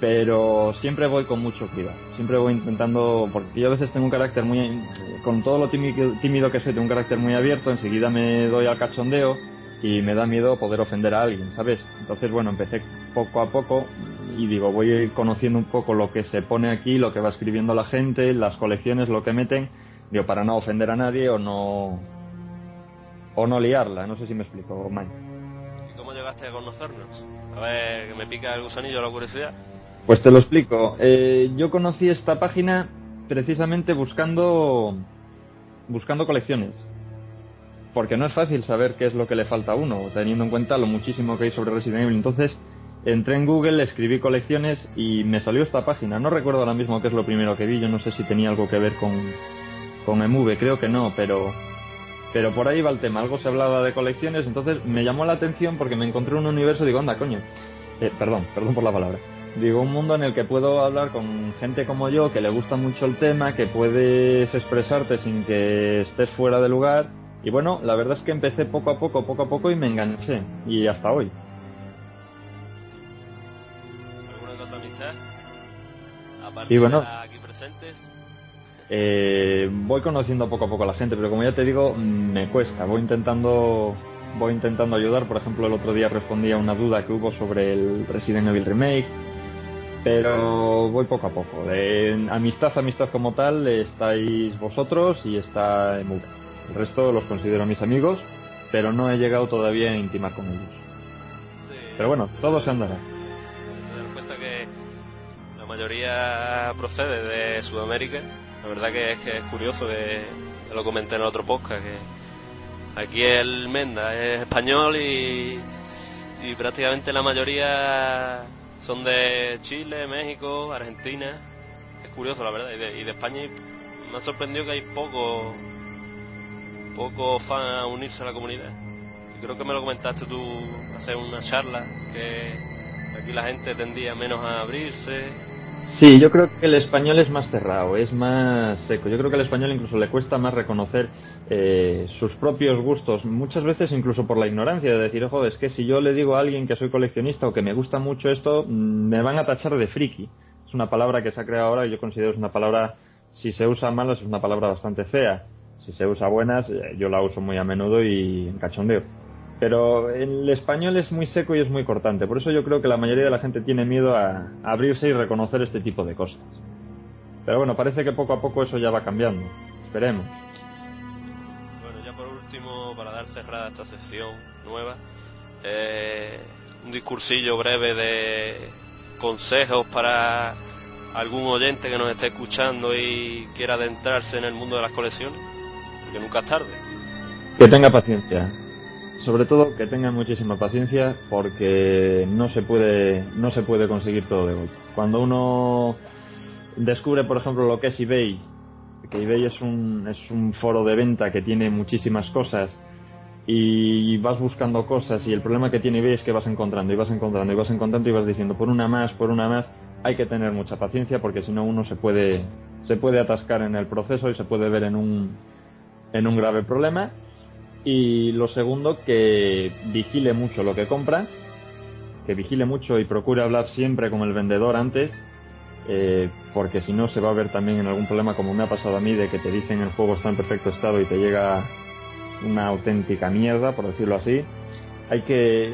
S9: pero siempre voy con mucho cuidado. Siempre voy intentando, porque yo a veces tengo un carácter muy, con todo lo tímido, que soy, tengo un carácter muy abierto, enseguida me doy al cachondeo y me da miedo poder ofender a alguien, ¿sabes? Entonces, bueno, empecé poco a poco y digo, voy conociendo un poco lo que se pone aquí, lo que va escribiendo la gente, las colecciones, lo que meten, digo, para no ofender a nadie o no, o no liarla, no sé si me explico.
S8: ¿Y cómo llegaste a conocernos? A ver, me pica el gusanillo la curiosidad.
S9: Pues te lo explico. Eh, yo conocí esta página precisamente buscando buscando colecciones. Porque no es fácil saber qué es lo que le falta a uno, teniendo en cuenta lo muchísimo que hay sobre Resident Evil. Entonces, entré en Google, escribí colecciones y me salió esta página. No recuerdo ahora mismo qué es lo primero que vi, yo no sé si tenía algo que ver con, con EMUV, creo que no, pero, pero por ahí va el tema. Algo se hablaba de colecciones, entonces me llamó la atención porque me encontré un universo y digo, anda, coño. Eh, perdón, perdón por la palabra. Digo, un mundo en el que puedo hablar con gente como yo, que le gusta mucho el tema, que puedes expresarte sin que estés fuera de lugar. Y bueno, la verdad es que empecé poco a poco, poco a poco y me enganché. Y hasta hoy.
S8: ¿Alguna amistad? Aparte
S9: Y bueno.
S8: de aquí presentes.
S9: Eh, voy conociendo poco a poco a la gente, pero como ya te digo, me cuesta. Voy intentando, voy intentando ayudar. Por ejemplo, el otro día respondí a una duda que hubo sobre el Resident Evil Remake, pero voy poco a poco. De amistad, amistad como tal, estáis vosotros y está Emuka. El resto los considero mis amigos, pero no he llegado todavía a intimar con ellos. Pero bueno, todo se andará.
S8: Cuenta que la mayoría procede de Sudamérica. La verdad que es que es curioso que lo comenté en el otro podcast que aquí el Menda es español y, y prácticamente la mayoría son de Chile, México, Argentina. Es curioso la verdad y de, y de España me ha sorprendido que hay poco poco fan a unirse a la comunidad. Y creo que me lo comentaste tú hace una charla que aquí la gente tendía menos a abrirse.
S9: Sí, yo creo que el español es más cerrado, es más seco. Yo creo que al español incluso le cuesta más reconocer eh, sus propios gustos, muchas veces incluso por la ignorancia, de decir, ojo, es que si yo le digo a alguien que soy coleccionista o que me gusta mucho esto, mm, me van a tachar de friki. Es una palabra que se ha creado ahora y yo considero es una palabra, si se usa mal, es una palabra bastante fea. Si se usa buenas, eh, yo la uso muy a menudo y en cachondeo. Pero el español es muy seco y es muy cortante. Por eso yo creo que la mayoría de la gente tiene miedo a, abrirse y reconocer este tipo de cosas. Pero bueno, parece que poco a poco eso ya va cambiando. Esperemos.
S8: Bueno, ya por último, para dar cerrada esta sección nueva, eh, un discursillo breve de consejos para algún oyente que nos esté escuchando y quiera adentrarse en el mundo de las colecciones, porque nunca es tarde.
S9: Que tenga paciencia. Sobre todo que tenga muchísima paciencia porque no se puede no se puede conseguir todo de golpe. Cuando uno descubre, por ejemplo, lo que es eBay, que eBay es un es un foro de venta que tiene muchísimas cosas y vas buscando cosas y el problema que tiene eBay es que vas encontrando y vas encontrando y vas encontrando y vas diciendo por una más, por una más, hay que tener mucha paciencia porque si no uno se puede se puede atascar en el proceso y se puede ver en un en un grave problema y lo segundo, que vigile mucho lo que compra, que vigile mucho y procure hablar siempre con el vendedor antes, eh, porque si no se va a ver también en algún problema como me ha pasado a mí de que te dicen el juego está en perfecto estado y te llega una auténtica mierda, por decirlo así. Hay que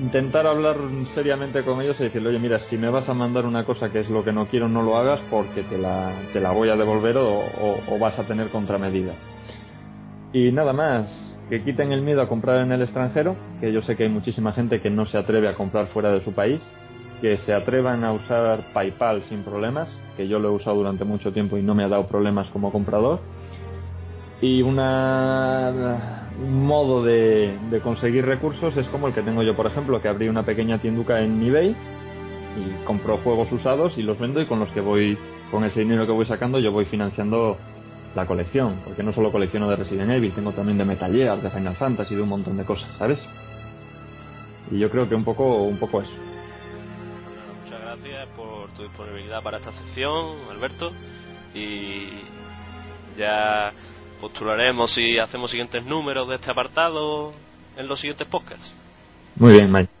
S9: intentar hablar seriamente con ellos y decirle, oye, mira, si me vas a mandar una cosa que es lo que no quiero, no lo hagas porque te la, te la voy a devolver o, o, vas a tener contramedidas. Y nada más, que quiten el miedo a comprar en el extranjero, que yo sé que hay muchísima gente que no se atreve a comprar fuera de su país, que se atrevan a usar PayPal sin problemas, que yo lo he usado durante mucho tiempo y no me ha dado problemas como comprador. Y una, un modo de, de conseguir recursos es como el que tengo yo, por ejemplo, que abrí una pequeña tienduca en eBay y compro juegos usados y los vendo y con los que voy, con ese dinero que voy sacando, yo voy financiando la colección, porque no solo colecciono de Resident Evil, tengo también de Metal Gear, de Final Fantasy, de un montón de cosas, ¿sabes? Y yo creo que un poco, un poco eso.
S8: Muchas gracias por tu disponibilidad para esta sección, Alberto, y ya postularemos si hacemos siguientes números de este apartado en los siguientes podcasts.
S9: Muy bien, Mike.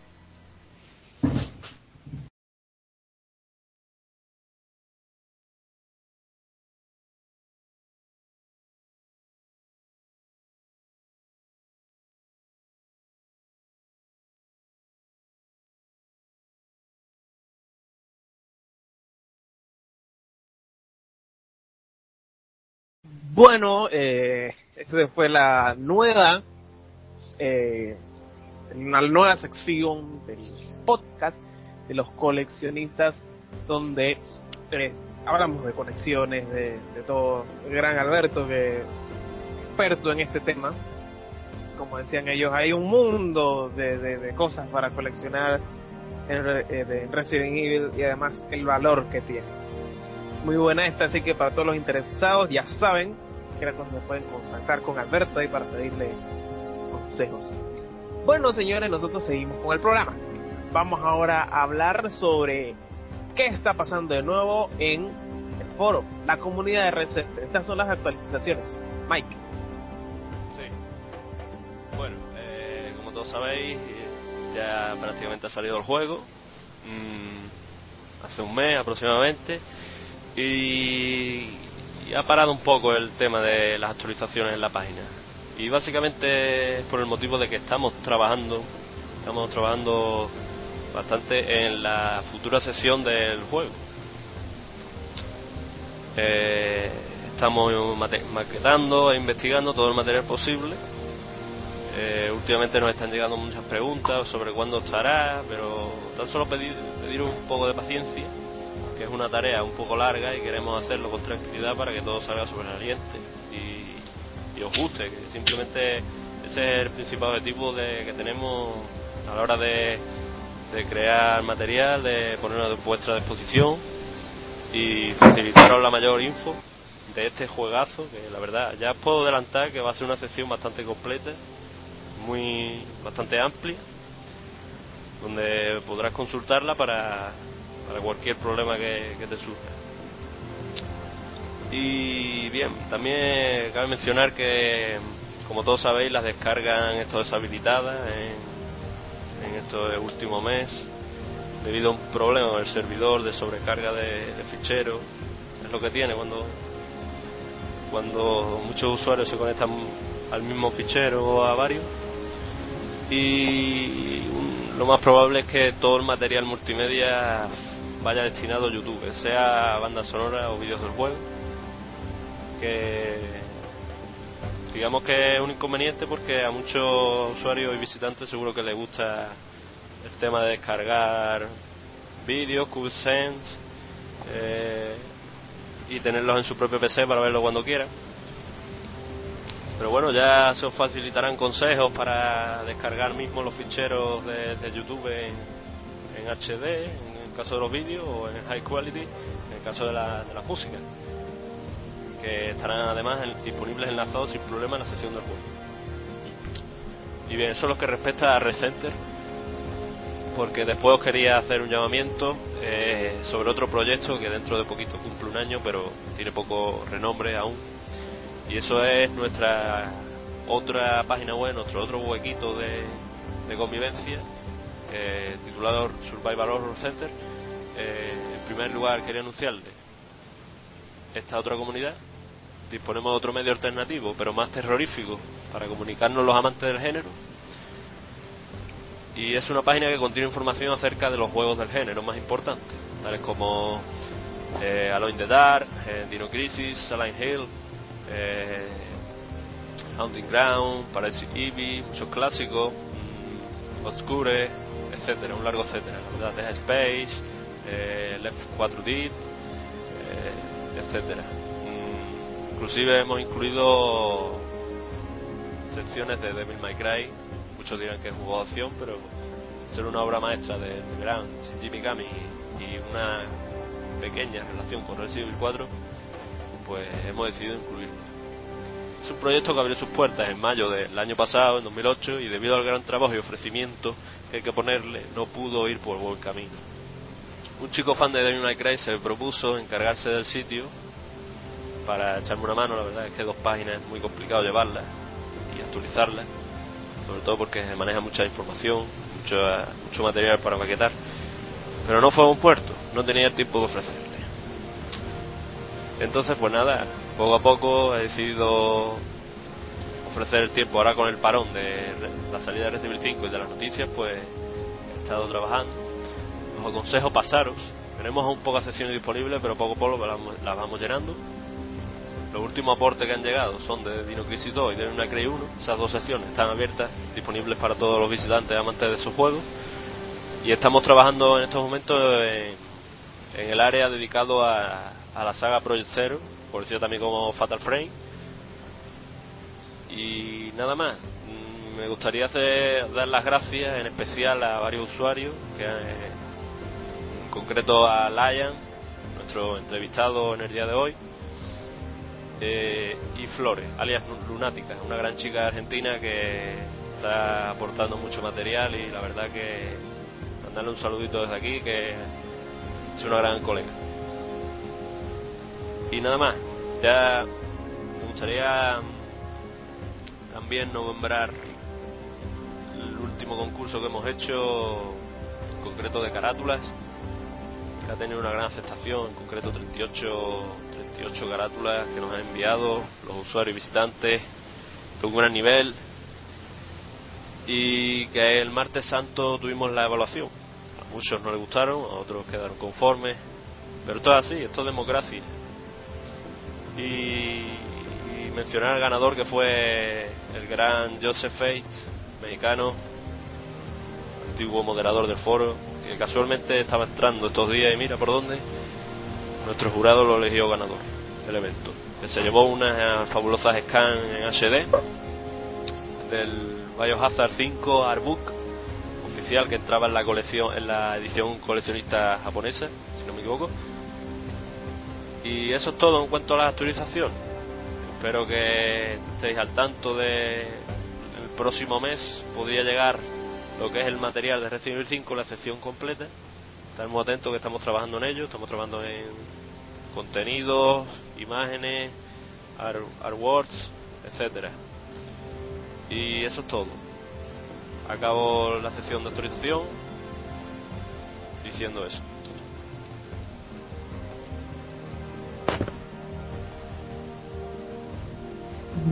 S7: Bueno, eh, esta fue la nueva, eh, nueva sección del podcast de los coleccionistas, donde eh, hablamos de colecciones, de, todo. Gran Alberto, que experto en este tema. Como decían ellos, hay un mundo de, cosas para coleccionar en, eh, de Resident Evil y además el valor que tiene. Muy buena esta, así que para todos los interesados ya saben que cuando se pueden contactar con Alberto ahí para pedirle consejos. Bueno, señores, nosotros seguimos con el programa. Vamos ahora a hablar sobre qué está pasando de nuevo en el foro, la comunidad de Reset. Estas son las actualizaciones. Mike.
S8: Sí. Bueno, eh, como todos sabéis, eh, ya prácticamente ha salido el juego. mm, hace un mes aproximadamente. Y, y ha parado un poco el tema de las actualizaciones en la página. Y básicamente es por el motivo de que estamos trabajando, estamos trabajando bastante en la futura sesión del juego. Eh, estamos maquetando e investigando todo el material posible. Eh, últimamente nos están llegando muchas preguntas sobre cuándo estará, pero tan solo pedir un poco de paciencia, que es una tarea un poco larga y queremos hacerlo con tranquilidad para que todo salga sobresaliente y, y os guste, que simplemente ese es el principal objetivo de, que tenemos a la hora de, de crear material, de ponerlo a vuestra disposición y facilitaros la mayor info de este juegazo que la verdad ya os puedo adelantar que va a ser una sección bastante completa muy bastante amplia donde podrás consultarla para, para cualquier problema que, te surja. Y bien también cabe mencionar que como todos sabéis las descargas han estado deshabilitadas en, en este último mes debido a un problema con el servidor de sobrecarga de, de ficheros es lo que tiene cuando cuando muchos usuarios se conectan al mismo fichero o a varios. Y lo más probable es que todo el material multimedia vaya destinado a YouTube, sea banda sonora o vídeos del juego, que digamos que es un inconveniente porque a muchos usuarios y visitantes seguro que les gusta el tema de descargar vídeos, cutscenes eh, y tenerlos en su propio PC para verlo cuando quieran. Pero bueno, ya se os facilitarán consejos para descargar mismo los ficheros de, YouTube en, en HD, el caso de los vídeos, o en High Quality, en el caso de la, de las músicas, que estarán además en- disponibles enlazados sin problema en la sesión del juego. Y bien, eso es lo que respecta a Recenter, porque después os quería hacer un llamamiento eh, sobre otro proyecto que dentro de poquito cumple un año, pero tiene poco renombre aún y eso es nuestra otra página web, nuestro otro huequito de convivencia eh, titulado Survival Horror Center. Eh, en primer lugar, quería anunciarle esta otra comunidad. Disponemos de otro medio alternativo, pero más terrorífico, para comunicarnos los amantes del género. Y es una página que contiene información acerca de los juegos del género más importantes, tales como eh, Alone in the Dark, eh, Dino Crisis, Silent Hill, eh, Haunting Ground, Parasite Eve, muchos clásicos, mm, Obscure, etcétera, un largo etcétera, la verdad, Dead Space, eh, Left 4 Dead, eh, etcétera. Mm, inclusive hemos incluido secciones de Devil May Cry, muchos dirán que es juego de acción, pero ser una obra maestra de, de gran Shinji Mikami y una pequeña relación con Resident Evil 4 pues hemos decidido incluirlo. Es un proyecto que abrió sus puertas en mayo del año pasado, en 2008, y debido al gran trabajo y ofrecimiento que hay que ponerle, no pudo ir por buen camino. Un chico fan de Devil May Cry se propuso encargarse del sitio para echarme una mano, la verdad es que dos páginas es muy complicado llevarlas y actualizarlas, sobre todo porque se maneja mucha información, mucho, mucho material para maquetar, pero no fue a un puerto, no tenía el tiempo de ofrecerle. Entonces, pues nada, poco a poco he decidido ofrecer el tiempo ahora con el parón de la salida de Resident Evil 5 y de las noticias, pues he estado trabajando. Os aconsejo pasaros. Tenemos aún pocas sesiones disponibles, pero poco a poco las vamos, llenando. Los últimos aportes que han llegado son de Dino Crisis 2 y de una Cray 1. Esas dos secciones están abiertas, disponibles para todos los visitantes amantes de esos juegos. Y estamos trabajando en estos momentos en, en el área dedicado a, a la saga Project Zero, conocido también como Fatal Frame. Y nada más. Mm, me gustaría hacer, dar las gracias en especial a varios usuarios, que, eh, en concreto a Lion, nuestro entrevistado en el día de hoy, eh, y Flores, alias Lunática, una gran chica argentina que está aportando mucho material y la verdad que mandarle un saludito desde aquí, que es una gran colega. Y nada más, ya me gustaría también nombrar el último concurso que hemos hecho, en concreto de carátulas, que ha tenido una gran aceptación, en concreto 38, 38 carátulas que nos han enviado los usuarios y visitantes de un gran nivel y que el martes santo tuvimos la evaluación. A muchos no les gustaron, a otros quedaron conformes, pero esto es así, esto es democracia. Y, mencionar al ganador que fue el gran Joseph Fate, mexicano, antiguo moderador del foro, que casualmente estaba entrando estos días y mira por dónde. Nuestro jurado lo eligió ganador del evento, que se llevó unas fabulosas scans en HD del Biohazard 5 Artbook oficial que entraba en la colección en la edición coleccionista japonesa, si no me equivoco. Y eso es todo en cuanto a la actualización. Espero que estéis al tanto de el próximo mes podría llegar lo que es el material de Resident Evil 5, la sección completa. Estamos atentos que estamos trabajando en ello, estamos trabajando en contenidos, imágenes, art, artworks, etcétera. Y eso es todo. Acabo la sección de autorización diciendo eso.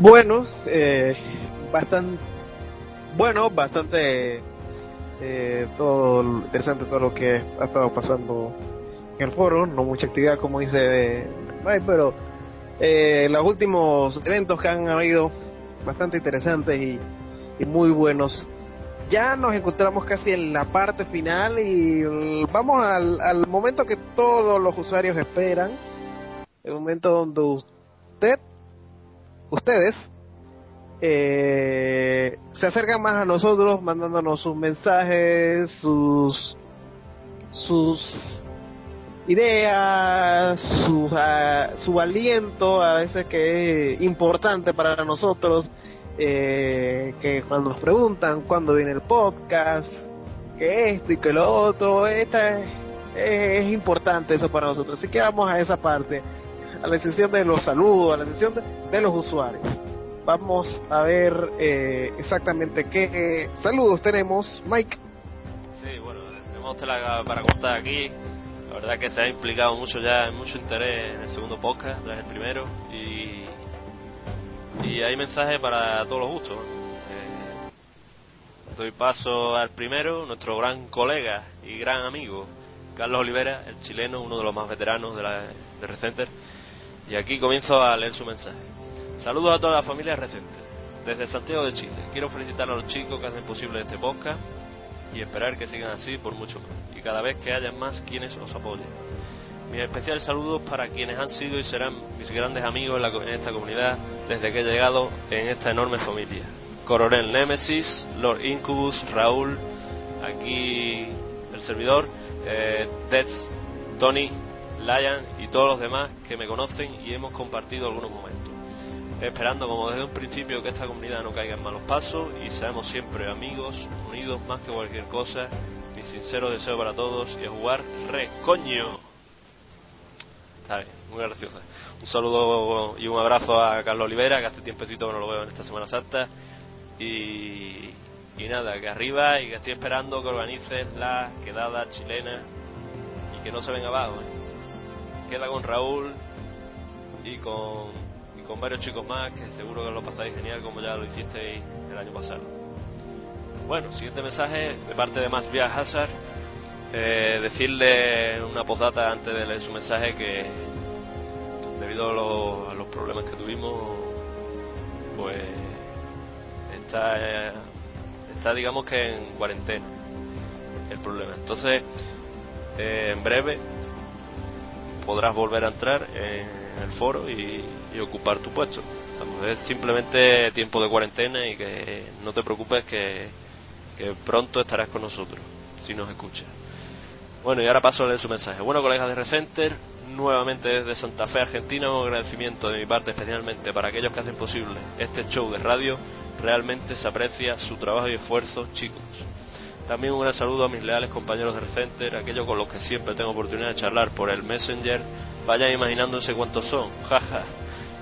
S7: Bueno, eh, bastante bueno, bastante eh, todo interesante todo lo que ha estado pasando en el foro, no mucha actividad como dice Ray, pero eh, los últimos eventos que han habido bastante interesantes y, y muy buenos. Ya nos encontramos casi en la parte final y vamos al, al momento que todos los usuarios esperan, el momento donde usted, ustedes, eh, se acercan más a nosotros mandándonos sus mensajes, sus sus ideas, su, uh, su aliento, a veces que es importante para nosotros, eh, que cuando nos preguntan cuándo viene el podcast, que esto y que lo otro, esta es, es, es, importante eso para nosotros. Así que vamos a esa parte, a la sesión de los saludos, a la sesión de, de los usuarios. Vamos a ver eh, exactamente qué saludos tenemos, Mike.
S8: Sí, bueno, tenemos tela para contar aquí. La verdad que se ha implicado mucho ya, mucho interés en el segundo podcast, tras el primero. Y, y hay mensajes para todos los gustos. Eh, doy paso al primero, nuestro gran colega y gran amigo, Carlos Olivera, el chileno, uno de los más veteranos de, la, de Recenter. Y aquí comienzo a leer su mensaje. Saludos a toda la familia Recenter. Desde Santiago de Chile, quiero felicitar a los chicos que hacen posible este podcast y esperar que sigan así por mucho más. Y cada vez que haya más quienes os apoyen. Mis especiales saludos para quienes han sido y serán mis grandes amigos en, esta comunidad desde que he llegado en esta enorme familia. Coronel Nemesis, Lord Incubus, Raúl, aquí el servidor, eh, Tony, Lion y todos los demás que me conocen y hemos compartido algunos momentos. Esperando como desde un principio que esta comunidad no caiga en malos pasos y seamos siempre amigos, unidos más que cualquier cosa. Mi sincero deseo para todos y a jugar re coño. Está bien, muy graciosa. Un saludo y un abrazo a Carlos Olivera, que hace tiempecito que no lo veo en esta Semana Santa. Y, nada, que arriba y que estoy esperando que organices la quedada chilena y que no se venga abajo. ¿eh? Queda con Raúl y con, varios chicos más que seguro que lo pasáis genial como ya lo hicisteis el año pasado. Bueno, siguiente mensaje de parte de Más Via Hazard. Eh, decirle una postdata antes de leer su mensaje que debido a, lo, a los problemas que tuvimos pues está está digamos que en cuarentena el problema entonces eh, en breve podrás volver a entrar en el foro y, ocupar tu puesto es simplemente tiempo de cuarentena y que no te preocupes que, que pronto estarás con nosotros, si nos escuchas. Bueno, y ahora paso a leer su mensaje. Bueno, colegas de Recenter, nuevamente desde Santa Fe, Argentina, un agradecimiento de mi parte especialmente para aquellos que hacen posible este show de radio. Realmente se aprecia su trabajo y esfuerzo, chicos. También un gran saludo a mis leales compañeros de Recenter, aquellos con los que siempre tengo oportunidad de charlar por el Messenger. Vayan imaginándose cuántos son, jaja.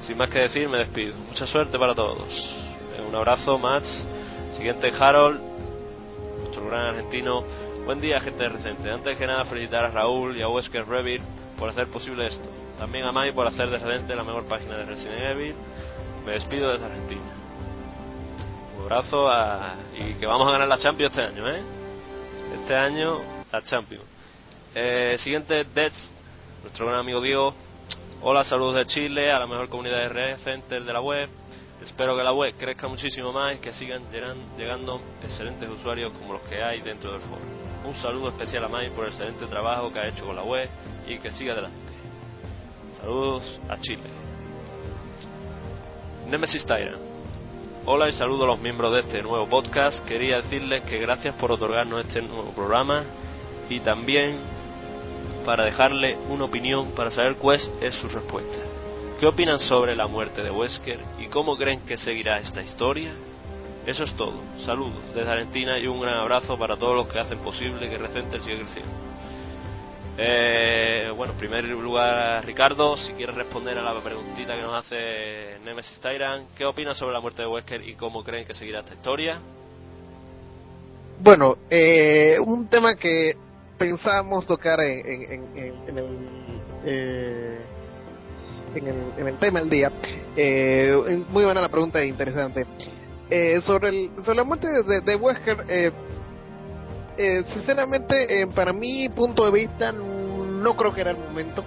S8: Sin más que decir, me despido. Mucha suerte para todos. Eh, Un abrazo, Mats. Siguiente, Harold, nuestro gran argentino. Buen día, gente de Recente. Antes que nada, felicitar a Raúl y a Wesker Revit por hacer posible esto. También a Mai por hacer de Recente la mejor página de Resident Evil. Me despido desde Argentina. Abrazo a- y que vamos a ganar la Champions este año, ¿eh? Este año, la Champions. Eh, siguiente, Deads, nuestro gran amigo Diego. Hola, saludos de Chile, a la mejor comunidad de Recenter de la web. Espero que la web crezca muchísimo más y que sigan llegan- llegando excelentes usuarios como los que hay dentro del foro. Un saludo especial a Mai por el excelente trabajo que ha hecho con la web y que siga adelante. Saludos a Chile. Nemesis Tyrant. Hola y saludo a los miembros de este nuevo podcast. Quería decirles que gracias por otorgarnos este nuevo programa y también para dejarle una opinión para saber cuál es su respuesta. ¿Qué opinan sobre la muerte de Wesker y cómo creen que seguirá esta historia? Eso es todo. Saludos desde Argentina y un gran abrazo para todos los que hacen posible que Recenter siga creciendo. Eh, bueno, en primer lugar, Ricardo, si quieres responder a la preguntita que nos hace Nemesis Tyrant, ¿qué opinas sobre la muerte de Wesker y cómo creen que seguirá esta historia?
S7: Bueno, eh, un tema que pensábamos tocar en, en- el, eh, tema del día. Eh, muy buena la pregunta e interesante. Eh, sobre, el, sobre la muerte de, de Wesker, eh, sinceramente, eh, para mi punto de vista, no creo que era el momento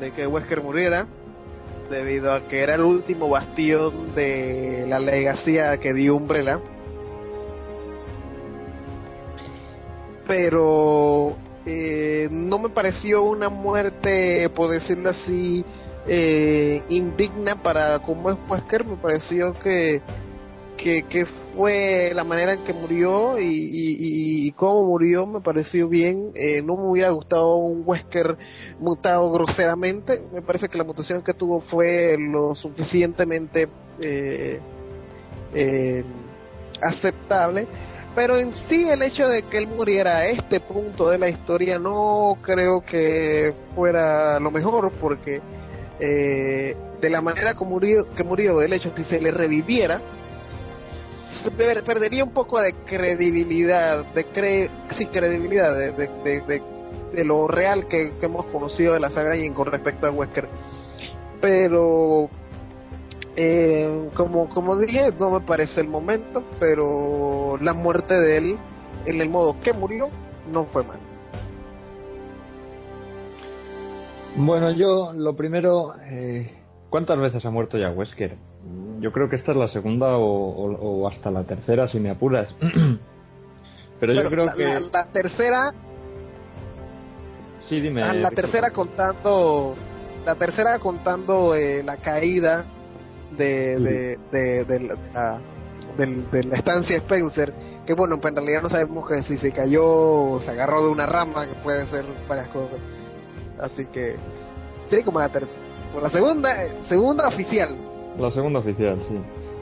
S7: de que Wesker muriera, debido a que era el último bastión de la legacía que dio Umbrella. pero eh, no me pareció una muerte, por decirlo así, eh, indigna para como es Wesker, me pareció que, que, que fue la manera en que murió y, y, cómo murió me pareció bien, eh, no me hubiera gustado un Wesker mutado groseramente, me parece que la mutación que tuvo fue lo suficientemente eh, eh, aceptable. Pero en sí el hecho de que él muriera a este punto de la historia no creo que fuera lo mejor porque eh, de la manera que murió, que murió el hecho si se le reviviera perdería un poco de credibilidad de cre sí, credibilidad de, de, de, de- lo real que, que hemos conocido de la saga y con respecto a Wesker pero eh, como, como dije, no me parece el momento, pero la muerte de él, en el modo que murió, no fue mal.
S9: Bueno, yo lo primero, eh, ¿cuántas veces ha muerto ya Wesker? Yo creo que esta es la segunda o, o- o hasta la tercera, si me apuras. Pero yo creo
S7: la,
S9: que...
S7: la- la tercera,
S9: Sí, dime.
S7: ah, la
S9: Ricardo.
S7: tercera contando, la tercera contando eh, la caída de, de, de, de la, del- de la estancia Spencer, que bueno, pues en realidad no sabemos que si se cayó o se agarró de una rama, que puede ser varias cosas. Así que, sí, como la tercera, la segunda, eh, segunda oficial.
S9: La segunda oficial, sí.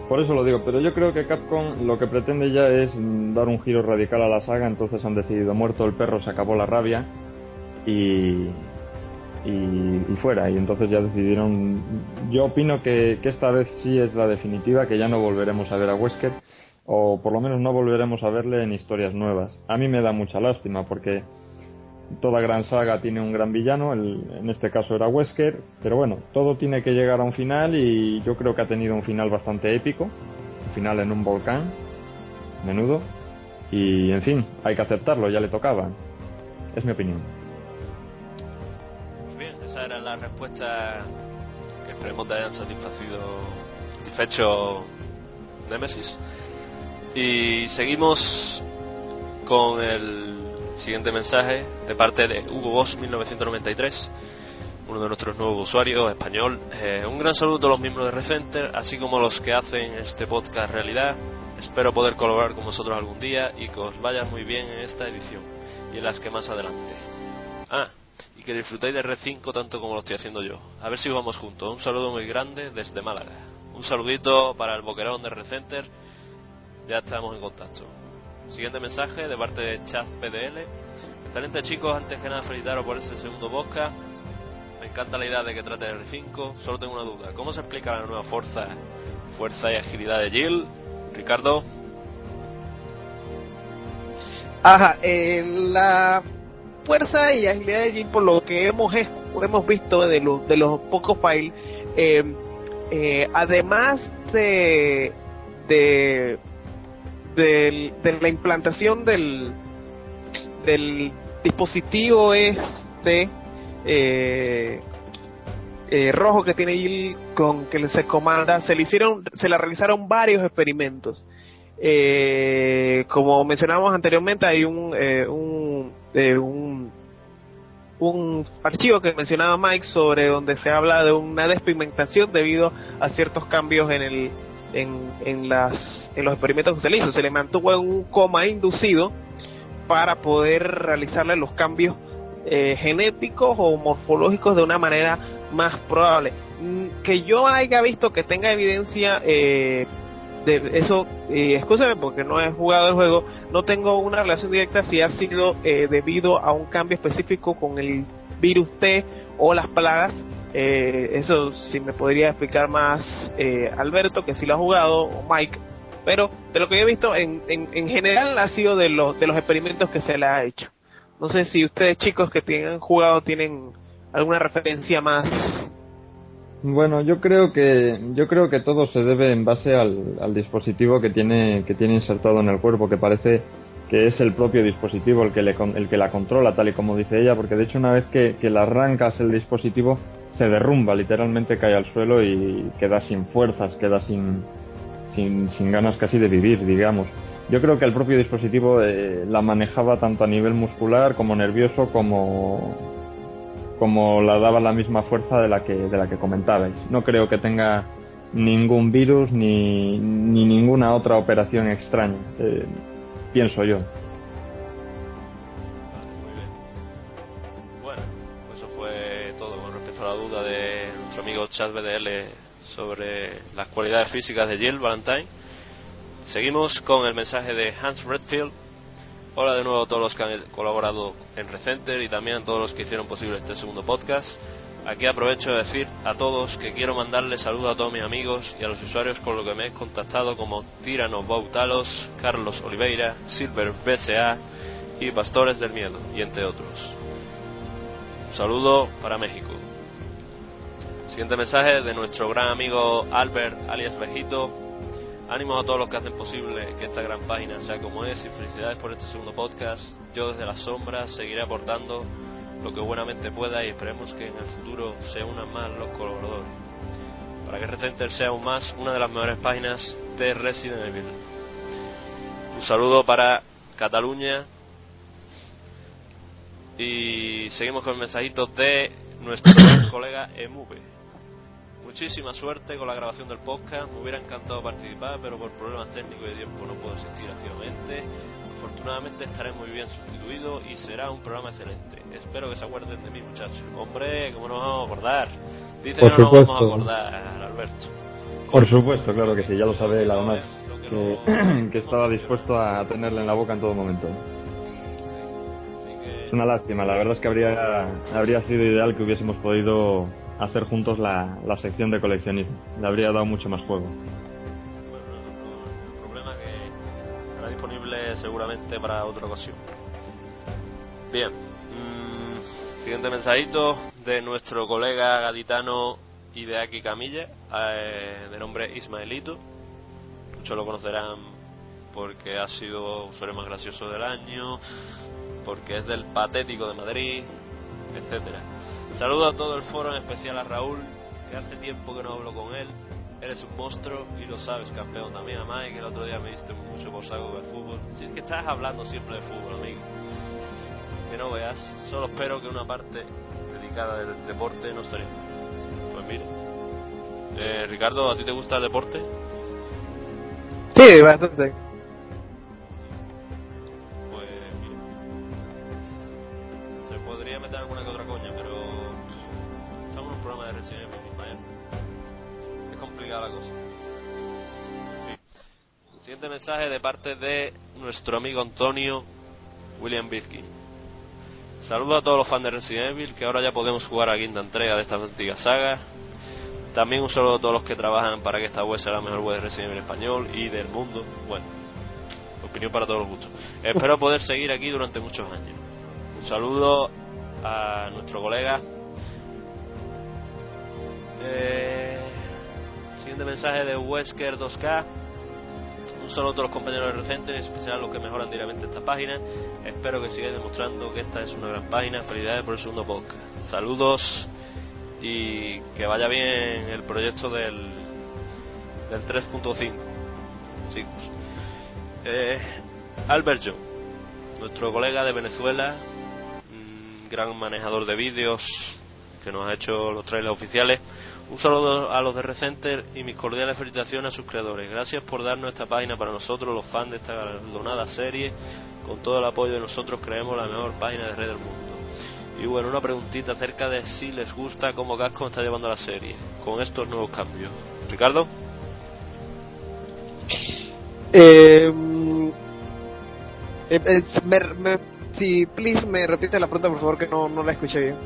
S9: Por eso lo digo, pero yo creo que Capcom lo que pretende ya es dar un giro radical a la saga, entonces han decidido muerto el perro, se acabó la rabia y, y, y fuera. Y entonces ya decidieron, yo opino que, que esta vez sí es la definitiva, que ya no volveremos a ver a Wesker, o por lo menos no volveremos a verle en historias nuevas. A mí me da mucha lástima porque toda gran saga tiene un gran villano, el- en este caso era Wesker, pero bueno, todo tiene que llegar a un final y yo creo que ha tenido un final bastante épico, un final en un volcán, menudo, y en fin, hay que aceptarlo, ya le tocaba. Es mi opinión.
S8: Bien, esa era la respuesta que esperemos te hayan satisfacido, satisfecho Nemesis. Y seguimos con el siguiente mensaje de parte de Hugo Boss 1993. uno de nuestros nuevos usuarios, español. Eh, un gran saludo a los miembros de Recenter, así como a los que hacen este podcast realidad. Espero poder colaborar con vosotros algún día y que os vaya muy bien en esta edición y en las que más adelante. Ah, y que disfrutéis de Red 5 tanto como lo estoy haciendo yo. A ver si vamos juntos. Un saludo muy grande desde Málaga. Un saludito para el boquerón de Recenter. Ya estamos en contacto. Siguiente mensaje de parte de Chaz PDL. Excelente chicos, antes que nada felicitaros por ese segundo podcast. Me encanta la idea de que trate de R5. Solo tengo una duda. ¿Cómo se explica la nueva fuerza, fuerza y agilidad de Jill? Ricardo.
S7: Ajá, eh, la fuerza y agilidad de Jill, por lo que hemos, hemos visto de, los de los pocos files, eh, eh, además de, de, de, de la implantación del, del dispositivo este eh, eh, rojo que tiene Jill con que se comanda, se le hicieron, se le realizaron varios experimentos. Eh, como mencionamos anteriormente, hay un, eh, un, eh, un, un archivo que mencionaba Mike sobre donde se habla de una despigmentación debido a ciertos cambios en el en, en las en los experimentos que se le hizo. Se le mantuvo en un coma inducido para poder realizarle los cambios eh, genéticos o morfológicos de una manera más probable. Mm, Que yo haya visto que tenga evidencia eh, de eso, eh, porque no he jugado el juego, no tengo una relación directa si ha sido eh, debido a un cambio específico con el virus T o las plagas. Eh, eso si me podría explicar más eh, Alberto, que sí lo ha jugado, o Mike. Pero de lo que yo he visto, en, en, en general ha sido de los, de los experimentos que se le ha hecho. No sé si ustedes chicos que tienen jugado tienen alguna referencia más
S9: Bueno, yo creo que yo creo que todo se debe en base al, al dispositivo que tiene que tiene insertado en el cuerpo, que parece que es el propio dispositivo el que le el que la controla, tal y como dice ella, porque de hecho una vez que, que la arrancas el dispositivo se derrumba, literalmente cae al suelo y queda sin fuerzas, queda sin sin, sin ganas casi de vivir, digamos. Yo creo que el propio dispositivo eh, la manejaba tanto a nivel muscular como nervioso como como la daba la misma fuerza de la que de la que comentabais. No creo que tenga ningún virus ni, ni ninguna otra operación extraña. eh, pienso yo.
S8: Amigo Chad BDL sobre las cualidades físicas de Jill Valentine. Seguimos con el mensaje de Hans Redfield. Hola de nuevo a todos los que han colaborado en Recenter y también a todos los que hicieron posible este segundo podcast. Aquí aprovecho de decir a todos que quiero mandarles saludos a todos mis amigos y a los usuarios con los que me he contactado como Tirano Bautalos, Carlos Oliveira, Silver BCA y Pastores del Miedo, y entre otros. Un saludo para México. Siguiente mensaje de nuestro gran amigo Albert alias Vejito. Ánimo a todos los que hacen posible que esta gran página sea como es y felicidades por este segundo podcast. Yo desde las sombras seguiré aportando lo que buenamente pueda y esperemos que en el futuro se unan más los colaboradores. Para que Recenter sea aún más una de las mejores páginas de Resident Evil. Un saludo para Cataluña, y seguimos con el mensajito de nuestro colega Emuve. Muchísima suerte con la grabación del podcast. Me hubiera encantado participar, pero por problemas técnicos y de tiempo no puedo asistir activamente. Afortunadamente estaré muy bien sustituido y será un programa excelente. Espero que se acuerden de mí, muchachos. Hombre, ¿cómo nos vamos a acordar? Dice
S9: Por
S8: que no nos vamos a acordar, Alberto.
S9: Por supuesto, claro que sí, ya lo sabe él además, que, que estaba dispuesto a tenerle en la boca en todo momento. Es una lástima, la verdad es que habría, habría sido ideal que hubiésemos podido hacer juntos la, la sección de coleccionismo. Le habría dado mucho más juego.
S8: problema que estará disponible seguramente para otra ocasión. Bien, mm, siguiente mensajito de nuestro colega gaditano Ideaki Camilla, eh, de nombre Ismaelito. Muchos lo conocerán porque ha sido usuario más gracioso del año, porque es del patético de Madrid, etcétera. Saludo a todo el foro, en especial a Raúl, que hace tiempo que no hablo con él. Eres un monstruo y lo sabes, campeón. También a Mike, que el otro día me diste mucho por saco del fútbol. Si es que estás hablando siempre de fútbol, amigo. Que no veas. Solo espero que una parte dedicada del deporte no mal. Pues mire. Eh, Ricardo, ¿a ti te gusta el deporte?
S7: Sí, bastante.
S8: Complicada la cosa. Fin. Siguiente mensaje de parte de nuestro amigo Antonio William Birkin. Saludos a todos los fans de Resident Evil, que ahora ya podemos jugar a quinta entrega de esta antigua saga. También un saludo a todos los que trabajan para que esta web sea la mejor web de Resident Evil español y del mundo. Bueno, opinión para todos los gustos. Espero poder seguir aquí durante muchos años. Un saludo a nuestro colega. Mensaje de Wesker 2K. Un saludo a todos los compañeros de Recenter, en especial los que mejoran diariamente esta página. Espero que sigáis demostrando que esta es una gran página. Felicidades por el segundo podcast. Saludos y que vaya bien el proyecto del, del 3.5. Chicos. Eh, Albert John, nuestro colega de Venezuela, gran manejador de vídeos que nos ha hecho los trailers oficiales. Un saludo a los de Recenter y mis cordiales felicitaciones a sus creadores. Gracias por darnos esta página para nosotros, los fans de esta galardonada serie. Con todo el apoyo de nosotros creemos la mejor página de red del mundo. Y bueno, una preguntita acerca de si les gusta cómo Gascon está llevando la serie con estos nuevos cambios. Ricardo.
S7: Eh, mm, eh, eh, me, si, please, me repite la pregunta, por favor, que no la escuché bien.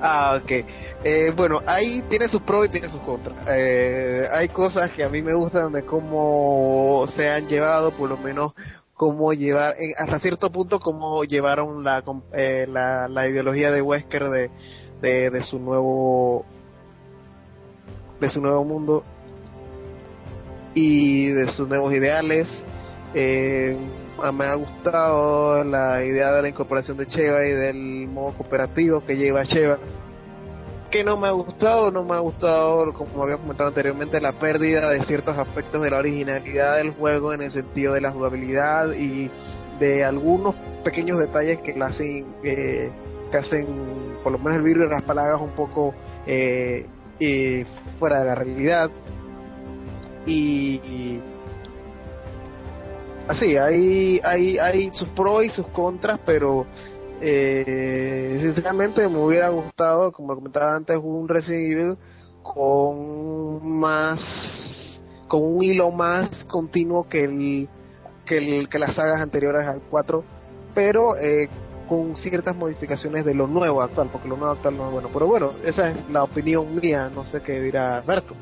S7: Ah, ok. Eh, bueno, ahí tiene sus pros y tiene sus contras. Eh, hay cosas que a mí me gustan de cómo se han llevado, por lo menos cómo llevar, hasta cierto punto, cómo llevaron la, eh, la, la ideología de Wesker de, de, de su nuevo de su nuevo mundo y de sus nuevos ideales. Eh, me ha gustado la idea de la incorporación de Cheva y del modo cooperativo que lleva Cheva. Que no me ha gustado, no me ha gustado, como había comentado anteriormente, la pérdida de ciertos aspectos de la originalidad del juego en el sentido de la jugabilidad y de algunos pequeños detalles que la hacen, eh, que hacen por lo menos el virus de las palabras un poco eh, eh, fuera de la realidad. Y, y así, hay, hay, hay sus pros y sus contras, pero eh, sinceramente me hubiera gustado, como comentaba antes, un Resident Evil con más, con un hilo más continuo que el, que el, que las sagas anteriores al 4, pero eh, con ciertas modificaciones de lo nuevo actual, porque lo nuevo actual no es bueno. Pero bueno, esa es la opinión mía, no sé qué dirá Berto.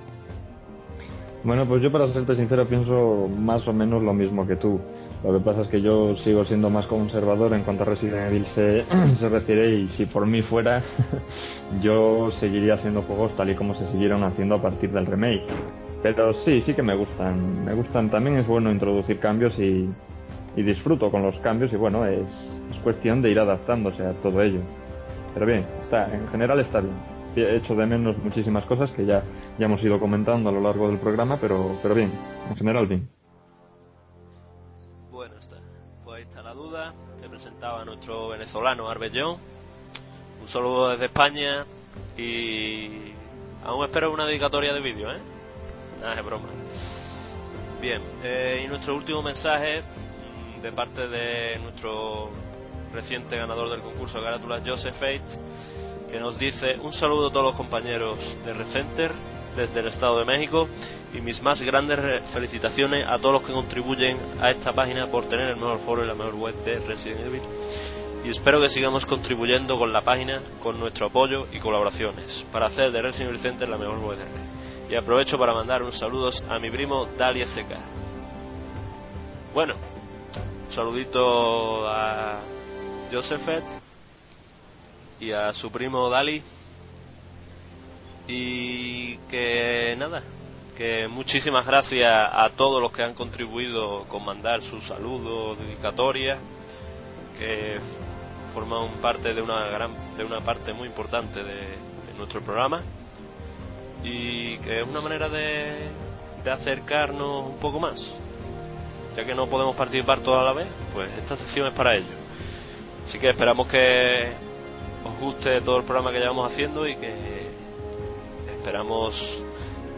S9: Bueno, pues yo para serte sincero pienso más o menos lo mismo que tú. Lo que pasa es que yo sigo siendo más conservador en cuanto a Resident Evil se, refiere y si por mí fuera yo seguiría haciendo juegos tal y como se siguieron haciendo a partir del remake. Pero sí, sí que me gustan. Me gustan. También es bueno introducir cambios y, y disfruto con los cambios y bueno, es, es cuestión de ir adaptándose a todo ello. Pero bien, está, en general está bien. He hecho de menos muchísimas cosas que ya, ya hemos ido comentando a lo largo del programa, pero, pero bien, en general bien.
S8: Bueno, está. Pues ahí está la duda que presentaba nuestro venezolano Arbellón. Un saludo desde España y aún espero una dedicatoria de vídeo, ¿eh? Nada, es broma. Bien, eh, y nuestro último mensaje de parte de nuestro reciente ganador del concurso de carátulas, Joseph Fate, que nos dice un saludo a todos los compañeros de Recenter desde el Estado de México y mis más grandes felicitaciones a todos los que contribuyen a esta página por tener el mejor foro y la mejor web de Resident Evil y espero que sigamos contribuyendo con la página con nuestro apoyo y colaboraciones para hacer de Resident Evil Center la mejor web de red. Y aprovecho para mandar unos saludos a mi primo Dalia Seca. Bueno, un saludito a Josephet y a su primo Dali. Y que nada, que muchísimas gracias a todos los que han contribuido con mandar sus saludos, dedicatorias, que forman parte de una gran, de una parte muy importante de, nuestro programa y que es una manera de de acercarnos un poco más. Ya que no podemos participar todos a la vez, pues esta sección es para ello. Así que esperamos que os guste todo el programa que llevamos haciendo y que esperamos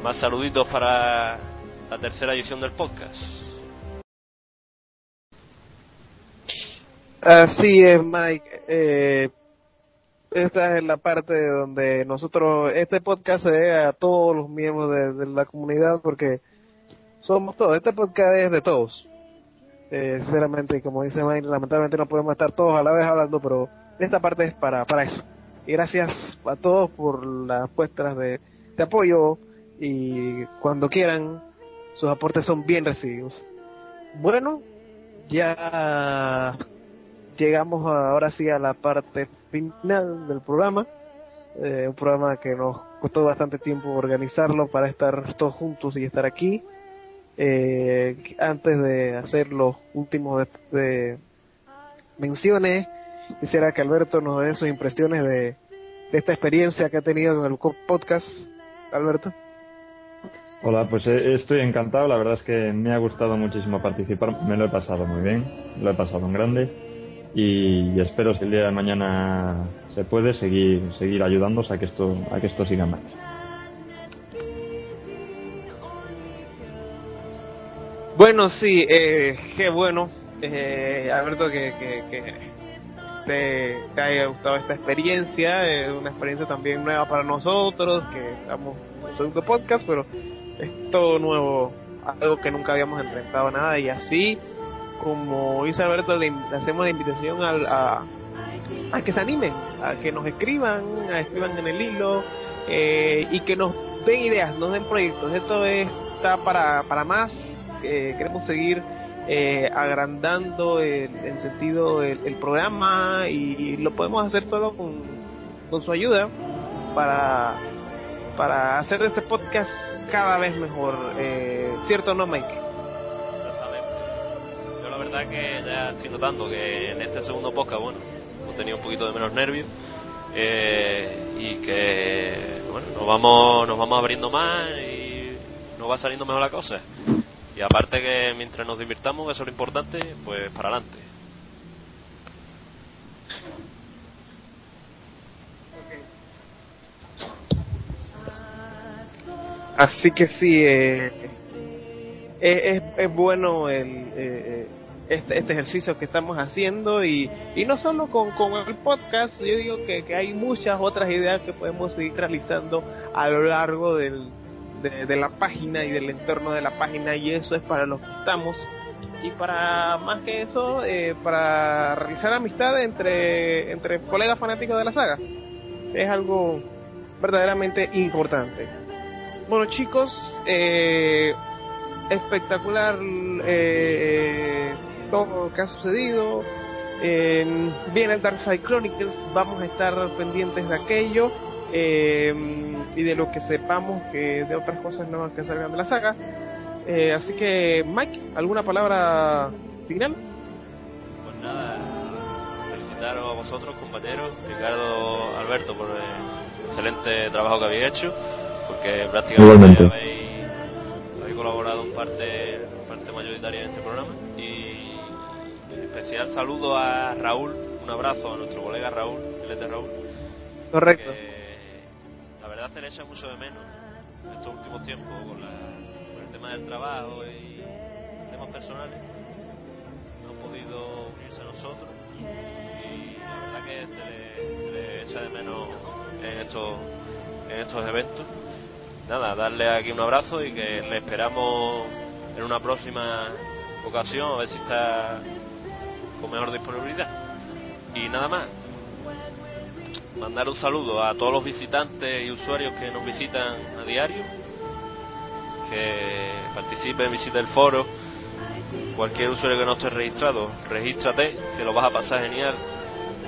S8: más saluditos para la tercera edición del podcast.
S7: Así es, Mike. Eh, esta es la parte donde nosotros, este podcast se debe a todos los miembros de, la comunidad porque somos todos. Este podcast es de todos. Eh, sinceramente, como dice Mike, lamentablemente no podemos estar todos a la vez hablando, pero esta parte es para, para eso. Y gracias a todos por las muestras de, de apoyo y cuando quieran, sus aportes son bien recibidos. Bueno, ya llegamos ahora sí a la parte final del programa. Eh, un programa que nos costó bastante tiempo organizarlo para estar todos juntos y estar aquí. Eh, antes de hacer los últimos de, de menciones, quisiera que Alberto nos dé sus impresiones de, de esta experiencia que ha tenido con el podcast. Alberto.
S9: Hola, pues eh, estoy encantado. La verdad es que me ha gustado muchísimo participar. Me lo he pasado muy bien. Lo he pasado en grande. Y espero si el día de mañana se puede seguir seguir ayudándonos a que esto a que esto siga más.
S7: Bueno, sí, eh, qué bueno, eh, Alberto, que, que, que te, te, haya gustado esta experiencia, es una experiencia también nueva para nosotros, que estamos en segundo podcast, pero es todo nuevo, algo que nunca habíamos enfrentado nada y así como dice le hacemos la invitación al, a, a que se animen, a que nos escriban, a escriban en el hilo eh, y que nos den ideas, nos den proyectos. Esto está para, para más, eh, queremos seguir eh, agrandando el, en sentido el, el programa y, lo podemos hacer solo con, su ayuda para, para hacer este podcast cada vez mejor. Eh, ¿Cierto no, Mike?
S8: Yo la verdad que ya estoy notando que en este segundo podcast, bueno, hemos tenido un poquito de menos nervios eh, y que, bueno, nos vamos, nos vamos abriendo más y nos va saliendo mejor la cosa. Y aparte que mientras nos divirtamos, eso es lo importante, pues para adelante.
S7: Así que sí, eh, es, es, bueno el, eh, este, este, ejercicio que estamos haciendo y, y no solo con, con el podcast, yo digo que, que, hay muchas otras ideas que podemos seguir realizando a lo largo del, de, la página y del entorno de la página y eso es para los que estamos y para más que eso, eh, para realizar amistad entre, entre colegas fanáticos de la saga. Es algo verdaderamente importante. Bueno chicos, eh, espectacular eh, todo lo que ha sucedido. Eh, viene el Dark Side Chronicles, vamos a estar pendientes de aquello eh, y de lo que sepamos que de otras cosas nuevas que salgan de la saga. Eh, así que, Mike, ¿alguna palabra final?
S8: Pues nada, felicitaros a vosotros, compañeros, Ricardo, Alberto, por el excelente trabajo que habéis hecho porque prácticamente habéis, habéis, colaborado en parte, parte mayoritaria en este programa y en especial saludo a Raúl, un abrazo a nuestro colega Raúl, el de Raúl.
S7: Correcto.
S8: La echa mucho de menos en estos últimos tiempos con, la, con el tema del trabajo y temas personales. No ha podido unirse a nosotros y la verdad que se le, se le echa de menos en estos, en estos eventos nada, darle aquí un abrazo y que le esperamos en una próxima ocasión a ver si está con mejor disponibilidad. Y nada más, mandar un saludo a todos los visitantes y usuarios que nos visitan a diario, que participen, visiten el foro. Cualquier usuario que no esté registrado, regístrate, que lo vas a pasar genial,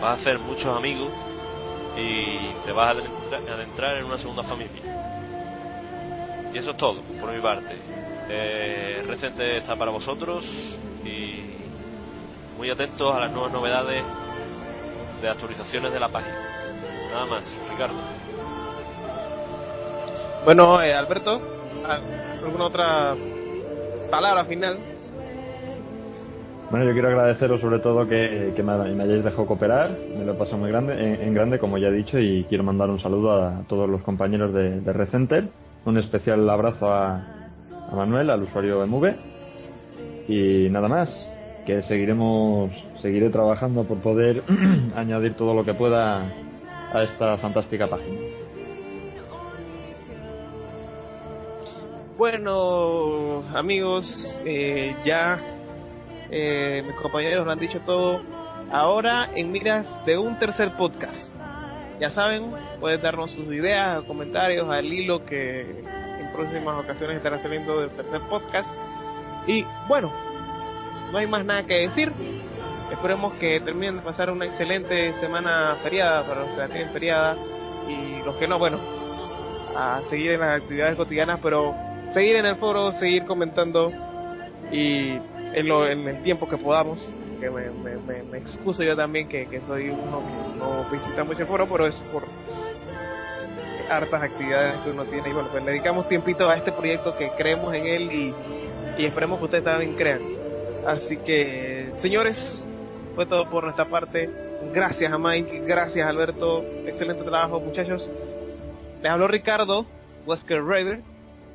S8: vas a hacer muchos amigos y te vas a adentrar en una segunda familia. Y eso es todo, por mi parte. Eh, Recente está para vosotros y muy atentos a las nuevas novedades de actualizaciones de la página. Nada más, Ricardo.
S7: Bueno, eh, Alberto. ¿Alguna otra palabra final?
S9: Bueno, yo quiero agradeceros sobre todo que, que me, me hayáis dejado cooperar, me lo he pasado muy grande, en, en grande como ya he dicho y quiero mandar un saludo a todos los compañeros de, de Recenter, un especial abrazo a, a Manuel, al usuario MV y nada más, que seguiremos, seguiré trabajando por poder añadir todo lo que pueda a esta fantástica página.
S7: Bueno, amigos, eh, ya eh, mis compañeros lo han dicho todo. Ahora en miras de un tercer podcast. Ya saben, pueden darnos sus ideas, comentarios al hilo que en próximas ocasiones estará saliendo del tercer podcast. Y bueno, no hay más nada que decir. Esperemos que terminen de pasar una excelente semana feriada para los que la tienen feriada y los que no, bueno, a seguir en las actividades cotidianas, pero seguir en el foro, seguir comentando y en, lo, en el tiempo que podamos. Que me, me, me, me excuso yo también que, que soy uno que no visita mucho el foro, pero es por hartas actividades que uno tiene y bueno, pues dedicamos tiempito a este proyecto que creemos en él y, y esperemos que ustedes también crean. Así que, señores, fue todo por nuestra parte. Gracias a Mike, gracias Alberto, excelente trabajo muchachos. Les habló Ricardo, Wesker Raider.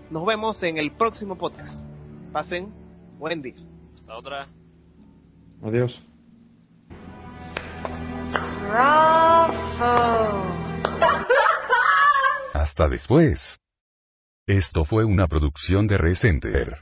S7: Nos vemos en el próximo podcast. Pasen buen día.
S8: Hasta otra.
S9: Adiós.
S1: Hasta después. Esto fue una producción de Recenter.